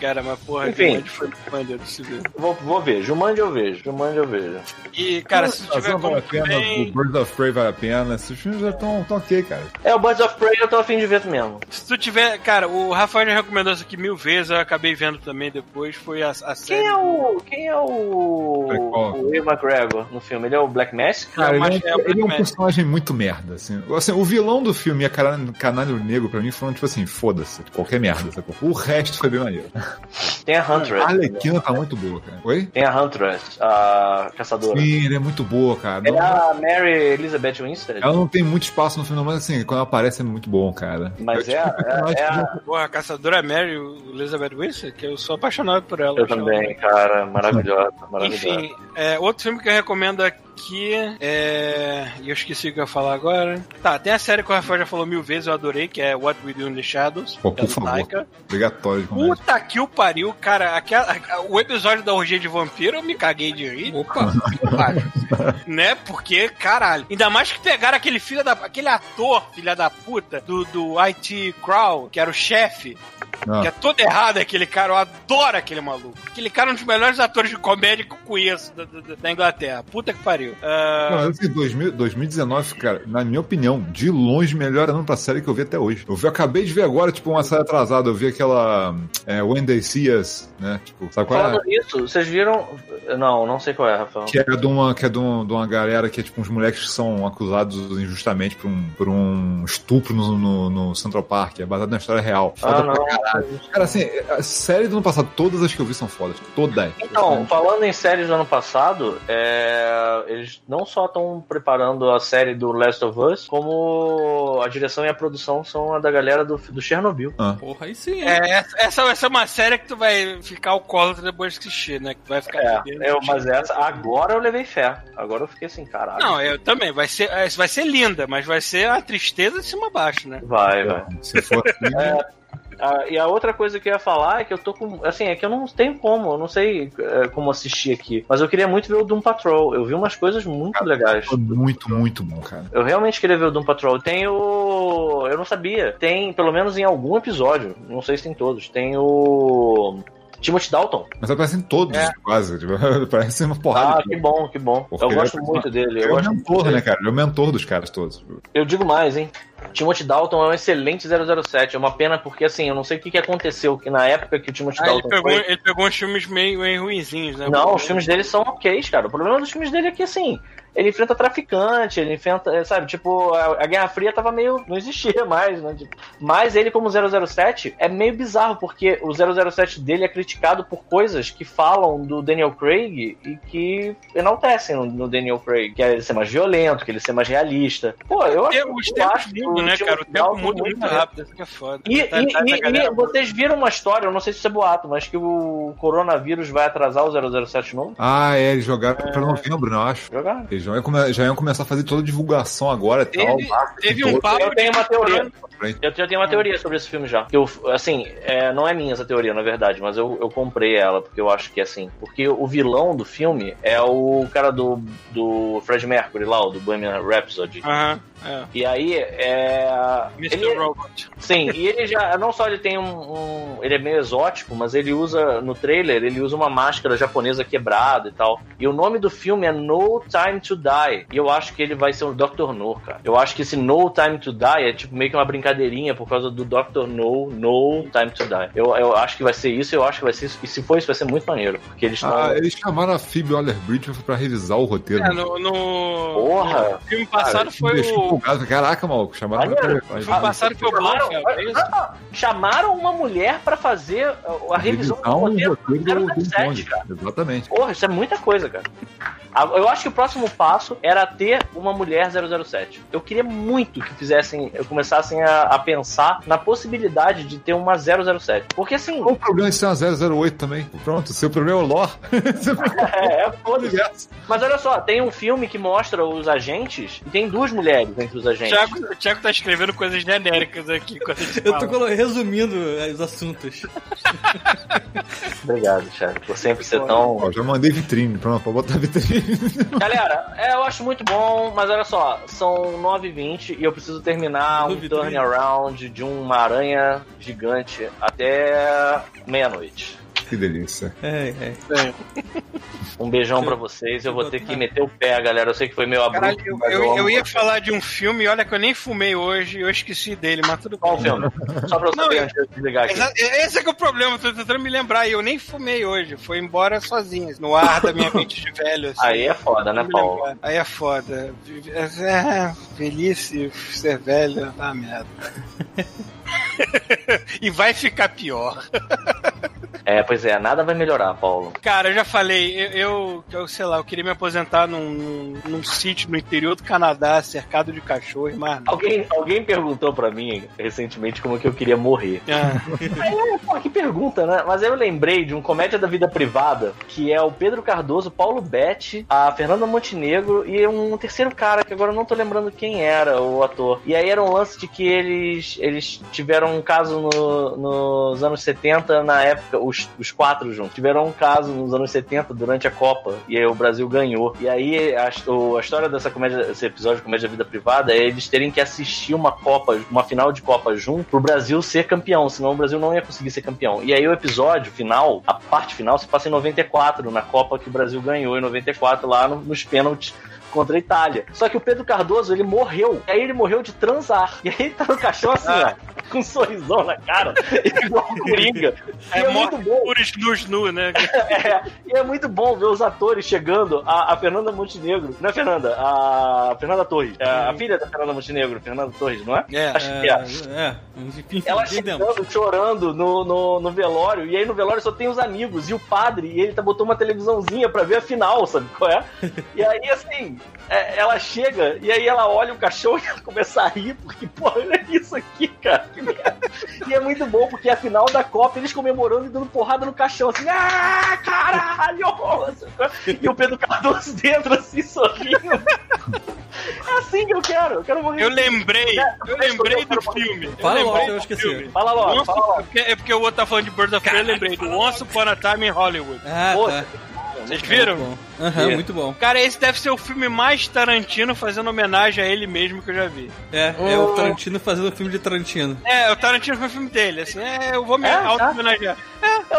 Cara, mas porra, Enfim. Jumanji foi maneiro de se ver. Vou, vou ver. Jumanji eu vejo. Jumanji eu vejo. E, cara, se tu tiver Razão vale como a pena, o Birds of Prey vale a pena. Esses filmes já estão tão ok, cara. É, o Birds of Prey eu tô afim de ver mesmo. Se tu tiver... Cara, o Rafael já recomendou isso aqui mil vezes, eu acabei vendo também depois, foi a, a série... Quem é o. Quem é o. O Will McGregor no filme? Ele é o Black Mask? Cara, ele, é, é um- ele é um personagem muito merda, assim. assim. O vilão do filme e a Canário Negro, pra mim, foram tipo assim, foda-se, qualquer merda, sacou? O resto foi bem maneiro. Tem a Huntress. A Arlequina tá muito boa, cara. Oi? Tem a Huntress, a caçadora. Sim, ele é muito boa, cara. Ela é a Mary Elizabeth Winstead. ela não tem muito espaço no filme, mas assim, quando ela aparece é muito bom, cara. Mas Eu, é, tipo, é, é a... Porra, a caçadora Mary, o Elizabeth Winstead, que eu sou apaixonado por ela. Eu acho ela- também, cara. Maravilhosa. maravilhosa. Enfim, é, outro filme que eu recomendo aqui é. E eu esqueci o que eu ia falar agora. Tá, tem a série que o Rafael já falou mil vezes, eu adorei, que é What We Do in the Shadows. Pô, é por favor. Taika. Obrigatório. Puta que o pariu, cara. Aquela, o episódio da orgia de vampiro eu me caguei de rir. Opa! (laughs) né? Porque, caralho. Ainda mais que pegaram aquele filho da. aquele ator, filha da puta, do, do IT Crow, que era o chefe. Ah. Que é todo errado aquele cara, eu adoro aquele maluco. Aquele cara é um dos melhores atores de comédia que eu conheço da, da- da Inglaterra. Puta que pariu. Ah, Não, assim, 2000, 2019, cara, na minha opinião, de longe, melhor ano pra série que eu vi até hoje. Eu, vi, eu acabei de ver agora, tipo, uma série atrasada. Eu vi aquela é, When Us, né? Tipo, sabe qual é? Falando nisso, vocês viram. Não, não sei qual é, Rafael. Que é de uma, que é de uma, de uma galera que é tipo uns moleques que são acusados injustamente por um, por um estupro no, no, no Central Park. É baseado na história real. Foda Ah, pra não. caralho. Cara, assim, a série do ano passado, todas as que eu vi são fodas. Todas. Então, falando em séries do ano passado, é, eles não só estão preparando a série do Last of Us, como a direção e a produção são a da galera do, do Chernobyl. Porra, aí sim, é, essa, essa vai ser uma série que tu vai ficar alcoólatra depois de assistir, né? Que tu vai ficar É, eu, mas essa, agora eu levei fé. Agora eu fiquei assim, caralho. Não, eu também. Vai ser, é, vai ser linda, mas vai ser a tristeza de cima a baixo, né? Vai, vai. Se for assim, Ah, e a outra coisa que eu ia falar é que eu tô com. Assim, é que eu não tenho como, eu não sei é, como assistir aqui. Mas eu queria muito ver o Doom Patrol. Eu vi umas coisas muito legais. foi muito, muito bom, cara. Eu realmente queria ver o Doom Patrol. Tem o. Eu não sabia. Tem, pelo menos em algum episódio, não sei se tem todos, tem o. Timothy Dalton. Mas aparecem todos, É. quase. Tipo, (laughs) parece uma porrada. Ah, que bom, que bom. Porque eu ele gosto é- muito dele. Ele Eu, é o gosto mentor, né, dele. cara? Ele é o mentor dos caras todos. eu digo mais, hein? Timothy Dalton é um excelente 007. É uma pena porque, assim, eu não sei o que, que aconteceu, que na época que o Timothy Ah, ele, Dalton pegou, foi... ele pegou uns filmes meio, meio ruinzinhos, né? Não, os filmes dele são ok, cara. O problema dos filmes dele é que, assim, ele enfrenta traficante, ele enfrenta, é, sabe, tipo, a, a Guerra Fria tava meio. não existia (laughs) mais, né? Tipo, mas ele, como 007, é meio bizarro, porque o 007 dele é criticado por coisas que falam do Daniel Craig e que enaltecem no, no Daniel Craig. Que é ele ser mais violento, que ele ser mais realista. Pô, eu acho. Tem- Os eu tempos acho mudam, né, cara? O tempo muda muito rápido, isso que é foda. E, Tá- e- tá- tá- e- galera- e vocês viram uma história, eu não sei se isso é boato, mas que o coronavírus vai atrasar o 007 novo? Ah, é, eles jogaram pra novembro, não acho. Jogar? Eles já iam, come- já iam começar a fazer toda a divulgação agora e tal. Teve, um papo Eu tenho uma teoria. Eu já tenho uma teoria sobre esse filme já. Eu, assim, é, não é minha essa teoria, na verdade, mas eu, eu comprei ela, porque eu acho que é assim. Porque o vilão do filme é o cara do, do Fred Mercury lá, o do Bohemian Rhapsody. Aham, é. E aí, é. Mr. ele- Robot. Sim, e ele já. Não só ele tem um, um- Ele é meio exótico, mas ele usa. No trailer, ele usa uma máscara japonesa quebrada e tal. E o nome do filme é No Time to Die. E eu acho que ele vai ser o Dr. No, cara. Eu acho que esse No Time to Die é tipo meio que uma brincadeirinha por causa do Dr. No, No Time to Die. Eu, eu acho que vai ser isso, eu acho que vai ser isso. E se for isso, vai ser muito maneiro. Porque eles estão. Ah, eles chamaram a Phoebe Waller-Bridge pra revisar o roteiro. É, no, no, Porra! no filme Cara, passado me foi deixou o. empolgado. Caraca, maluco, chamaram pra- o Chamaram, isso? Ah, chamaram uma mulher pra fazer a, a revisão do revisar o roteiro do, do 007, Bond. cara. Exatamente. Porra, isso é muita coisa, cara. Eu acho que o próximo passo era ter uma mulher 007. Eu queria muito que fizessem, eu começassem a, a pensar na possibilidade de ter uma 007. Porque assim, Qual o problema de ser uma 008 também? Pronto, seu problema é o lore. (laughs) É, (laughs) é é universo. Mas olha só, tem um filme que mostra os agentes e tem duas mulheres entre os O agentes. Thiago, o Thiago tá escrevendo coisas genéricas aqui Eu tô resumindo os assuntos. (laughs) Obrigado, Thiago, por sempre ser tão. Ó, já mandei vitrine, pronto, pode botar vitrine. (laughs) Galera, é, eu acho muito bom, mas olha só, são 9h20 e eu preciso terminar um turnaround de uma aranha gigante até meia-noite. Que delícia. É, é. Um beijão pra vocês. Eu vou ter que meter o pé, galera. Eu sei que foi meio abrupto. Caralho, eu, eu, eu ia falar de um filme, olha que eu nem fumei hoje, eu esqueci dele, mas tudo Qual bem. filme? Só pra eu Não, antes de eu desligar aqui. Exa- Esse é que é o problema, eu tô tentando me lembrar e eu nem fumei hoje. Foi embora sozinho, no ar da minha mente de velho. Assim. Aí é foda, né, Paulo? lembrar. Aí é foda. É, velhice, ser velho, tá merda. (laughs) (laughs) e vai ficar pior. É, pois é, nada vai melhorar, Paulo. Cara, eu já falei, eu, eu, eu, sei lá, eu queria me aposentar num, num, num sítio no interior do Canadá, cercado de cachorros, mas. Alguém, alguém perguntou pra mim recentemente como que eu queria morrer. Ah, (laughs) Aí eu, pô, que pergunta, né? Mas eu lembrei de um comédia da vida privada, que é o Pedro Cardoso, Paulo Betti, a Fernanda Montenegro e um terceiro cara que agora eu não tô lembrando quem era o ator. E aí era um lance de que eles, eles tiveram um caso no- nos anos 70, na época, os, os quatro juntos, tiveram um caso nos anos 70 durante a Copa, e aí o Brasil ganhou. E aí a, a história dessa comédia, esse episódio de comédia da vida privada é eles terem que assistir uma Copa, uma final de Copa junto, pro Brasil ser campeão, senão o Brasil não ia conseguir ser campeão. E aí o episódio final, a parte final, se passa em 94, na Copa que o Brasil ganhou em 94, lá no- nos pênaltis contra a Itália. Só que o Pedro Cardoso, ele morreu. E aí ele morreu de transar. E aí ele tá no caixão assim, ó, (laughs) com um sorrisão na cara, igual o Coringa. É, é muito bom. Por nu, né? (laughs) É, e é muito bom ver os atores chegando. A, a Fernanda Montenegro. Não é Fernanda, a Fernanda Torres. É a filha da Fernanda Montenegro, Fernanda Torres, não é? É. Acho que é. É, é. Enfim, Ela entendemos. chegando, chorando no, no, no velório, e aí no velório só tem os amigos e o padre, e ele tá botou uma televisãozinha pra ver a final, sabe qual é? (laughs) E aí, assim, é, ela chega, e aí ela olha o cachorro (laughs) e ela começa a rir, porque, porra, olha isso aqui, cara. que merda. E é muito bom, porque é a final da Copa, eles comemorando e dando porrada no caixão, assim, ah, caralho! E o Pedro Cardoso dentro, assim, sorrindo. É assim que eu quero, eu quero morrer. Eu lembrei, eu lembrei do filme. Eu Fala logo, lembrei eu esqueci. filme. Fala logo, Once- fala logo. é porque- É o outro tá falando de Birds of Prey, eu lembrei do Once Upon a Time in Hollywood. Ah, Pô, tá. Vocês viram? Muito bom. Aham, É. muito bom. Cara, esse deve ser o filme mais Tarantino fazendo homenagem a ele mesmo que eu já vi. É, é o Tarantino fazendo filme de Tarantino. É, o Tarantino foi o filme dele, assim, é, eu vou me É, tá.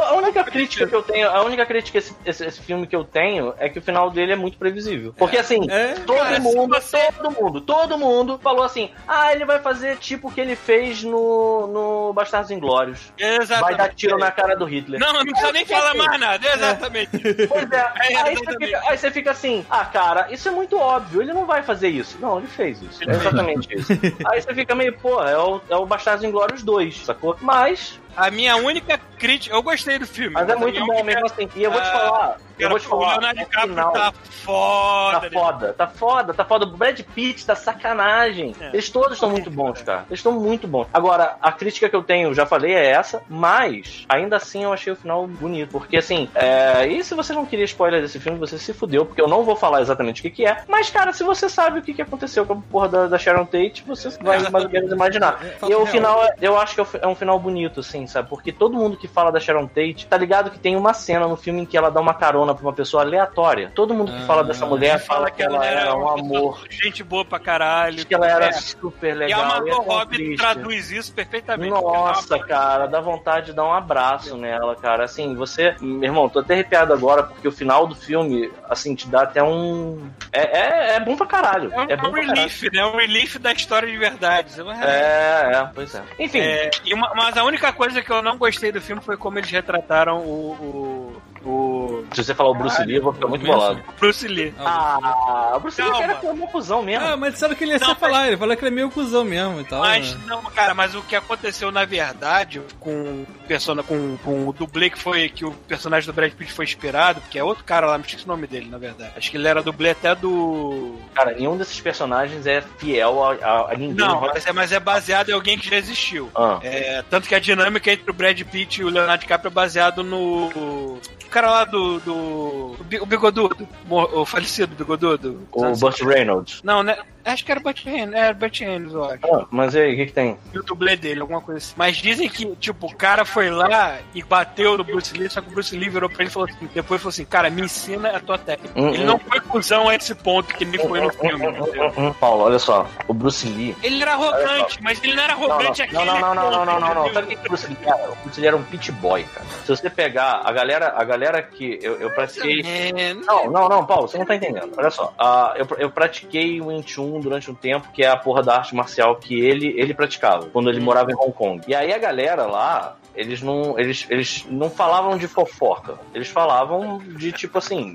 A única crítica que eu tenho, a única crítica esse, esse, esse filme que eu tenho é que o final dele é muito previsível. Porque assim, É, todo cara, mundo, você- todo mundo, todo mundo falou assim: ah, ele vai fazer tipo o que ele fez no, no Bastardos Inglórios. Exatamente. Vai dar tiro na cara do Hitler. Não, não precisa nem falar assim. mais nada, exatamente. Pois é, (laughs) É, aí, você exatamente. fica, aí você fica assim, ah, cara, isso é muito óbvio, ele não vai fazer isso. Não, ele fez isso. É exatamente isso. (laughs) aí você fica meio, pô, é o, é o Bastardos Inglórios 2, sacou? Mas, A minha única crítica, eu gostei do filme. mas é muito bom única- mesmo assim. E eu vou te Ah, falar, eu vou te o falar. Leonardo no DiCaprio final- tá foda. Tá foda, tá foda, tá foda. O Brad Pitt tá sacanagem. É. Eles todos estão muito bons, cara. Eles estão muito bons. Agora, a crítica que eu tenho, já falei, é essa, mas ainda assim eu achei o final bonito. Porque assim, é... e se você não queria spoiler desse filme, você se fudeu, porque eu não vou falar exatamente o que, que é. Mas, cara, se você sabe o que, que aconteceu com a porra da, da Sharon Tate, você vai mais ou menos imaginar. É, E fala o final, é- eu acho que é é um final bonito, assim, sabe? Porque todo mundo que fala da Sharon Tate tá ligado que tem uma cena no filme em que ela dá uma carona pra uma pessoa aleatória. Todo mundo que Ah, fala dessa mulher fala que ela era um uma pessoa amor. Gente boa pra caralho. Que ela era É. super legal. a e é Margot Robbie traduz isso perfeitamente. Nossa, cara, dá vontade de dar um abraço nela, cara. Assim, você. Meu irmão, tô até arrepiado agora, porque o final do filme, assim, te dá até um. É, é, é bom pra caralho. É um, É bom caralho. relief, né? É um relief da história de verdade. É, é, pois é. Enfim, É, uma- mas a única coisa que eu não gostei do filme foi como eles retrataram o. o, o se você falar o Bruce Lee, eu vou ficar muito bolado. Bruce Lee. Ah, o Bruce Lee era que é uma confusão mesmo. Ah, mas sabe o que ele ia Não, falar? Ele falou que ele é meio cuzão mesmo e tal. Mas, né? não, cara, mas o que aconteceu na verdade com o persona, com, com o dublê que foi que o personagem do Brad Pitt foi inspirado, porque é outro cara lá, me esqueci o nome dele, na verdade. Acho que ele era dublê até do. Cara, nenhum desses personagens é fiel a, a- a ninguém. Não, mas é, mas é baseado em alguém que já existiu. Ah. É, tanto que a dinâmica entre o Brad Pitt e o Leonardo DiCaprio é baseado no. O cara lá do. do o bi- o bigodudo, o, o falecido bigodudo. O Burt Reynolds. Não, né? Acho que era Burt Reynolds, era Burt Reynolds, eu acho. Ah, mas e aí, o que, que tem? E o dublê dele, alguma coisa assim. Mas dizem que, tipo, o cara foi lá e bateu no Bruce Lee, só que o Bruce Lee virou pra ele e falou assim, depois falou assim, cara, me ensina a tua técnica. Hum, ele hum. não foi cuzão a esse ponto que ele foi no filme, entendeu? Hum, Paulo, olha só. O Bruce Lee. Ele era arrogante, mas ele não era Não, não, arrogante não, aquele não, não, não, não, não, não, não. ponto, Sabe o que o Bruce Lee era? O Bruce Lee era um pit boy, cara. Se você pegar a galera, a galera que eu, eu pratiquei. É, Não, não, não, Paulo, você não tá entendendo. Olha só. ah, eu, eu pratiquei o Wing Chun durante um tempo, que é a porra da arte marcial que ele, ele praticava, quando ele morava em Hong Kong. E aí a galera lá, eles não, eles, eles não falavam de fofoca. Eles falavam de tipo assim.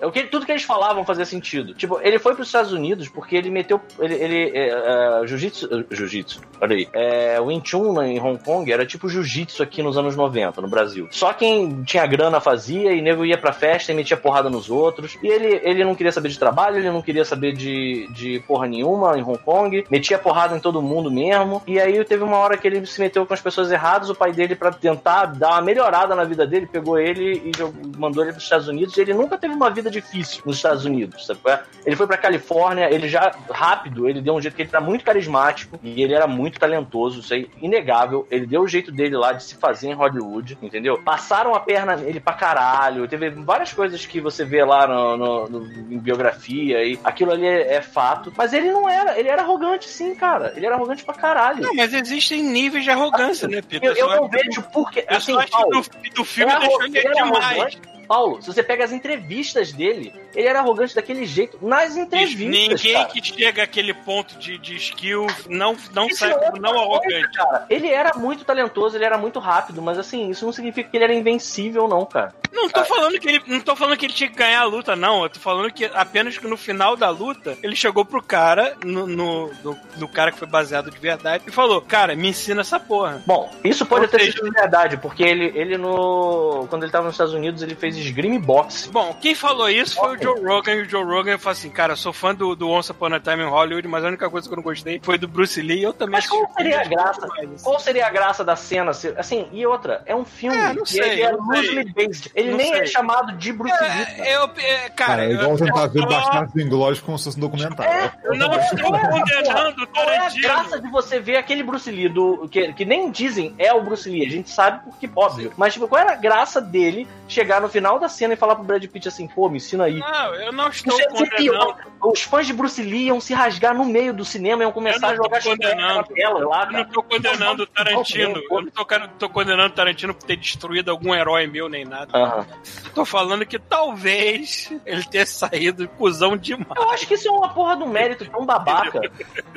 É O que, tudo que eles falavam fazia sentido. Tipo, ele foi para os Estados Unidos porque ele meteu. Ele. ele é, é, jiu-jitsu. uh, Jiu-jitsu, olha aí. É, o Wing Chun em Hong Kong era tipo jiu-jitsu aqui nos anos 90, no Brasil. Só quem tinha grana fazia e nego ia pra festa e metia porrada nos outros. E ele, ele não queria saber de trabalho, ele não queria saber de, de porra nenhuma em Hong Kong. Metia porrada em todo mundo mesmo. E aí teve uma hora que ele se meteu com as pessoas erradas. O pai dele, pra tentar dar uma melhorada na vida dele, pegou ele e mandou ele pros Estados Unidos. E ele nunca teve uma vida difícil nos Estados Unidos, sabe? é? Ele foi pra Califórnia, ele já rápido, ele deu um jeito que ele era muito carismático e ele era muito talentoso, isso aí inegável. Ele deu o jeito dele lá de se fazer em Hollywood, entendeu? Passaram a perna nele pra caralho. Teve várias coisas que você vê lá no, no- no- em biografia e aquilo ali é, é fato. Mas ele não era, ele era arrogante sim, cara. Ele era arrogante pra caralho. Não, mas existem níveis de arrogância, né, Peter? Eu, eu não vejo porque. Eu Assim, só acho Paulo, que do, do filme era deixou ele demais. arrogante. Paulo, se você pega as entrevistas dele, ele era arrogante daquele jeito. Nas entrevistas. Ninguém cara. que chega àquele ponto de, de skill não, não Isso sai é como não arrogante. cara. Ele era muito talentoso, ele era muito rápido, mas assim, isso não significa que ele era invencível, não, cara. Não tô falando que ele não tô falando que ele tinha que ganhar a luta, não. Eu tô falando que apenas que no final da luta ele chegou pro cara, no, no, no- no cara que foi baseado de verdade, e falou: Cara, me ensina essa porra. Bom, isso pode Ou ter seja- sido verdade, porque ele, ele no. Quando ele tava nos Estados Unidos, ele fez esgrime boxe. Bom, quem falou isso foi o Joe Rogan, e o Joe Rogan falou assim: Cara, eu sou fã do, do Once Upon a Time in Hollywood, mas a única coisa que eu não gostei foi do Bruce Lee. Eu também Mas qual seria a graça? Qual seria a graça da cena? se- Assim, e outra, é um filme. É, não e sei, ele é não sei. loosely based. Ele nem é sei. chamado de Bruce Lee. cara. É, eu, é, cara, Cara, é igual tentar ver eu- Bastardos Inglórios como se fosse um documentário. eu não estou condenando o Qual é a Tarantino. graça de você ver aquele Bruce Lee do, que, que nem dizem é o Bruce Lee? A gente sabe porque, óbvio. Mas, tipo, qual era a graça dele chegar no final da cena e falar pro Brad Pitt assim, pô, me ensina aí. Não, eu não estou Isso condenando. Os fãs de Bruce Lee iam se rasgar no meio do cinema, iam começar a não jogar condenando. tela lá, Eu não tô condenando o Tarantino. Eu não tô, tô condenando o Tarantino por ter destruído algum herói meu nem nada. Aham. Tô falando que talvez ele tenha saído cuzão demais. Eu acho que isso é uma porra um mérito tão babaca. (laughs)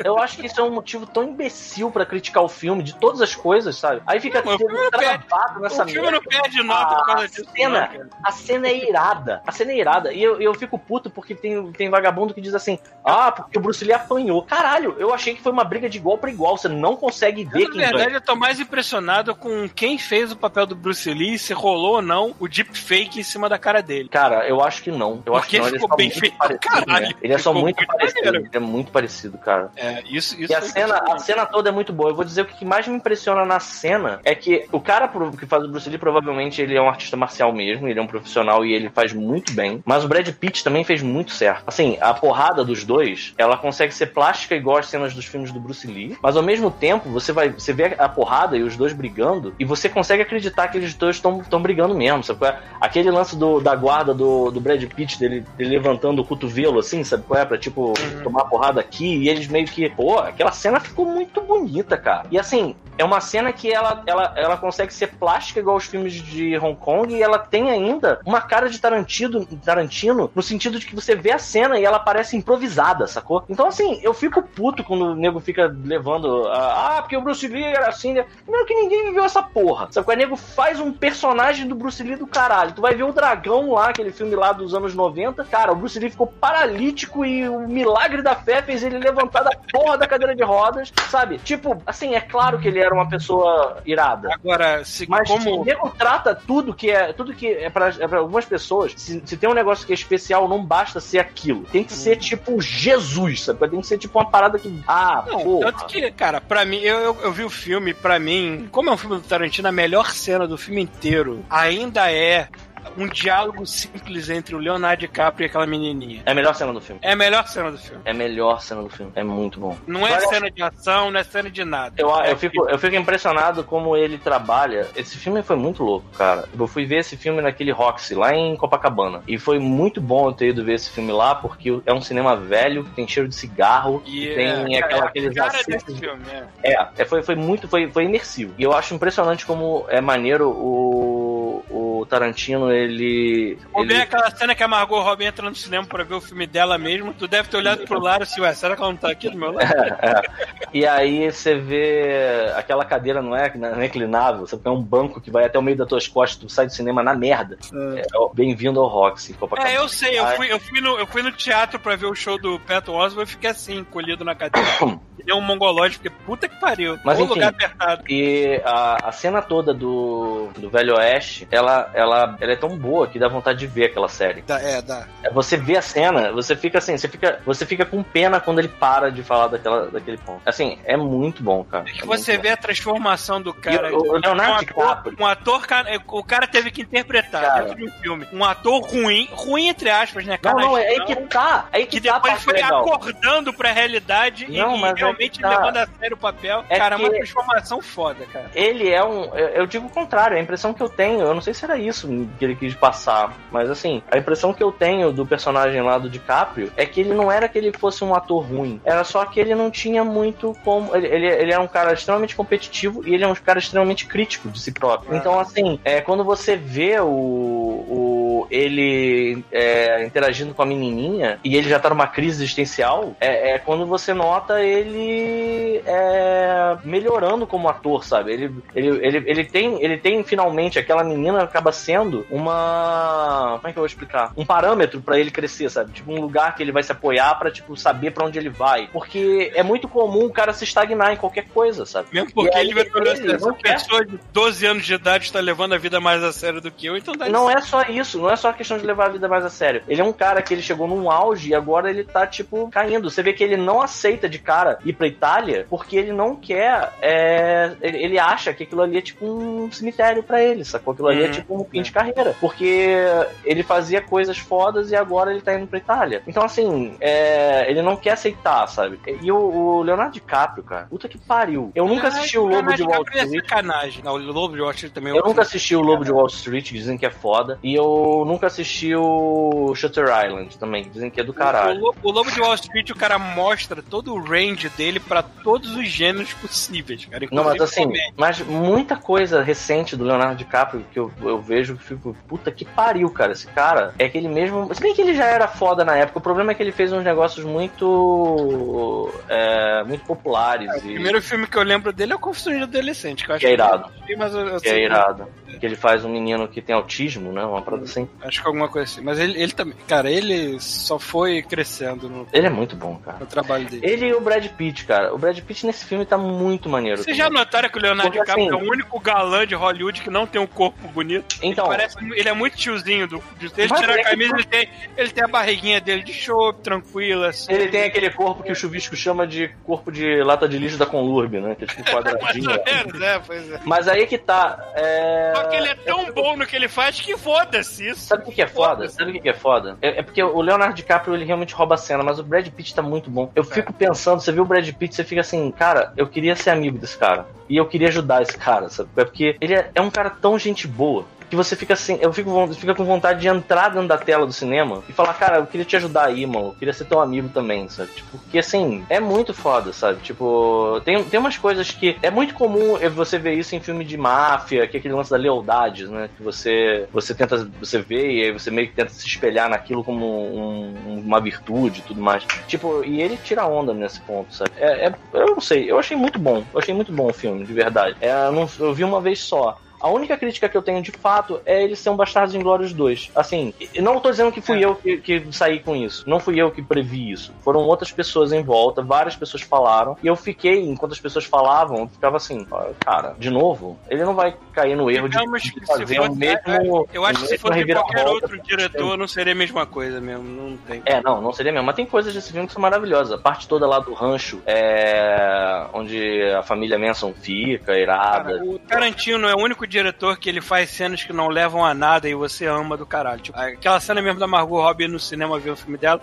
Eu acho que isso é um motivo tão imbecil pra criticar o filme, de todas as coisas, sabe? Aí fica Não, mas o filme não travado nessa o filme merda. não perde nota por causa A disso. cena, não. A cena é irada. A cena é irada. E eu, eu fico puto porque tem, tem vagabundo que diz assim: Ah, porque o Bruce Lee apanhou. Caralho, eu achei que foi uma briga de igual pra igual. Você não consegue ver Na quem verdade, ganha. eu tô mais impressionado com quem fez o papel do Bruce Lee, se rolou ou não o deepfake em cima da cara dele. Cara, eu acho que não. Eu acho Porque que não. Ele é ficou bem muito feito. parecido. Caralho, né? Ele é só muito parecido. maneiro. Ele é muito parecido, cara. É, isso, isso E a cena, a cena toda é muito boa. Eu vou dizer o que mais me impressiona na cena é que o cara que faz o Bruce Lee provavelmente ele é um artista marcial mesmo, ele é um profissional e ele faz muito bem. Mas o Brad Pitt também fez muito certo. Assim, a porrada dos dois, ela consegue ser plástica igual as cenas dos filmes do Bruce Lee, mas ao mesmo tempo você vai, você vê a porrada e os dois brigando e você consegue acreditar que eles dois estão brigando mesmo, sabe? qual é? Aquele lance do, da guarda do, do Brad Pitt dele, dele levantando o cotovelo assim, sabe qual é? Pra tipo tomar porrada aqui e eles meio que, pô, aquela cena ficou muito bonita, cara. E assim, é uma cena que ela, ela, ela consegue ser plástica igual os filmes de Hong Kong e ela tem ainda uma cara de Tarantino, Tarantino no sentido de que você vê a cena e ela parece improvisada, sacou? Então assim, eu fico puto quando o nego fica levando a, ah, porque o Bruce Lee era assim, né? Primeiro que ninguém viveu essa porra. Sabe? O nego faz um personagem do Bruce Lee do caralho. Tu vai ver o Dragão lá, aquele filme lá dos anos 90. Cara, o Bruce Lee ficou paralítico e o milagre da fé fez ele levantar da porra da cadeira de rodas, sabe? Tipo, assim, é claro que ele era uma pessoa irada. Agora, se, Mas como. o nego trata tudo que é tudo que é pra, é pra algumas pessoas. Se, se tem um negócio que é especial, não basta ser aquilo. Tem que ser tipo Jesus, sabe? Tem que ser tipo uma parada que. Ah, Não, porra. tanto que, cara, pra mim, eu, eu, eu vi o filme, pra mim, como é um filme do Tarantino, a melhor cena do filme inteiro ainda é um diálogo simples entre o Leonardo DiCaprio e aquela menininha. É a melhor cena do filme. É a melhor cena do filme. É a melhor cena do filme. É muito bom. Não é cena de ação, não é cena de nada. Eu, É eu, fico, eu fico impressionado como ele trabalha. Esse filme foi muito louco, cara. Eu fui ver esse filme naquele Roxy, lá em Copacabana. E foi muito bom eu ter ido ver esse filme lá, porque é um cinema velho, tem cheiro de cigarro, E que tem é, aquela, é aqueles de filme, é. É, é, foi, foi muito, foi, foi imersivo. E eu acho impressionante como é maneiro o, o Tarantino, ele. Vou ele ver aquela cena que a Margot Robbie entra no cinema pra ver o filme dela mesmo. Tu deve ter olhado pro lado assim, ué, será que ela não tá aqui do meu lado? (laughs) É. E aí você vê aquela cadeira não é, não é inclinável, você tem um banco que vai até o meio das tuas costas, tu sai do cinema na merda. É, ó, Bem-vindo ao Roxy, Copacabana. É, eu sei, eu fui, eu, fui no, eu fui no teatro pra ver o show do Pat Oswalt e fiquei assim, encolhido na cadeira. (coughs) Deu um mongolóide, porque puta que pariu. Mas Ou enfim. lugar apertado. E a, a cena toda do, do Velho Oeste, ela, ela, ela é tão boa que dá vontade de ver aquela série. Dá, é, dá. Você vê a cena, você fica assim, você fica, você fica com pena quando ele para de falar daquela, daquele ponto. Assim, é muito bom, cara. É que É você vê a transformação do cara. E o- o Leonardo um ator, DiCaprio. um ator, cara, o cara teve que interpretar Cara. dentro de um filme. Um ator ruim, ruim entre aspas, né, Não, cara? não, é aí que tá. Aí que, que tá a depois foi legal. acordando pra realidade e- Não, e, mas é realmente que tá. levando a sério o papel. É cara, é uma que- transformação foda, cara. Ele é um. Eu eu digo o contrário, a impressão que eu tenho, eu não sei se era isso que ele quis passar, mas assim, a impressão que eu tenho do personagem lá do DiCaprio é que ele não era que ele fosse um ator ruim, era só que ele não tinha muito como. Ele, ele, ele era um cara extremamente competitivo e ele é um cara extremamente crítico de si próprio. Então, assim, é, quando você vê o. o ele é, interagindo com a menininha e ele já tá numa crise existencial, é, é quando você nota ele é, melhorando como ator, sabe? Ele, ele, ele, ele, tem, ele tem finalmente aquela menina acaba sendo uma. Como é que eu vou explicar? Um parâmetro pra ele crescer, sabe? Tipo, um lugar que ele vai se apoiar pra tipo, saber pra onde ele vai. Porque é muito comum o cara se estagnar em qualquer coisa, sabe? Mesmo porque aí, ele vai olhar ele essa pessoa de 12 anos de idade está levando a vida mais a sério do que eu, então dá Não é só isso, não é só a questão de levar a vida mais a sério. Ele é um cara que ele chegou num auge e agora ele tá, tipo, caindo. Você vê que ele não aceita de cara ir pra Itália porque ele não quer. é, ele, ele acha que aquilo ali é tipo um cemitério pra ele, sacou? Aquilo ali é Uhum. tipo um fim de carreira. Porque ele fazia coisas fodas e agora ele tá indo pra Itália. Então, assim, é, ele não quer aceitar, sabe? E o, o Leonardo DiCaprio, cara, puta que pariu. Eu nunca assisti o Lobo de Wall é Street. sacanagem. Não, o Lobo de Wall Street também é Eu nunca assisti o Lobo de Wall Street, que dizem que é foda. E eu nunca assisti o Shutter Island também, que dizem que é do caralho. O Lobo de Wall Street, o cara mostra todo o range dele pra todos os gêneros possíveis, cara. Não, mas assim, mas muita coisa recente do Leonardo DiCaprio que eu, eu vejo que fico, puta que pariu, cara. Esse cara é aquele mesmo. Se bem que ele já era foda na época, o problema é que ele fez uns negócios muito. é, muito populares. O e primeiro filme que eu lembro dele é o Confissões de Adolescente, que eu acho Que é irado. que, mas eu, eu que é irado. Que ele faz um menino que tem autismo, né? Uma parada assim. Acho que alguma coisa assim. Mas ele, ele também, cara, ele só foi crescendo no, Ele é muito bom, cara. no trabalho dele. Ele e o Brad Pitt, cara. O Brad Pitt nesse filme tá muito maneiro. Vocês já notaram que o Leonardo Porque, DiCaprio assim- é o único galã de Hollywood que não tem um corpo bonito? Então, Ele, parece, ele é muito tiozinho. Do, ele Mas tira é a que- camisa, ele tem, ele tem a barriguinha dele de chope, tranquila. Assim. ele tem aquele corpo que o chuvisco chama de corpo de lata de lixo da Conlurb, né? Que é tipo (laughs) Mais quadradinho. ou menos, é, pois é. Mas aí que tá. É... Só que ele é tão bom no que ele faz que foda-se isso. Sabe o que, que é foda? Sabe o que, que é foda? É, é porque o Leonardo DiCaprio ele realmente rouba a cena, mas o Brad Pitt tá muito bom. Eu fico pensando, você viu o Brad Pitt, você fica assim, cara, eu queria ser amigo desse cara. E eu queria ajudar esse cara, sabe? É porque ele é, é um cara tão gente boa. Que você fica assim, eu fico, fica com vontade de entrar dentro da tela do cinema e falar, cara, eu queria te ajudar aí, mano. Eu queria ser teu amigo também, sabe? Tipo, porque assim, é muito foda, sabe? Tipo, tem, tem umas coisas que. É muito comum você ver isso em filme de máfia, que é aquele lance da lealdade, né? Que você, você tenta. Você vê e aí você meio que tenta se espelhar naquilo como um- uma virtude e tudo mais. Tipo, e ele tira onda nesse ponto, sabe? É, é- eu não sei, eu achei muito bom. Eu achei muito bom o filme, de verdade. É, eu, não- eu vi uma vez só. A única crítica que eu tenho de fato é ele ser um Bastardos Inglórios 2. Assim, não tô dizendo que fui eu que, que saí com isso. Não fui eu que previ isso. Foram outras pessoas em volta, várias pessoas falaram. E eu fiquei, enquanto as pessoas falavam, eu ficava assim, "Ah, cara, de novo, ele não vai cair no erro de, Digamos de fazer o mesmo. Eu acho que se fosse qualquer outro diretor, não seria a mesma coisa mesmo. Não tem. É, não, não seria mesmo. Mas tem coisas desse filme que são maravilhosas. A parte toda lá do rancho, é, onde a família Manson fica, irada. Cara, o Tarantino é o único diretor que ele faz cenas que não levam a nada e você ama do caralho. Tipo, aquela cena mesmo da Margot Robbie no cinema ver o filme dela.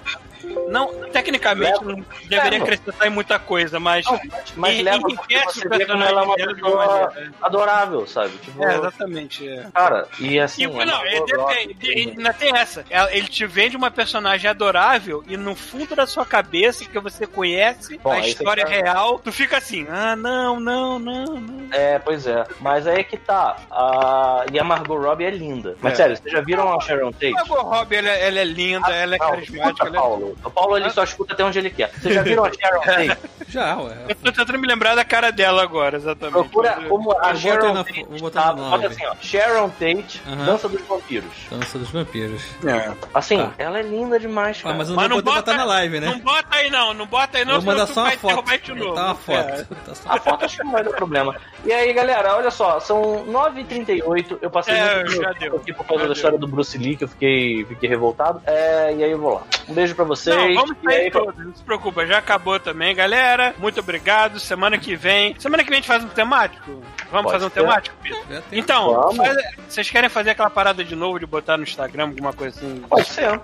Não, tecnicamente não deveria Leva. acrescentar em muita coisa, mas. Não, mas e- leva enriquece o ela é uma dela de pessoa adorável, sabe? Tipo, É, exatamente. É. cara, e assim... E, não, é, Margot Robbie- depende, e ainda tem essa. Ele te vende uma personagem adorável e no fundo da sua cabeça, que você conhece Bom, a história tá- real, tu fica assim, ah, não, não, não, não. É, pois é. Mas aí é que tá. A... E a Margot Robbie é linda. Mas É. sério, vocês já viram a Sharon Tate? A Margot Robbie, ela, ela é linda, ela é Não, carismática. escuta, Ela é... Paulo. O Paulo ele só escuta até onde ele quer. Vocês já viram a Sharon (laughs) Tate? Já, ué. Eu tô tentando me lembrar da cara dela agora, exatamente. Procura Mas, como a Sharon na- Tate. vou botar tá? no Olha nove. assim, ó. Sharon Tate. Dança dos Vampiros. Dança dos vampiros. é. Assim, Tá. ela é linda demais, Ah, cara. mas eu não Mas vou não poder bota, botar na live, né? Não bota aí não, não bota aí não, Vou mandar só uma foto. derrubar de novo. Botar uma foto. É. Tá A foto acho que não vai dar problema. E aí, galera, olha só, são 9h38. Eu passei É, muito já tempo deu. aqui por causa Já da história do Bruce Lee, que eu fiquei, fiquei revoltado. É, e aí eu vou lá. Um beijo pra vocês. Não, vamos e aí, sair todos, não se preocupa, já acabou também, galera. Muito obrigado. Semana que vem. Semana que vem a gente faz um temático? Vamos Pode fazer um ser. temático, Pedro? Então, Vamos. faz- vocês querem fazer aquela parada de novo de botar no Instagram alguma coisa assim? Pode ser.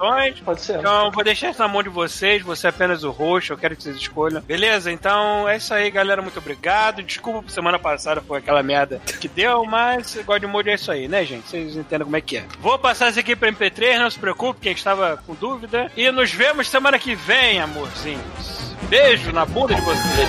Pode ser. Então, vou deixar isso na mão de vocês. Você é apenas o roxo. Eu quero que vocês escolham. Beleza? Então, é isso aí, galera. Muito obrigado. Desculpa por semana passada foi aquela merda que deu, mas God Mode é isso aí, né, gente? Vocês entendem como é que é. Vou passar isso aqui pra MP3, não se preocupe, quem estava com dúvida. E nos vemos semana que vem, amorzinhos. Beijo na bunda de vocês.